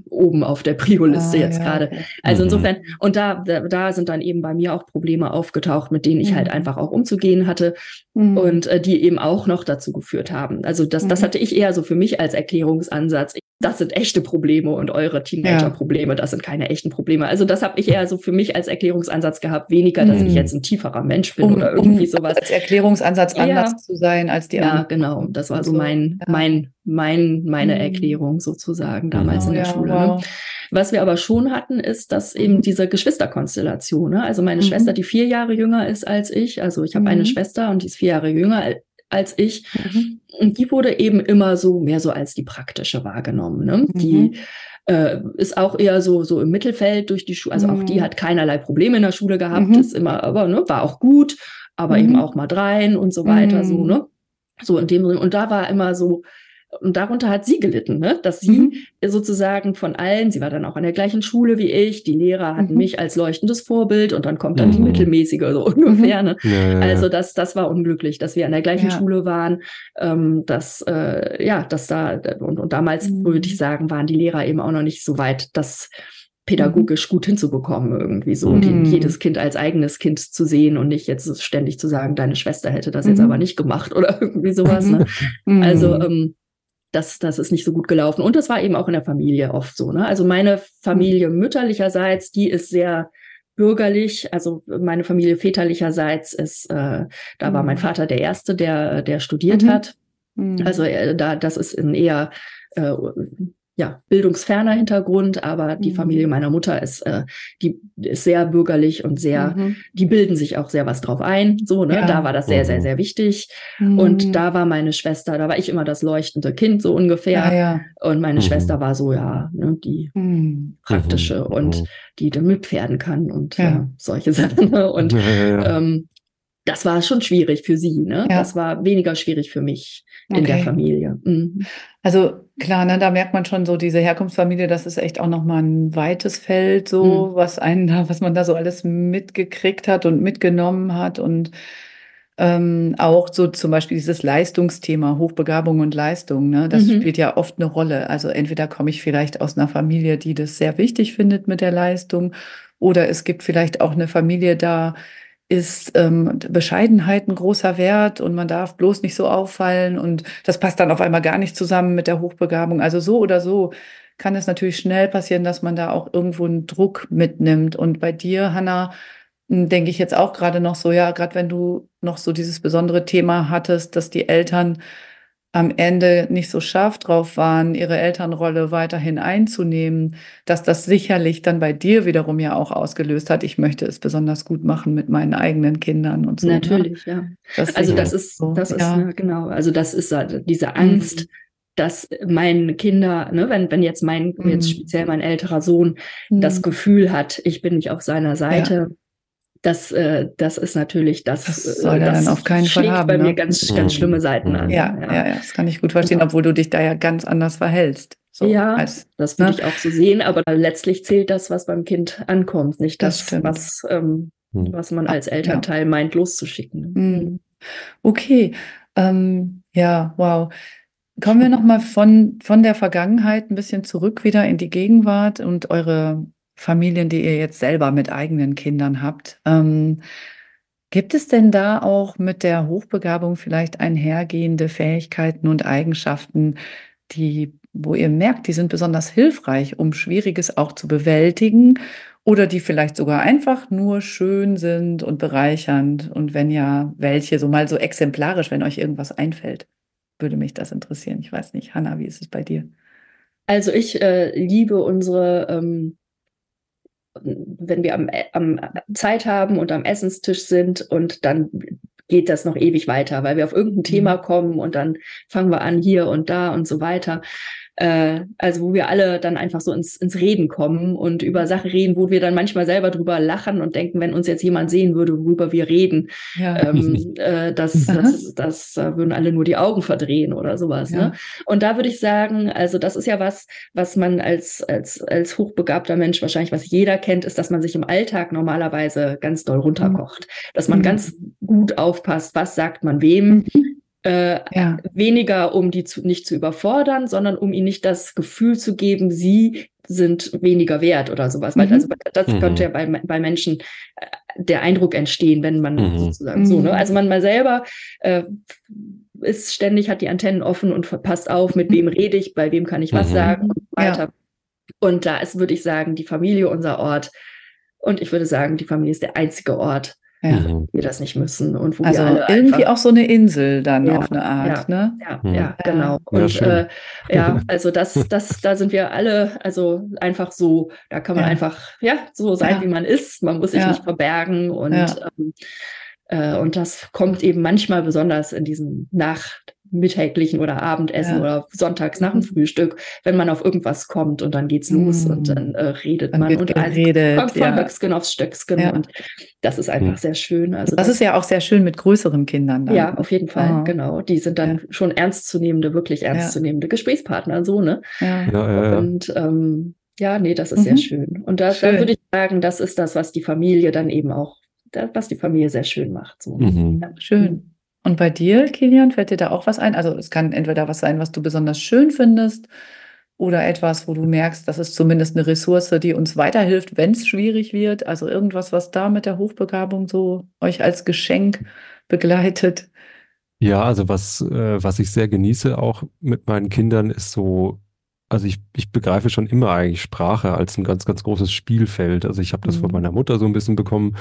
oben auf der Prio-Liste Ah, jetzt ja, gerade. Also Mhm. insofern, und da, da, da sind dann eben bei mir auch Probleme aufgetaucht, mit denen ich halt einfach auch umzugehen hatte Mhm. und äh, die eben auch noch dazu geführt haben. Also das, das hatte ich eher so für mich als Erklärungsansatz. Das sind echte Probleme und eure Teenager-Probleme, das sind keine echten Probleme. Also das habe ich eher so für mich als Erklärungsansatz gehabt, weniger, dass Mhm. ich jetzt ein tieferer Mensch bin um, oder irgendwie um sowas. als Erklärungsansatz Ja. anders zu sein als die Ja, anderen. genau. Das war so So, mein, ja. mein, mein, meine Mhm. Erklärung sozusagen damals Oh, in der ja, Schule. Ne? wow. Was wir aber schon hatten, ist, dass eben diese Geschwisterkonstellation, ne? also meine Mhm. Schwester, die vier Jahre jünger ist als ich, also ich habe Mhm. eine Schwester und die ist vier Jahre jünger al- als ich, Mhm. Und die wurde eben immer so mehr so als die praktische wahrgenommen. Ne? Mhm. Die äh, ist auch eher so, so im Mittelfeld durch die Schule, also auch die Mhm. hat keinerlei Probleme in der Schule gehabt, Mhm. ist immer, aber ne, war auch gut, aber Mhm. eben auch mal dreien und so weiter, so, Mhm. ne? So in dem Sinne. Und da war immer so, und darunter hat sie gelitten, ne? dass sie Mhm. sozusagen von allen, sie war dann auch an der gleichen Schule wie ich, die Lehrer hatten Mhm. mich als leuchtendes Vorbild und dann kommt dann die Mhm. mittelmäßige, so ungefähr. Ne? Ja, ja, ja. Also das, das war unglücklich, dass wir an der gleichen Ja. Schule waren, ähm, dass äh, ja, dass da und, und damals Mhm. würde ich sagen, waren die Lehrer eben auch noch nicht so weit, das pädagogisch gut hinzubekommen irgendwie so und Mhm. die, jedes Kind als eigenes Kind zu sehen und nicht jetzt ständig zu sagen, deine Schwester hätte das jetzt Mhm. aber nicht gemacht oder irgendwie sowas. Mhm. Ne? Mhm. Also ähm, das, das ist nicht so gut gelaufen. Und das war eben auch in der Familie oft so. Ne? Also meine Familie mütterlicherseits, die ist sehr bürgerlich. Also meine Familie väterlicherseits ist, äh, da war mein Mhm. Vater der Erste, der, der studiert Mhm. hat. Mhm. Also äh, da, das ist ein eher äh, ja, bildungsferner Hintergrund, aber die Mhm. Familie meiner Mutter ist, äh, die ist sehr bürgerlich und sehr, Mhm. die bilden sich auch sehr was drauf ein. So, ne? Ja. Da war das sehr, sehr, Mhm. sehr wichtig. Mhm. Und da war meine Schwester, da war ich immer das leuchtende Kind, so ungefähr. ja, ja. Und meine Mhm. Schwester war so, ja, ne, die Mhm. praktische Mhm. und die dann mit Pferden kann und Ja. ja. solche Sachen. ne? Und ja, ja, ja. ähm, das war schon schwierig für sie. Ne? Ja. Das war weniger schwierig für mich in der. Familie. Mhm. Also klar, ne, da merkt man schon so diese Herkunftsfamilie, das ist echt auch nochmal ein weites Feld, so Mhm. was einen da, was man da so alles mitgekriegt hat und mitgenommen hat und ähm, auch so zum Beispiel dieses Leistungsthema, Hochbegabung und Leistung, ne, das Mhm. spielt ja oft eine Rolle. Also entweder komme ich vielleicht aus einer Familie, die das sehr wichtig findet mit der Leistung, oder es gibt vielleicht auch eine Familie, da ist ähm, Bescheidenheit ein großer Wert und man darf bloß nicht so auffallen und das passt dann auf einmal gar nicht zusammen mit der Hochbegabung. Also so oder so kann es natürlich schnell passieren, dass man da auch irgendwo einen Druck mitnimmt. Und bei dir, Hanna, m, denke ich jetzt auch gerade noch so, ja, gerade wenn du noch so dieses besondere Thema hattest, dass die Eltern am Ende nicht so scharf drauf waren, ihre Elternrolle weiterhin einzunehmen, dass das sicherlich dann bei dir wiederum ja auch ausgelöst hat, ich möchte es besonders gut machen mit meinen eigenen Kindern und so. ne? Natürlich, ja. Das Also das ist, so, das ist, ja. ne, genau, also das ist halt diese Angst, Mhm. dass meine Kinder, ne, wenn, wenn jetzt mein, jetzt Mhm. speziell mein älterer Sohn das Mhm. Gefühl hat, ich bin nicht auf seiner Seite, das, äh, das ist natürlich, das, Das äh, soll er dann auf keinen Fall schlägt haben, bei ne? mir ganz, Mhm. ganz schlimme Seiten an. Ja, ja, ja, das kann ich gut verstehen, Genau. obwohl du dich da ja ganz anders verhältst. So, Ja, als, Das würde Ne? ich auch so sehen, aber letztlich zählt das, was beim Kind ankommt, nicht Das das, was, ähm, Hm. was man als ja. Elternteil meint, loszuschicken. Mhm. Okay, ähm, ja, wow. Kommen wir nochmal von, von der Vergangenheit ein bisschen zurück wieder in die Gegenwart und eure Familien, die ihr jetzt selber mit eigenen Kindern habt. Ähm, gibt es denn da auch mit der Hochbegabung vielleicht einhergehende Fähigkeiten und Eigenschaften, die, wo ihr merkt, die sind besonders hilfreich, um Schwieriges auch zu bewältigen oder die vielleicht sogar einfach nur schön sind und bereichernd? Und wenn ja, welche? So mal so exemplarisch, wenn euch irgendwas einfällt, würde mich das interessieren. Ich weiß nicht, Hanna, wie ist es bei dir? Also ich äh, liebe unsere, ähm, wenn wir am, am Zeit haben und am Essenstisch sind und dann geht das noch ewig weiter, weil wir auf irgendein Thema mhm. kommen und dann fangen wir an hier und da und so weiter äh, also wo wir alle dann einfach so ins, ins Reden kommen und über Sachen reden, wo wir dann manchmal selber drüber lachen und denken, wenn uns jetzt jemand sehen würde, worüber wir reden, ja. ähm, äh, das, das, das äh, würden alle nur die Augen verdrehen oder sowas. Ja. Ne? Und da würde ich sagen, also das ist ja was, was man als, als, als hochbegabter Mensch wahrscheinlich, was jeder kennt, ist, dass man sich im Alltag normalerweise ganz doll runterkocht. Mhm. Dass man mhm. ganz gut aufpasst, was sagt man wem, mhm. Äh, ja. Weniger, um die zu, nicht zu überfordern, sondern um ihnen nicht das Gefühl zu geben, sie sind weniger wert oder sowas. Mhm. Weil also das mhm. könnte ja bei, bei Menschen äh, der Eindruck entstehen, wenn man mhm. sozusagen so, ne? Mhm. Also man mal selber äh, ist ständig, hat die Antennen offen und passt auf, mit wem rede ich, bei wem kann ich was mhm. sagen und weiter. Ja. Und da ist, würde ich sagen, die Familie unser Ort. Und ich würde sagen, die Familie ist der einzige Ort, ja. Mhm. wir das nicht müssen. Und wo also irgendwie auch so eine Insel dann ja, auf eine Art, ja, ne? Ja, mhm. ja genau. Und äh, ja, also das, das, da sind wir alle, also einfach so, da kann man einfach, ja, so sein, wie man ist. Man muss sich nicht verbergen und ähm, äh, und das kommt eben manchmal besonders in diesen Nacht mittäglichen oder Abendessen ja. oder sonntags nach dem mhm. Frühstück, wenn man auf irgendwas kommt und dann geht's los mm. und dann äh, redet dann man und geredet, kommt von ja. Höcksken aufs Stöcksken ja. und das ist einfach sehr schön. Also das, das, ist ja auch sehr schön mit größeren Kindern. Dann. Ja, auf jeden Fall, oh. genau. Die sind dann schon ernstzunehmende, wirklich ernstzunehmende Gesprächspartner, so ne. Und ähm, ja, nee, das ist mhm. sehr schön. Und da, da würde ich sagen, das ist das, was die Familie dann eben auch, was die Familie sehr schön macht. So. Mhm. schön. Und bei dir, Kilian, fällt dir da auch was ein? Also es kann entweder was sein, was du besonders schön findest oder etwas, wo du merkst, das ist zumindest eine Ressource, die uns weiterhilft, wenn es schwierig wird. Also irgendwas, was da mit der Hochbegabung so euch als Geschenk begleitet. Ja, also was, äh, was ich sehr genieße auch mit meinen Kindern ist so, also ich, ich begreife schon immer eigentlich Sprache als ein ganz, ganz großes Spielfeld. Also ich habe das mhm. von meiner Mutter so ein bisschen bekommen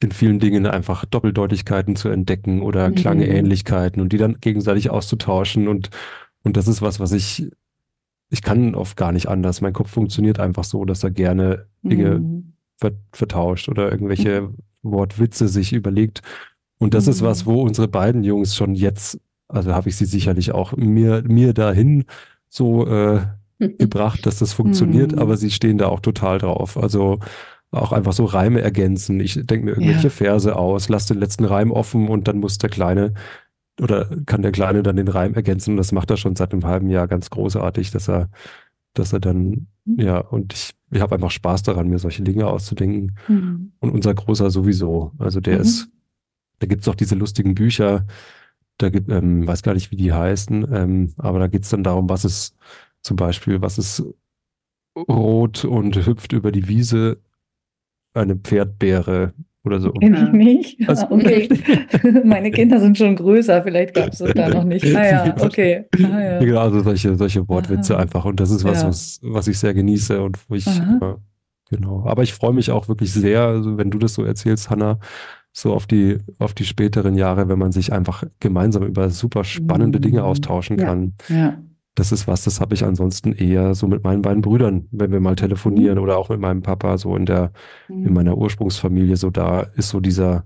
in vielen Dingen einfach Doppeldeutigkeiten zu entdecken oder mhm. Klangähnlichkeiten und die dann gegenseitig auszutauschen. Und, und das ist was, was ich, ich kann oft gar nicht anders. Mein Kopf funktioniert einfach so, dass er gerne Dinge mhm. vertauscht oder irgendwelche mhm. Wortwitze sich überlegt. Und das ist was, mhm. wo unsere beiden Jungs schon jetzt, also habe ich sie sicherlich auch mir, mir dahin so äh, gebracht, dass das funktioniert, mhm. aber sie stehen da auch total drauf. Also auch einfach so Reime ergänzen. Ich denke mir irgendwelche ja. Verse aus, lasse den letzten Reim offen und dann muss der Kleine oder kann der Kleine dann den Reim ergänzen. Und das macht er schon seit einem halben Jahr ganz großartig, dass er, dass er dann, ja, und ich, ich habe einfach Spaß daran, mir solche Dinge auszudenken. Mhm. Und unser Großer sowieso. Also der mhm. ist, da gibt es auch diese lustigen Bücher, da gibt, ähm, weiß gar nicht, wie die heißen, ähm, aber da geht es dann darum, was ist zum Beispiel, was ist rot und hüpft über die Wiese eine Pferdbeere oder so. Kenn ich nicht. Also, okay. Meine Kinder sind schon größer, vielleicht gab es das da noch nicht. Ah ja, okay. Ah, ja. Genau, also solche, solche Wortwitze Aha. einfach. Und das ist was, ja. was, was ich sehr genieße und wo ich, äh, genau. Aber ich freue mich auch wirklich sehr, also wenn du das so erzählst, Hanna, so auf die, auf die späteren Jahre, wenn man sich einfach gemeinsam über super spannende Dinge mhm. austauschen kann. Ja das ist was, das habe ich ansonsten eher so mit meinen beiden Brüdern, wenn wir mal telefonieren mhm. oder auch mit meinem Papa, so in der, mhm. in meiner Ursprungsfamilie, so da ist so dieser,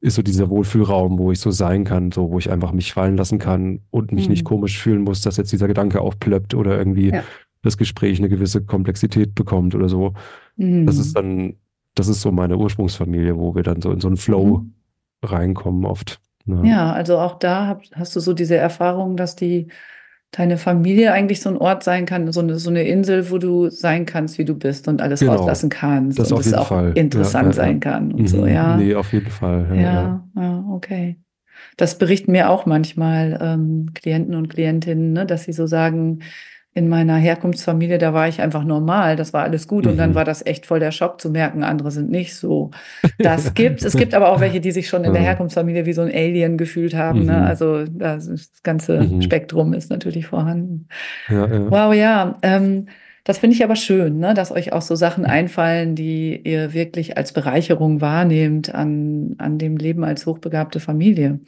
ist so dieser Wohlfühlraum, wo ich so sein kann, so wo ich einfach mich fallen lassen kann und mich mhm. nicht komisch fühlen muss, dass jetzt dieser Gedanke aufplöppt oder irgendwie ja. das Gespräch eine gewisse Komplexität bekommt oder so. Das ist mhm. dann, das ist so meine Ursprungsfamilie, wo wir dann so in so einen Flow mhm. reinkommen oft. Ne? Ja, also auch da hast du so diese Erfahrung, dass die deine Familie eigentlich so ein Ort sein kann, so eine, so eine Insel, wo du sein kannst, wie du bist und alles genau. rauslassen kannst das und es auch Fall. interessant ja, ja, sein kann und mhm. so, ja. Nee, auf jeden Fall. Ja, ja, okay. Das berichten mir auch manchmal ähm, Klienten und Klientinnen, ne, dass sie so sagen, in meiner Herkunftsfamilie, da war ich einfach normal, das war alles gut. Mhm. Und dann mhm. war das echt voll der Schock zu merken, andere sind nicht so. Das gibt es. gibt aber auch welche, die sich schon in der Herkunftsfamilie wie so ein Alien gefühlt haben. Ne? Mhm. Ne? Also das, das ganze mhm. Spektrum ist natürlich vorhanden. Ja, ja. Wow, ja. Ähm, das finde ich aber schön, ne? dass euch auch so Sachen einfallen, die ihr wirklich als Bereicherung wahrnehmt an, an dem Leben als hochbegabte Familie.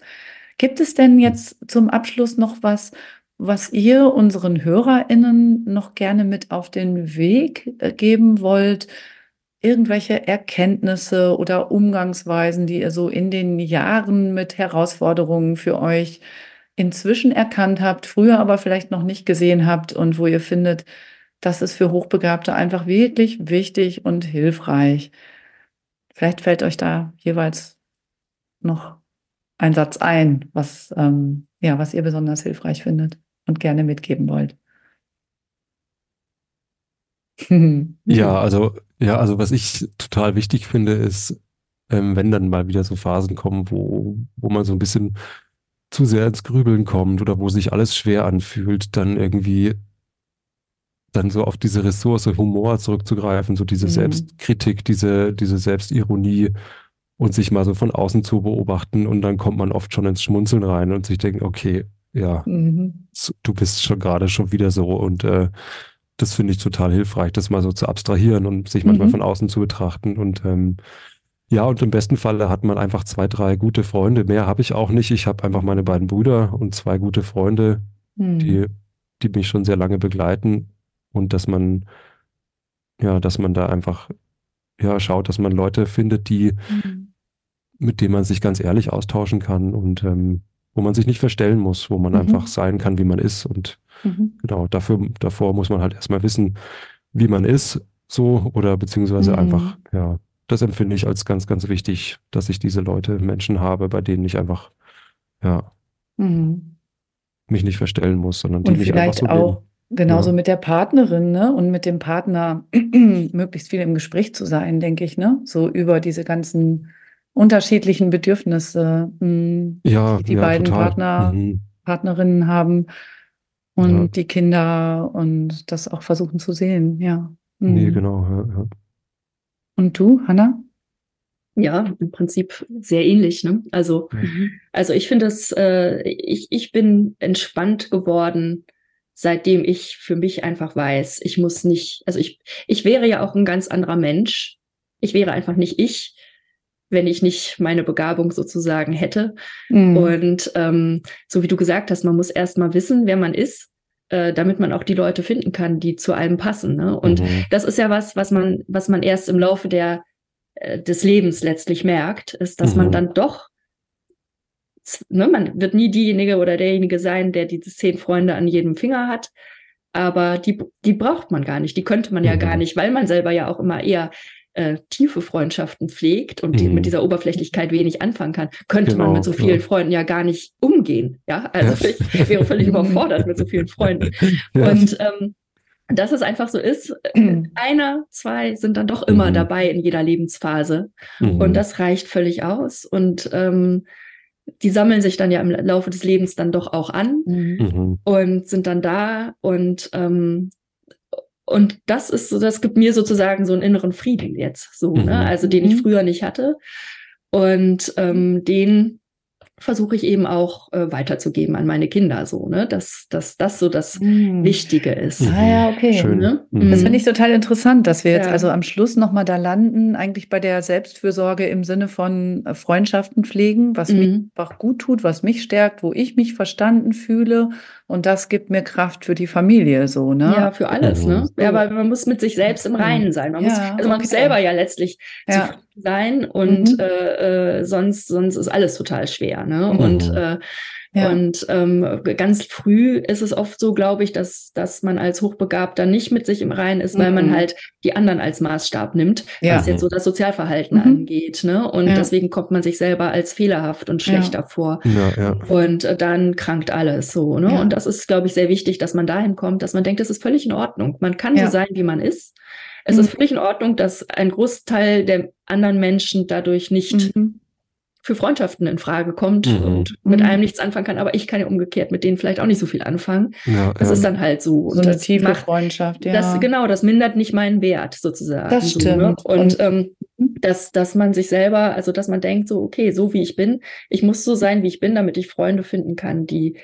Gibt es denn jetzt zum Abschluss noch was, was ihr unseren HörerInnen noch gerne mit auf den Weg äh, geben wollt, irgendwelche Erkenntnisse oder Umgangsweisen, die ihr so in den Jahren mit Herausforderungen für euch inzwischen erkannt habt, früher aber vielleicht noch nicht gesehen habt und wo ihr findet, das ist für Hochbegabte einfach wirklich wichtig und hilfreich. Vielleicht fällt euch da jeweils noch ein Satz ein, was, ähm, ja, was ihr besonders hilfreich findet und gerne mitgeben wollt. ja, also, ja, also was ich total wichtig finde, ist, ähm, wenn dann mal wieder so Phasen kommen, wo, wo man so ein bisschen zu sehr ins Grübeln kommt oder wo sich alles schwer anfühlt, dann irgendwie dann so auf diese Ressource Humor zurückzugreifen, so diese mhm. Selbstkritik, diese, diese Selbstironie und sich mal so von außen zu beobachten und dann kommt man oft schon ins Schmunzeln rein und sich denkt, okay, ja, mhm. du bist schon gerade schon wieder so und äh, das finde ich total hilfreich, das mal so zu abstrahieren und sich manchmal mhm. von außen zu betrachten und ähm, ja, und im besten Falle hat man einfach zwei, drei gute Freunde. Mehr habe ich auch nicht. Ich habe einfach meine beiden Brüder und zwei gute Freunde, mhm. die, die mich schon sehr lange begleiten und dass man, ja, dass man da einfach, ja, schaut, dass man Leute findet, die, mhm. mit denen man sich ganz ehrlich austauschen kann und ähm, wo man sich nicht verstellen muss, wo man mhm. einfach sein kann, wie man ist. Und mhm. genau, dafür, davor muss man halt erstmal wissen, wie man ist, so, oder beziehungsweise einfach, mhm. ja, das empfinde ich als ganz, ganz wichtig, dass ich diese Leute, Menschen habe, bei denen ich einfach, ja, mhm. mich nicht verstellen muss, sondern die und mich einfach so auch leben. Genauso ja. mit der Partnerin, ne? Und mit dem Partner möglichst viel im Gespräch zu sein, denke ich, ne? So über diese ganzen unterschiedlichen Bedürfnisse, mh, hm, ja, die die ja, beiden total. Partner, Mhm. Partnerinnen haben und Ja. die Kinder und das auch versuchen zu sehen, ja. Nee, Mhm. genau. Ja, ja. Und du, Hanna? Ja, im Prinzip sehr ähnlich. Ne? Also, Mhm. also ich finde es, äh, ich, ich bin entspannt geworden, seitdem ich für mich einfach weiß, ich muss nicht, also ich, ich wäre ja auch ein ganz anderer Mensch. Ich wäre einfach nicht ich, wenn ich nicht meine Begabung sozusagen hätte. Mhm. Und ähm, so wie du gesagt hast, man muss erst mal wissen, wer man ist, äh, damit man auch die Leute finden kann, die zu einem passen. Ne? Und Mhm. das ist ja was, was man, was man erst im Laufe der äh, des Lebens letztlich merkt, ist, dass man Mhm. dann doch, ne, man wird nie diejenige oder derjenige sein, der diese zehn Freunde an jedem Finger hat. Aber die, die braucht man gar nicht, die könnte man ja gar Mhm. nicht, weil man selber ja auch immer eher äh, tiefe Freundschaften pflegt und die Mhm. mit dieser Oberflächlichkeit wenig anfangen kann, könnte man Genau, mit so ja. vielen Freunden ja gar nicht umgehen. Ja, also Ja. ich wäre völlig überfordert mit so vielen Freunden. Ja. Und ähm, dass es einfach so ist, äh, einer, zwei sind dann doch immer Mhm. dabei in jeder Lebensphase. Mhm. Und das reicht völlig aus. Und ähm, die sammeln sich dann ja im Laufe des Lebens dann doch auch an Mhm. Mhm. und sind dann da. Und, ähm, und das ist so, das gibt mir sozusagen so einen inneren Frieden jetzt, so, Mhm. ne? Also den ich Mhm. früher nicht hatte. Und ähm, den versuche ich eben auch äh, weiterzugeben an meine Kinder, so, ne? Dass, dass das so das Mhm. Wichtige ist. Ah ja, okay. Schön. Ne? Mhm. Das finde ich total interessant, dass wir jetzt Ja. also am Schluss nochmal da landen, eigentlich bei der Selbstfürsorge im Sinne von äh, Freundschaften pflegen, was mir Mhm. einfach gut tut, was mich stärkt, wo ich mich verstanden fühle. Und das gibt mir Kraft für die Familie, so, ne? Ja, für alles, ne? Ja, aber man muss mit sich selbst im. Reinen sein. Man muss, Ja, also man muss okay. selber ja letztlich Ja. zufrieden sein und Mhm. äh, äh, sonst, sonst ist alles total schwer, ne? Mhm. Und äh, Ja. Und ähm, ganz früh ist es oft so, glaube ich, dass, dass man als Hochbegabter nicht mit sich im Reinen ist, weil man Mhm. halt die anderen als Maßstab nimmt, Ja. was jetzt so das Sozialverhalten Mhm. angeht. Ne? Und Ja. deswegen kommt man sich selber als fehlerhaft und schlechter vor. Und äh, dann krankt alles so. Ne? Und das ist, glaube ich, sehr wichtig, dass man dahin kommt, dass man denkt, es ist völlig in Ordnung. Man kann so sein, wie man ist. Es Mhm. ist völlig in Ordnung, dass ein Großteil der anderen Menschen dadurch nicht Mhm. Für Freundschaften in Frage kommt Mhm. und mit einem nichts anfangen kann. Aber ich kann ja umgekehrt mit denen vielleicht auch nicht so viel anfangen. ja, Das ja. ist dann halt so. So eine tiefe macht, Freundschaft, ja. das, genau, das mindert nicht meinen Wert sozusagen. Das so, ne? stimmt. Und, Und- ähm, dass, dass man sich selber, also dass man denkt, so, okay, so wie ich bin, ich muss so sein, wie ich bin, damit ich Freunde finden kann, die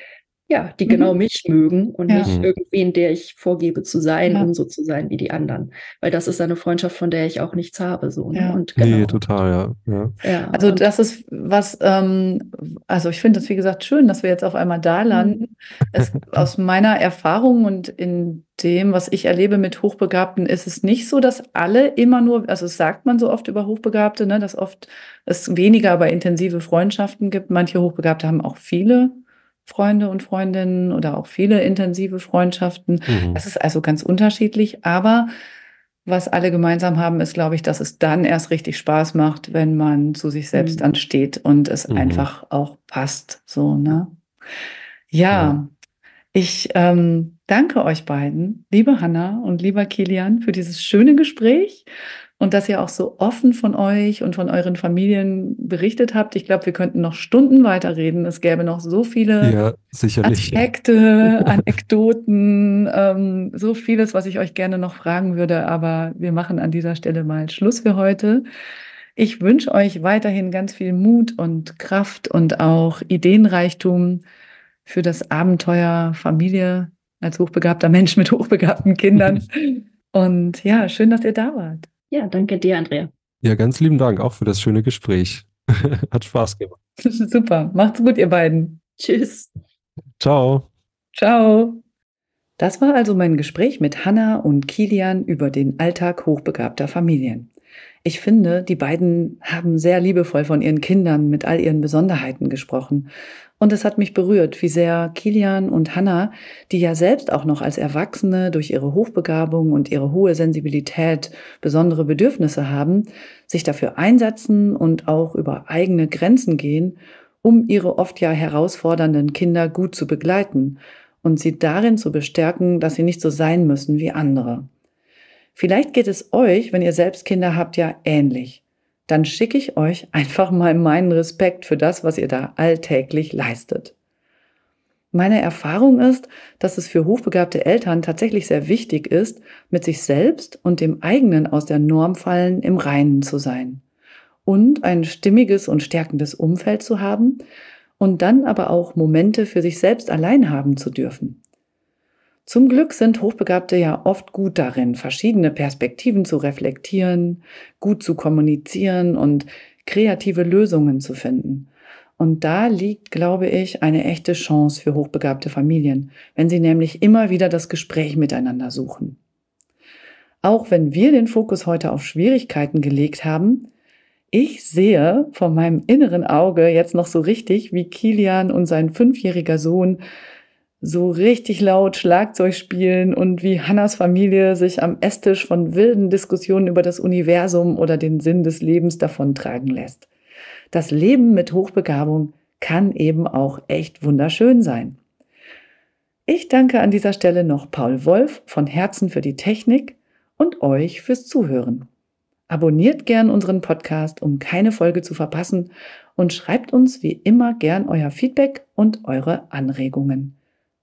ja, die genau Mhm. mich mögen und Ja. nicht Mhm. irgendwen, der ich vorgebe zu sein, Ja. um so zu sein wie die anderen. Weil das ist eine Freundschaft, von der ich auch nichts habe, so, ne? Ja. Und Nee, genau. total, ja. ja. Ja, Also und das ist was, ähm, also ich finde es, wie gesagt, schön, dass wir jetzt auf einmal da landen. Es, aus meiner Erfahrung und in dem, was ich erlebe mit Hochbegabten, ist es nicht so, dass alle immer nur, also das sagt man so oft über Hochbegabte, ne, dass oft es weniger, aber intensive Freundschaften gibt. Manche Hochbegabte haben auch viele Freunde und Freundinnen oder auch viele intensive Freundschaften. Mhm. Das ist also ganz unterschiedlich, aber was alle gemeinsam haben, ist, glaube ich, dass es dann erst richtig Spaß macht, wenn man zu sich selbst Mhm. dann steht und es Mhm. einfach auch passt. So, ne? Ja, Ja. ich ähm, danke euch beiden, liebe Hanna und lieber Kilian, für dieses schöne Gespräch und dass ihr auch so offen von euch und von euren Familien berichtet habt. Ich glaube, wir könnten noch Stunden weiterreden. Es gäbe noch so viele Ja, sicherlich. Aspekte, Anekdoten, ähm, so vieles, was ich euch gerne noch fragen würde, aber wir machen an dieser Stelle mal Schluss für heute. Ich wünsche euch weiterhin ganz viel Mut und Kraft und auch Ideenreichtum für das Abenteuer Familie als hochbegabter Mensch mit hochbegabten Kindern. Und ja, schön, dass ihr da wart. Ja, danke dir, Andrea. Ja, ganz lieben Dank auch für das schöne Gespräch. Hat Spaß gemacht. Super, macht's gut, ihr beiden. Tschüss. Ciao. Ciao. Das war also mein Gespräch mit Hanna und Kilian über den Alltag hochbegabter Familien. Ich finde, die beiden haben sehr liebevoll von ihren Kindern mit all ihren Besonderheiten gesprochen. Und es hat mich berührt, wie sehr Kilian und Hanna, die ja selbst auch noch als Erwachsene durch ihre Hochbegabung und ihre hohe Sensibilität besondere Bedürfnisse haben, sich dafür einsetzen und auch über eigene Grenzen gehen, um ihre oft ja herausfordernden Kinder gut zu begleiten und sie darin zu bestärken, dass sie nicht so sein müssen wie andere. Vielleicht geht es euch, wenn ihr selbst Kinder habt, ja ähnlich. Dann schicke ich euch einfach mal meinen Respekt für das, was ihr da alltäglich leistet. Meine Erfahrung ist, dass es für hochbegabte Eltern tatsächlich sehr wichtig ist, mit sich selbst und dem eigenen aus der Norm fallen im Reinen zu sein und ein stimmiges und stärkendes Umfeld zu haben und dann aber auch Momente für sich selbst allein haben zu dürfen. Zum Glück sind Hochbegabte ja oft gut darin, verschiedene Perspektiven zu reflektieren, gut zu kommunizieren und kreative Lösungen zu finden. Und da liegt, glaube ich, eine echte Chance für hochbegabte Familien, wenn sie nämlich immer wieder das Gespräch miteinander suchen. Auch wenn wir den Fokus heute auf Schwierigkeiten gelegt haben, ich sehe vor meinem inneren Auge jetzt noch so richtig, wie Kilian und sein fünfjähriger Sohn so richtig laut Schlagzeug spielen und wie Hannas Familie sich am Esstisch von wilden Diskussionen über das Universum oder den Sinn des Lebens davontragen lässt. Das Leben mit Hochbegabung kann eben auch echt wunderschön sein. Ich danke an dieser Stelle noch Paul Wolf von Herzen für die Technik und euch fürs Zuhören. Abonniert gern unseren Podcast, um keine Folge zu verpassen und schreibt uns wie immer gern euer Feedback und eure Anregungen.